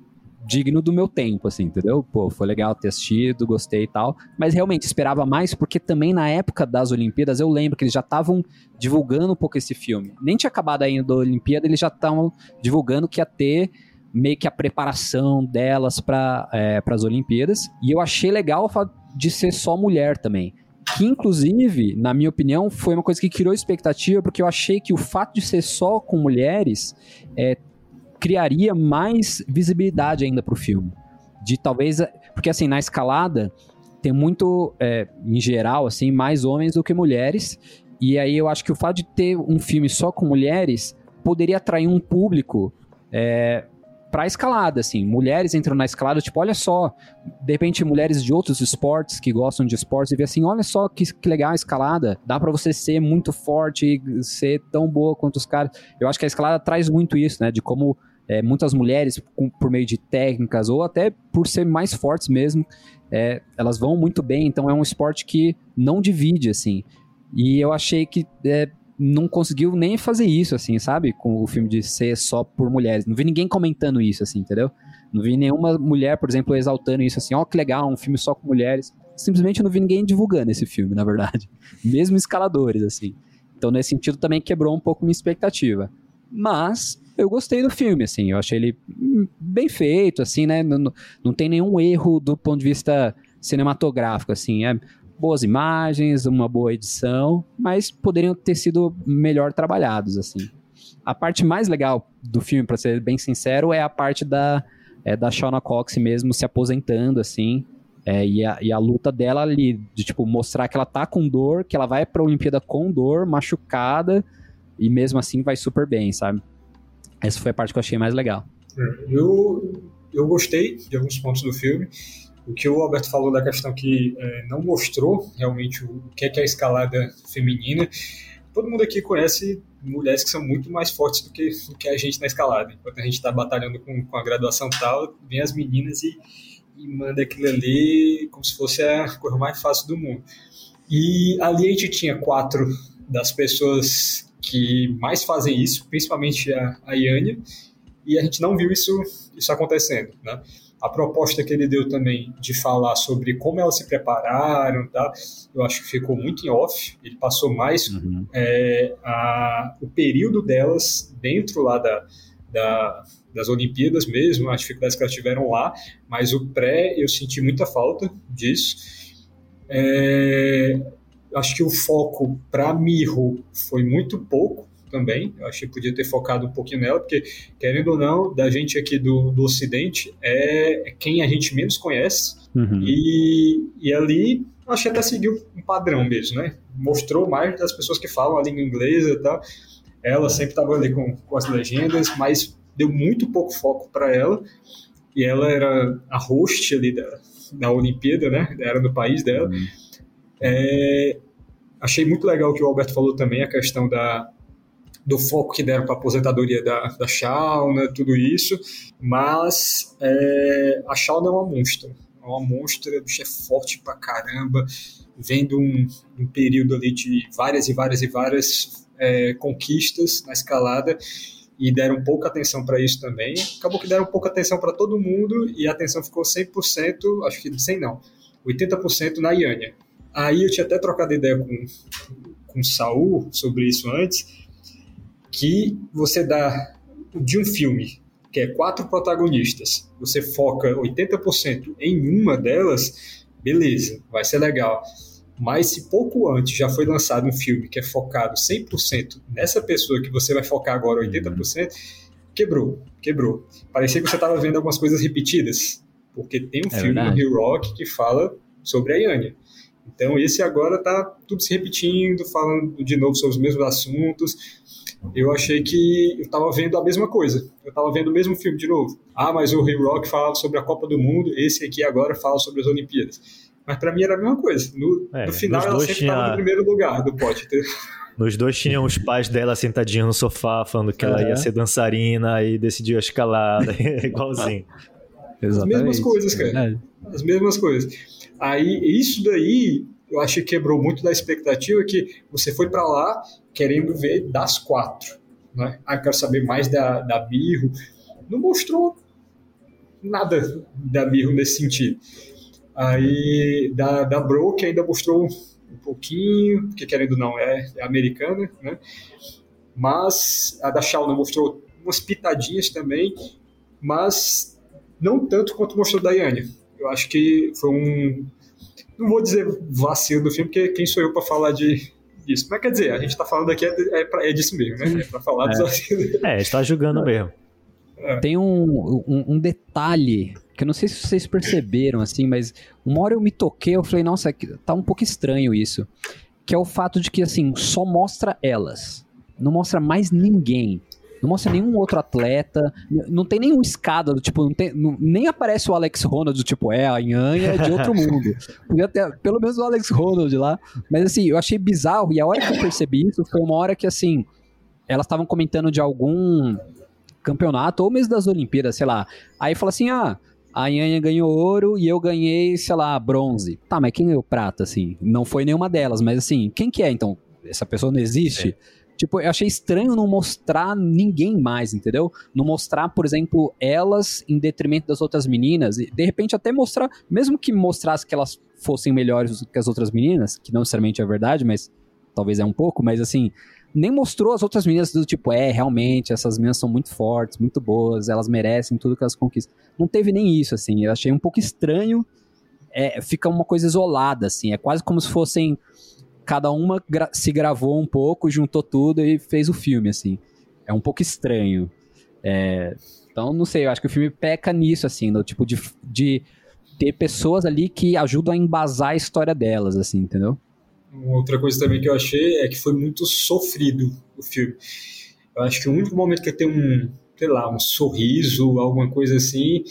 Speaker 2: digno do meu tempo, assim, entendeu? Pô, foi legal ter assistido, gostei e tal. Mas realmente esperava mais, porque também na época das Olimpíadas eu lembro que eles já estavam divulgando um pouco esse filme. Nem tinha acabado ainda da Olimpíada, eles já estavam divulgando que ia ter meio que a preparação delas para é, as Olimpíadas. E eu achei legal o fato de ser só mulher também. Que, inclusive, na minha opinião, foi uma coisa que criou expectativa, porque eu achei que o fato de ser só com mulheres é, criaria mais visibilidade ainda pro filme. De talvez. Porque assim, na escalada tem muito, é, em geral, assim, mais homens do que mulheres. E aí eu acho que o fato de ter um filme só com mulheres poderia atrair um público é, pra escalada, assim. Mulheres entram na escalada, tipo, olha só, de repente mulheres de outros esportes que gostam de esportes e vê assim, olha só que, que legal a escalada, dá para você ser muito forte e ser tão boa quanto os caras. Eu acho que a escalada traz muito isso, né, de como é, muitas mulheres, com, por meio de técnicas ou até por ser mais fortes mesmo, é, elas vão muito bem, então é um esporte que não divide, assim. E eu achei que é, não conseguiu nem fazer isso, assim, sabe? Com o filme de ser só por mulheres. Não vi ninguém comentando isso, assim, entendeu? Não vi nenhuma mulher, por exemplo, exaltando isso, assim, ó, oh, que legal, um filme só com mulheres. Simplesmente não vi ninguém divulgando esse filme, na verdade. Mesmo escaladores, assim. Então, nesse sentido, também quebrou um pouco minha expectativa. Mas eu gostei do filme, assim, eu achei ele bem feito, assim, né? Não, não tem nenhum erro do ponto de vista cinematográfico, assim. É boas imagens, uma boa edição, mas poderiam ter sido melhor trabalhados, assim. A parte mais legal do filme, para ser bem sincero, é a parte da, é, da Shauna Cox mesmo se aposentando, assim, é, e, a, e, a, luta dela ali, de tipo, mostrar que ela tá com dor, que ela vai pra Olimpíada com dor, machucada, e mesmo assim vai super bem, sabe? Essa foi a parte que eu achei mais legal.
Speaker 1: É, eu, eu gostei de alguns pontos do filme. O que o Alberto falou da questão que é, não mostrou realmente o, o que é, que é a escalada feminina. Todo mundo aqui conhece mulheres que são muito mais fortes do que, do que a gente na escalada. Enquanto a gente está batalhando com, com a graduação tal, vem as meninas e, e manda aquilo ali como se fosse a coisa mais fácil do mundo. E ali a gente tinha quatro das pessoas que mais fazem isso, principalmente a, a Iânia, e a gente não viu isso, isso acontecendo, né? A proposta que ele deu também de falar sobre como elas se prepararam, tá? eu acho que ficou muito em off. Ele passou mais uhum. é, a, o período delas dentro lá da, da, das Olimpíadas mesmo, as dificuldades que elas tiveram lá, mas o pré eu senti muita falta disso. É, acho que o foco para Mirro foi muito pouco, também. Eu achei que podia ter focado um pouquinho nela, porque, querendo ou não, da gente aqui do, do Ocidente, é, é quem a gente menos conhece. Uhum. E, e ali, acho que até seguiu um padrão mesmo, né? Mostrou mais das pessoas que falam a língua inglesa e tal. Ela sempre estava ali com, com as legendas, mas deu muito pouco foco para ela. E ela era a host ali da, da Olimpíada, né? Era no país dela. Uhum. É, achei muito legal o que o Alberto falou também, a questão da, do foco que deram para a aposentadoria da, da Shauna, tudo isso, mas é, a Shauna é uma monstra, é uma monstra, a bicha é forte pra caramba, vendo um, um período ali de várias e várias e várias é, conquistas na escalada, e deram pouca atenção para isso também. Acabou que deram pouca atenção para todo mundo e a atenção ficou 100%, acho que 100 não, 80% na Iânia. Aí eu tinha até trocado ideia com, com o Saul sobre isso antes, que você dá de um filme que é quatro protagonistas, você foca 80% em uma delas, beleza, vai ser legal. Mas se pouco antes já foi lançado um filme que é focado 100% nessa pessoa que você vai focar agora 80%, quebrou, quebrou. Parecia que você estava vendo algumas coisas repetidas, porque tem um é filme verdade. no Rio Rock que fala sobre a Yanya. Então esse agora tá tudo se repetindo, falando de novo sobre os mesmos assuntos eu achei que eu estava vendo a mesma coisa. Eu estava vendo o mesmo filme de novo. Ah, mas o Rio Rock fala sobre a Copa do Mundo, esse aqui agora fala sobre as Olimpíadas. Mas para mim era a mesma coisa. No, é, no final ela sempre estava tinha... no primeiro lugar do pote.
Speaker 3: Nos dois tinham os pais dela sentadinhos no sofá, falando que ela ia ser dançarina e decidiu a escalada, igualzinho.
Speaker 1: As mesmas coisas, cara. As mesmas coisas. Aí, isso daí, eu acho que quebrou muito da expectativa que você foi para lá querendo ver das quatro. Né? Ah, quero saber mais da, da Birro. Não mostrou nada da Birro nesse sentido. Aí da, da Broke ainda mostrou um pouquinho, porque querendo não é, é americana, né? Mas a da Shaw não mostrou umas pitadinhas também, mas não tanto quanto mostrou da Yane. Eu acho que foi um. Não vou dizer vacilo do filme, porque quem sou eu para falar de, disso. Mas quer dizer, a gente está falando aqui é, é, pra, é disso mesmo, né? É para falar é. dos
Speaker 3: É, está julgando mesmo.
Speaker 2: É. Tem um, um, um, detalhe que eu não sei se vocês perceberam, assim, mas uma hora eu me toquei, eu falei, nossa, tá um pouco estranho isso. Que é o fato de que, assim, só mostra elas. Não mostra mais ninguém. Não mostra nenhum outro atleta, não tem nenhum escada, do tipo, não tem, não, nem aparece o Alex Ronald, do tipo, é, a Nhanha de outro mundo. Podia ter pelo menos o Alex Ronald lá. Mas assim, eu achei bizarro, e a hora que eu percebi isso foi uma hora que, assim, elas estavam comentando de algum campeonato, ou mesmo das Olimpíadas, sei lá. Aí fala assim, ah, a Nhanha ganhou ouro e eu ganhei, sei lá, bronze. Tá, mas quem ganhou prata, assim? Não foi nenhuma delas, mas assim, quem que é, então? Essa pessoa não existe? Tipo, eu achei estranho não mostrar ninguém mais, entendeu? Não mostrar, por exemplo, elas em detrimento das outras meninas. E, de repente, até mostrar, mesmo que mostrasse que elas fossem melhores que as outras meninas, que não necessariamente é verdade, mas talvez é um pouco, mas assim, nem mostrou as outras meninas do tipo, é, realmente, essas meninas são muito fortes, muito boas, elas merecem tudo que elas conquistam. Não teve nem isso, assim, eu achei um pouco estranho, é, fica uma coisa isolada, assim, é quase como se fossem, cada uma gra se gravou um pouco, juntou tudo e fez o filme, assim. É um pouco estranho. É, então, não sei, eu acho que o filme peca nisso, assim, no tipo de, de ter pessoas ali que ajudam a embasar a história delas, assim, entendeu?
Speaker 1: outra coisa também que eu achei é que foi muito sofrido o filme. Eu acho que o único momento que tenho um, sei lá, um sorriso, alguma coisa assim,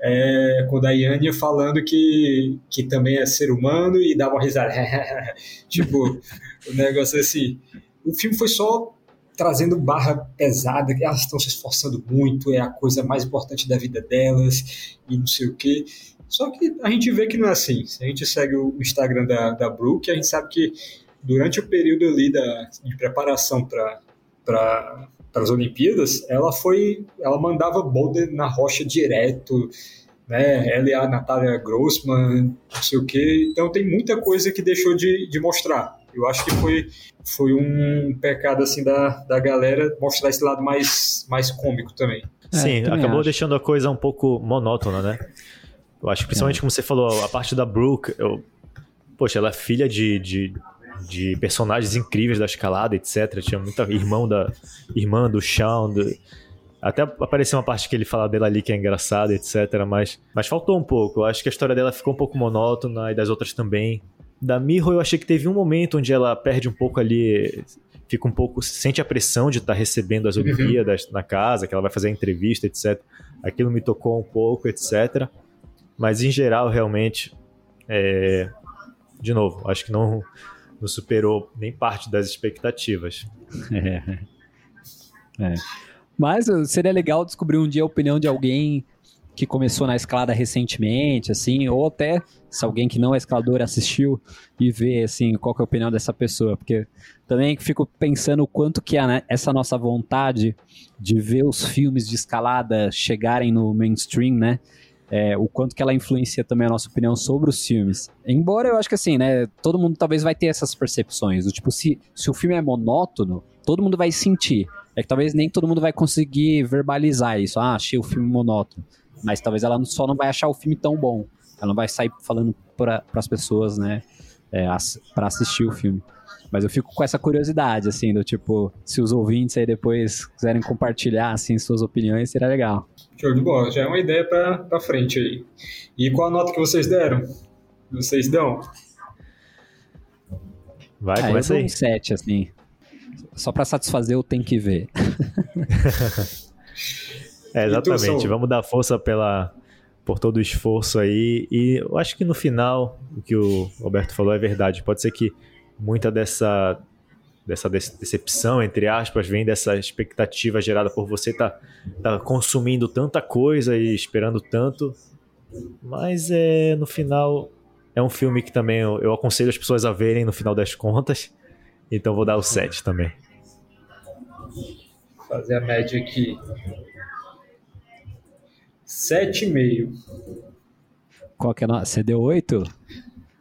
Speaker 1: é quando a Yania falando que, que também é ser humano e dá uma risada. tipo, o negócio assim. O filme foi só trazendo barra pesada, que elas estão se esforçando muito, é a coisa mais importante da vida delas, e não sei o quê. Só que a gente vê que não é assim. Se a gente segue o Instagram da, da Brooke, a gente sabe que durante o período ali da, de preparação para as Olimpíadas, ela foi, ela mandava boulder na rocha direto, né? Ela e a Natália Grossman, não sei o quê. Então tem muita coisa que deixou de, de mostrar. Eu acho que foi, foi um pecado assim da, da galera mostrar esse lado mais, mais cômico também.
Speaker 3: Sim, é, acabou acho. deixando a coisa um pouco monótona, né? Eu acho que principalmente, é. como você falou, a parte da Brooke, eu, poxa, ela é filha de, de, de, personagens incríveis da escalada, etc. Tinha muita irmão da irmã do Shawn, do, até apareceu uma parte que ele fala dela ali que é engraçada, etc. Mas, mas faltou um pouco. Eu acho que a história dela ficou um pouco monótona e das outras também. Da Miho, eu achei que teve um momento onde ela perde um pouco ali. Fica um pouco. Sente a pressão de estar tá recebendo as uhum. Olimpíadas na casa, que ela vai fazer a entrevista, etc. Aquilo me tocou um pouco, etc. Mas em geral, realmente, é... de novo, acho que não, não superou nem parte das expectativas.
Speaker 2: É. é. Mas uh, seria legal descobrir um dia a opinião de alguém que começou na escalada recentemente, assim, ou até se alguém que não é escalador assistiu e ver, assim, qual é a opinião dessa pessoa, porque também fico pensando o quanto que é, né, essa nossa vontade de ver os filmes de escalada chegarem no mainstream, né, é, o quanto que ela influencia também a nossa opinião sobre os filmes. Embora eu acho que assim, né, todo mundo talvez vai ter essas percepções, do tipo, se, se o filme é monótono, todo mundo vai sentir. É que talvez nem todo mundo vai conseguir verbalizar isso. Ah, achei o filme monótono. Mas talvez ela só não vai achar o filme tão bom. Ela não vai sair falando para as pessoas, né, é, para assistir o filme. Mas eu fico com essa curiosidade, assim, do tipo, se os ouvintes aí depois quiserem compartilhar, assim, suas opiniões, seria legal.
Speaker 1: Show de bola, já é uma ideia para frente aí. E qual a nota que vocês deram? Vocês dão?
Speaker 3: Vai, ah, começa aí.
Speaker 2: um 7, assim. Só para satisfazer, eu tenho que ver.
Speaker 3: é, exatamente. Vamos dar força pela, por todo o esforço aí. E eu acho que no final, o que o Roberto falou é verdade. Pode ser que muita dessa dessa decepção, entre aspas, vem dessa expectativa gerada por você estar tá, tá consumindo tanta coisa e esperando tanto. Mas é, no final é um filme que também eu, eu aconselho as pessoas a verem no final das contas. Então vou dar o 7 também.
Speaker 1: Vou fazer a média aqui. 7,5.
Speaker 2: Qual que é a nota? Você deu 8?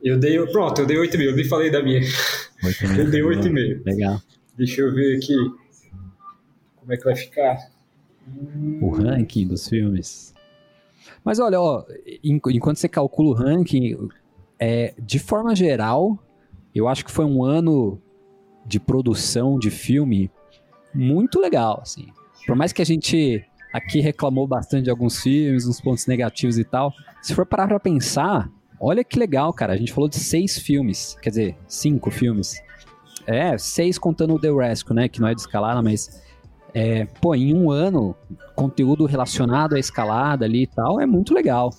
Speaker 1: Eu dei. Pronto, eu dei 8,5. Eu nem falei da minha. 8 eu dei 8,5.
Speaker 2: Legal.
Speaker 1: Deixa eu ver aqui. Como é que vai ficar?
Speaker 2: O ranking dos filmes. Mas olha, ó, enquanto você calcula o ranking, é, de forma geral, eu acho que foi um ano de produção de filme muito legal, assim. Por mais que a gente aqui reclamou bastante de alguns filmes, uns pontos negativos e tal, se for parar pra pensar, Olha que legal, cara. A gente falou de seis filmes. Quer dizer, cinco filmes. É, seis contando o The Rescue, né? Que não é de escalada, mas é, pô, em um ano, conteúdo relacionado à escalada ali e tal é muito legal.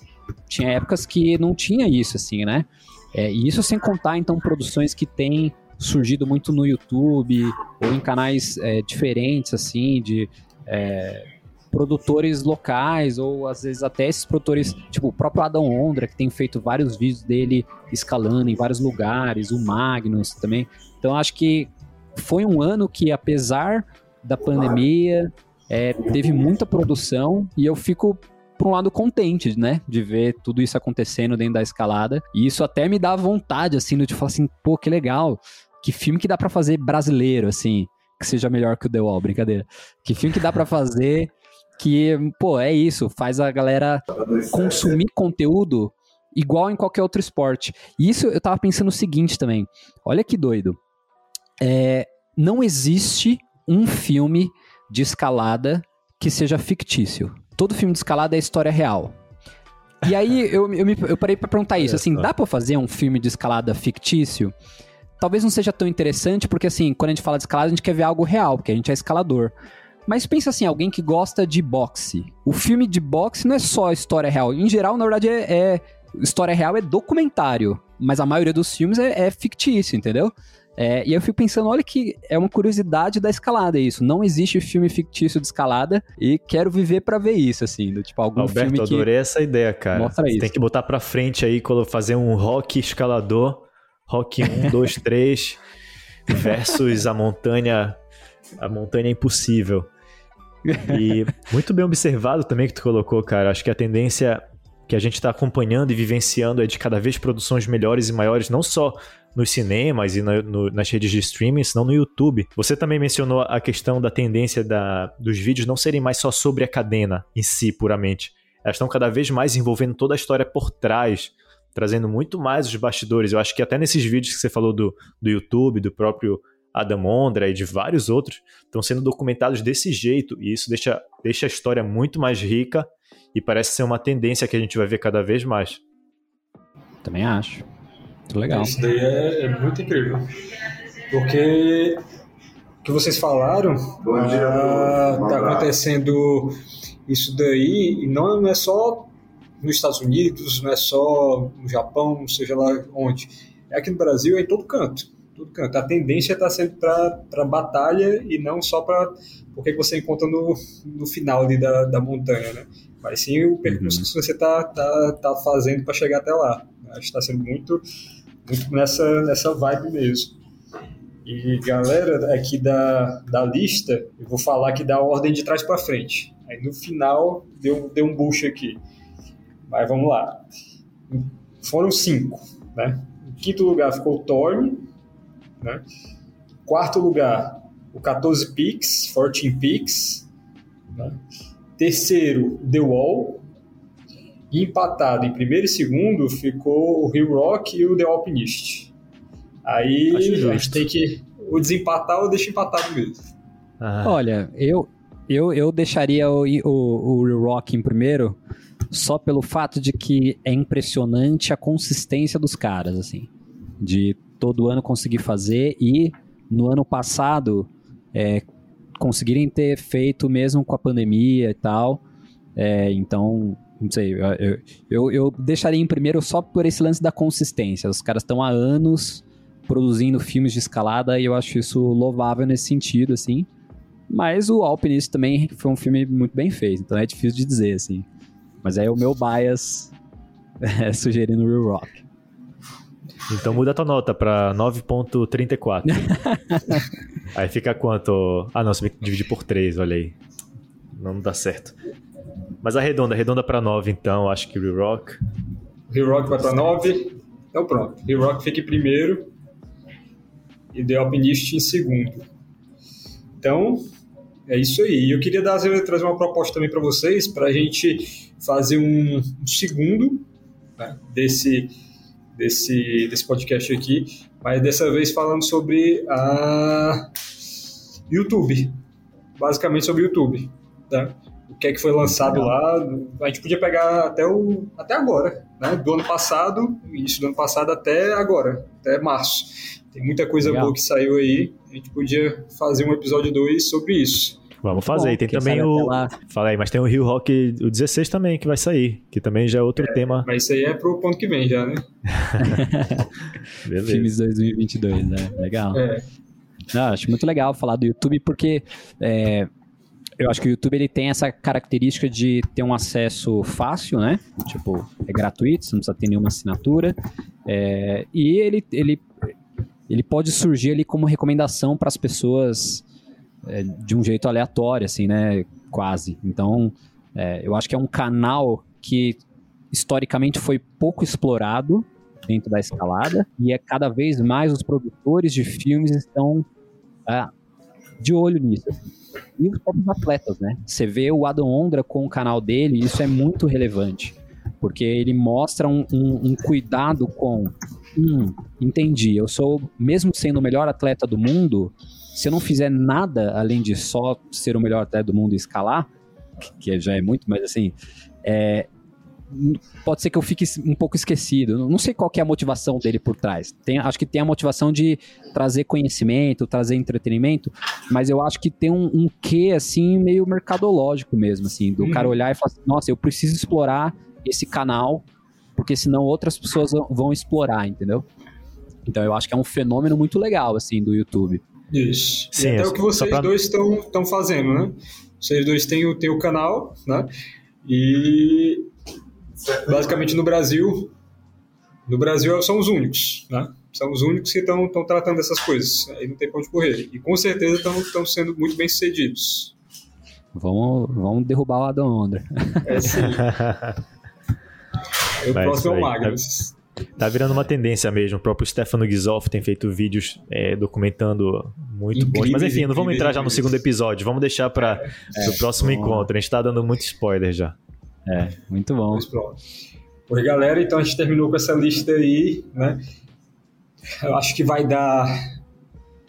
Speaker 2: Tinha épocas que não tinha isso, assim, né? É, e isso sem contar, então, produções que têm surgido muito no YouTube ou em canais é, diferentes, assim, de é, produtores locais ou às vezes até esses produtores, tipo o próprio Adão Ondra, que tem feito vários vídeos dele escalando em vários lugares, o Magnus também. Então acho que foi um ano que, apesar da pandemia, é, teve muita produção e eu fico por um lado contente, né, de ver tudo isso acontecendo dentro da escalada. E isso até me dá vontade assim de falar assim, pô, que legal. Que filme que dá para fazer brasileiro assim, que seja melhor que o The Wall, brincadeira. Que filme que dá para fazer que, pô, é isso, faz a galera consumir conteúdo igual em qualquer outro esporte. E isso eu tava pensando o seguinte também. Olha que doido. É, não existe um filme de escalada que seja fictício. Todo filme de escalada é história real. E aí eu, eu, me, eu parei para perguntar isso, assim, dá para fazer um filme de escalada fictício? Talvez não seja tão interessante, porque assim, quando a gente fala de escalada, a gente quer ver algo real, porque a gente é escalador. Mas pensa assim, alguém que gosta de boxe. O filme de boxe não é só história real. Em geral, na verdade, é, é história real é documentário. Mas a maioria dos filmes é, é fictício, entendeu? É, e eu fico pensando, olha que é uma curiosidade da escalada isso. Não existe filme fictício de escalada e quero viver para ver isso, assim, do tipo algum
Speaker 3: Alberto,
Speaker 2: filme
Speaker 3: que adorei essa ideia, cara.
Speaker 2: Mostra isso.
Speaker 3: Tem que botar para frente aí, fazer um rock escalador, rock 1, 2, 3 versus a montanha a montanha impossível. E muito bem observado também que tu colocou, cara. Acho que a tendência que a gente está acompanhando e vivenciando é de cada vez produções melhores e maiores, não só nos cinemas e no, no, nas redes de streaming, senão no YouTube. Você também mencionou a questão da tendência da, dos vídeos não serem mais só sobre a cadena em si, puramente. Elas estão cada vez mais envolvendo toda a história por trás, trazendo muito mais os bastidores. Eu acho que até nesses vídeos que você falou do, do YouTube, do próprio Adam Ondra e de vários outros, estão sendo documentados desse jeito, e isso deixa, deixa a história muito mais rica e parece ser uma tendência que a gente vai ver cada vez mais.
Speaker 2: Também acho. Muito legal.
Speaker 1: Isso daí é, é muito incrível. Porque o que vocês falaram, está ah, acontecendo isso daí, e não é só nos Estados Unidos, não é só no Japão, seja lá onde. É aqui no Brasil, é em todo canto tudo canto. A tendência está sendo para batalha e não só para o que você encontra no, no final ali da, da montanha, né? Mas sim o percurso uhum. que você está tá, tá fazendo para chegar até lá. Acho que está sendo muito, muito nessa, nessa vibe mesmo. E galera, aqui da, da lista, eu vou falar aqui da ordem de trás para frente. Aí no final deu, deu um bucho aqui. Mas vamos lá. Foram cinco, né? Em quinto lugar ficou o Torme, né? Quarto lugar, o 14 Picks, 14 Picks. Né? Terceiro, The Wall. E empatado em primeiro e segundo ficou o Rio Rock e o The Alpinist. Aí a gente tem que o desempatar ou deixa empatado mesmo.
Speaker 2: Ah. Olha, eu, eu, eu deixaria o, o, o Rio Rock em primeiro só pelo fato de que é impressionante a consistência dos caras, assim. De todo ano conseguir fazer e no ano passado é, conseguirem ter feito mesmo com a pandemia e tal. É, então, não sei, eu, eu, eu, deixaria em primeiro só por esse lance da consistência. Os caras estão há anos produzindo filmes de escalada e eu acho isso louvável nesse sentido, assim. Mas o Alpinist também foi um filme muito bem feito, então é difícil de dizer, assim. Mas aí o meu bias é sugerindo Real Rock.
Speaker 3: Então muda a tua nota pra 9.34. aí fica quanto? Ah, não, você tem que dividir por 3, olha aí. Não dá certo. Mas arredonda, arredonda pra 9, então. Acho que Re-Rock.
Speaker 1: Re-Rock vai pra 9. Então pronto. Re-Rock fica em primeiro. E The Alpinist em segundo. Então, é isso aí. Eu queria dar, trazer uma proposta também para vocês, para a gente fazer um, um segundo né, desse desse, desse podcast aqui, mas dessa vez falando sobre a YouTube, basicamente sobre YouTube, tá? O que é que foi lançado lá, a gente podia pegar até, o, até agora, né? Do ano passado, início do ano passado até agora, até março. Tem muita coisa Legal. boa que saiu aí, a gente podia fazer um episódio 2 sobre isso.
Speaker 3: Vamos fazer. e tem também o. Fala aí, mas tem o Rio Rock, o 16 também, que vai sair, que também já é outro
Speaker 1: é,
Speaker 3: tema.
Speaker 1: Mas isso aí é pro ponto que vem já, né?
Speaker 2: Beleza. Filmes 2022, né? Legal. É. Não, acho muito legal falar do YouTube, porque é, eu acho que o YouTube ele tem essa característica de ter um acesso fácil, né? Tipo, é gratuito, você não precisa ter nenhuma assinatura. É, e ele, ele, ele pode surgir ali como recomendação para as pessoas é, de um jeito aleatório, assim, né? Quase. Então, é, eu acho que é um canal que historicamente foi pouco explorado dentro da escalada e é cada vez mais os produtores de filmes estão ah, de olho nisso. Assim. E os próprios atletas, né? Você vê o Adam Ondra com o canal dele, isso é muito relevante. Porque ele mostra um, um, um cuidado com. Hum, entendi. Eu sou, mesmo sendo o melhor atleta do mundo, se eu não fizer nada além de só ser o melhor atleta do mundo e escalar, que já é muito, mas assim, é, pode ser que eu fique um pouco esquecido. Não sei qual é a motivação dele por trás. Tem, acho que tem a motivação de trazer conhecimento, trazer entretenimento, mas eu acho que tem um, um quê, assim, meio mercadológico mesmo, assim, do cara uhum. olhar e falar assim, nossa, eu preciso explorar esse canal, porque senão outras pessoas vão explorar, entendeu? Então eu acho que é um fenômeno muito legal, assim, do YouTube.
Speaker 1: Isso. Sim, e até o que vocês pra... dois estão fazendo, né? Vocês dois têm o, têm o canal, né? E basicamente no Brasil, no Brasil são os únicos, né? São os únicos que estão tratando dessas coisas. Aí não tem pra onde correr. E com certeza estão sendo muito bem sucedidos.
Speaker 2: Vamos, vamos derrubar o Adam Ondra.
Speaker 1: É sim. o próximo é o Magnus.
Speaker 3: Tá virando uma tendência mesmo. O próprio Stefano Gisoff tem feito vídeos é, documentando muito incrível, bons. Mas enfim, não vamos entrar já no segundo episódio. Vamos deixar para é, o próximo bom. encontro. A gente tá dando muito spoiler já.
Speaker 2: É, muito bom.
Speaker 1: Oi, galera. Então a gente terminou com essa lista aí, né? Eu acho que vai dar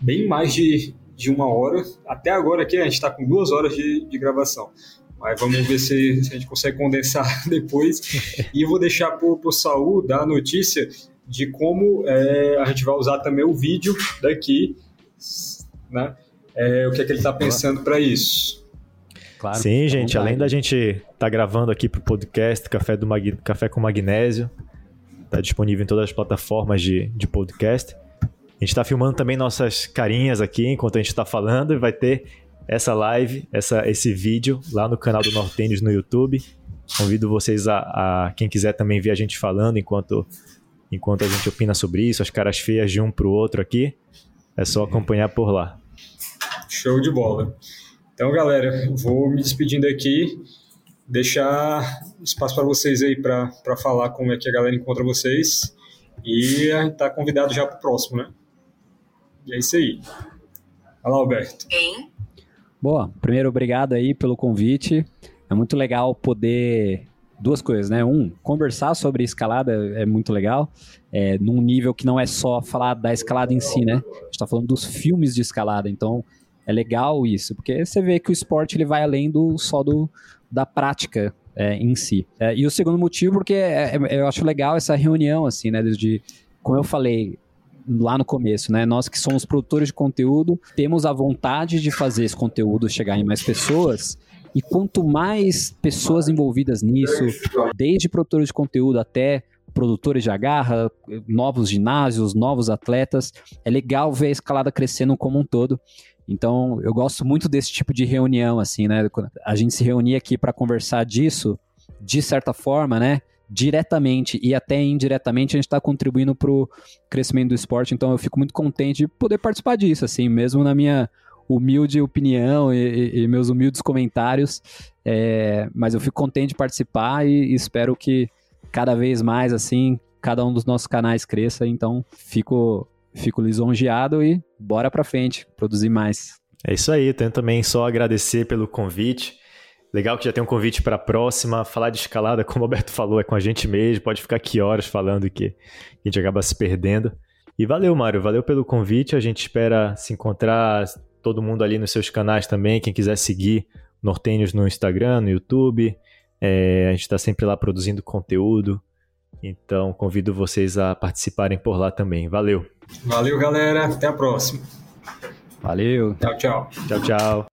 Speaker 1: bem mais de, de uma hora. Até agora aqui a gente está com duas horas de, de gravação. Mas vamos ver se, se, a gente consegue condensar depois. E eu vou deixar para o Saul dar a notícia de como é, a gente vai usar também o vídeo daqui, né? É, o que é que ele está pensando para isso.
Speaker 3: Claro, Sim, gente, além da gente estar tá gravando aqui para o podcast Café, do Mag... Café com Magnésio, está disponível em todas as plataformas de, de podcast. A gente está filmando também nossas carinhas aqui enquanto a gente está falando e vai ter essa live, essa, esse vídeo lá no canal do Nortênios no YouTube. Convido vocês a, a, quem quiser também ver a gente falando enquanto, enquanto a gente opina sobre isso, as caras feias de um para o outro aqui. É só acompanhar por lá.
Speaker 1: Show de bola. Então, galera, vou me despedindo aqui, deixar espaço para vocês aí para falar como é que a galera encontra vocês e a gente tá convidado já para o próximo, né? E é isso aí. Fala, Alberto. Hein?
Speaker 2: Boa, primeiro obrigado aí pelo convite. É muito legal poder duas coisas, né? Um, conversar sobre escalada é muito legal, é, num nível que não é só falar da escalada em si, né? A gente está falando dos filmes de escalada, então é legal isso, porque você vê que o esporte ele vai além do só do, da prática é, em si. É, e o segundo motivo, porque é, é eu acho legal essa reunião, assim, né? De, como eu falei, lá no começo, né? Nós que somos produtores de conteúdo, temos a vontade de fazer esse conteúdo chegar em mais pessoas. E quanto mais pessoas envolvidas nisso, desde produtores de conteúdo até produtores de agarra, novos ginásios, novos atletas, é legal ver a escalada crescendo como um todo. Então, eu gosto muito desse tipo de reunião, assim, né? A gente se reunir aqui para conversar disso, de certa forma, né? Diretamente e até indiretamente a gente está contribuindo para o crescimento do esporte. Então eu fico muito contente de poder participar disso, assim, mesmo na minha humilde opinião e, e meus humildes comentários. É, mas eu fico contente de participar e, e espero que cada vez mais, assim, cada um dos nossos canais cresça. Então fico, fico lisonjeado e bora para frente, produzir mais.
Speaker 3: É isso aí, tenho também só agradecer pelo convite. Legal que já tem um convite para a próxima. Falar de escalada, como o Alberto falou, é com a gente mesmo. Pode ficar aqui horas falando que a gente acaba se perdendo. E valeu, Mário. Valeu pelo convite. A gente espera se encontrar todo mundo ali nos seus canais também. Quem quiser seguir Nortênios no Instagram, no YouTube. É, a gente está sempre lá produzindo conteúdo. Então, convido vocês a participarem por lá também. Valeu.
Speaker 1: Valeu, galera. Até a próxima.
Speaker 2: Valeu.
Speaker 1: Tchau, tchau.
Speaker 3: Tchau, tchau.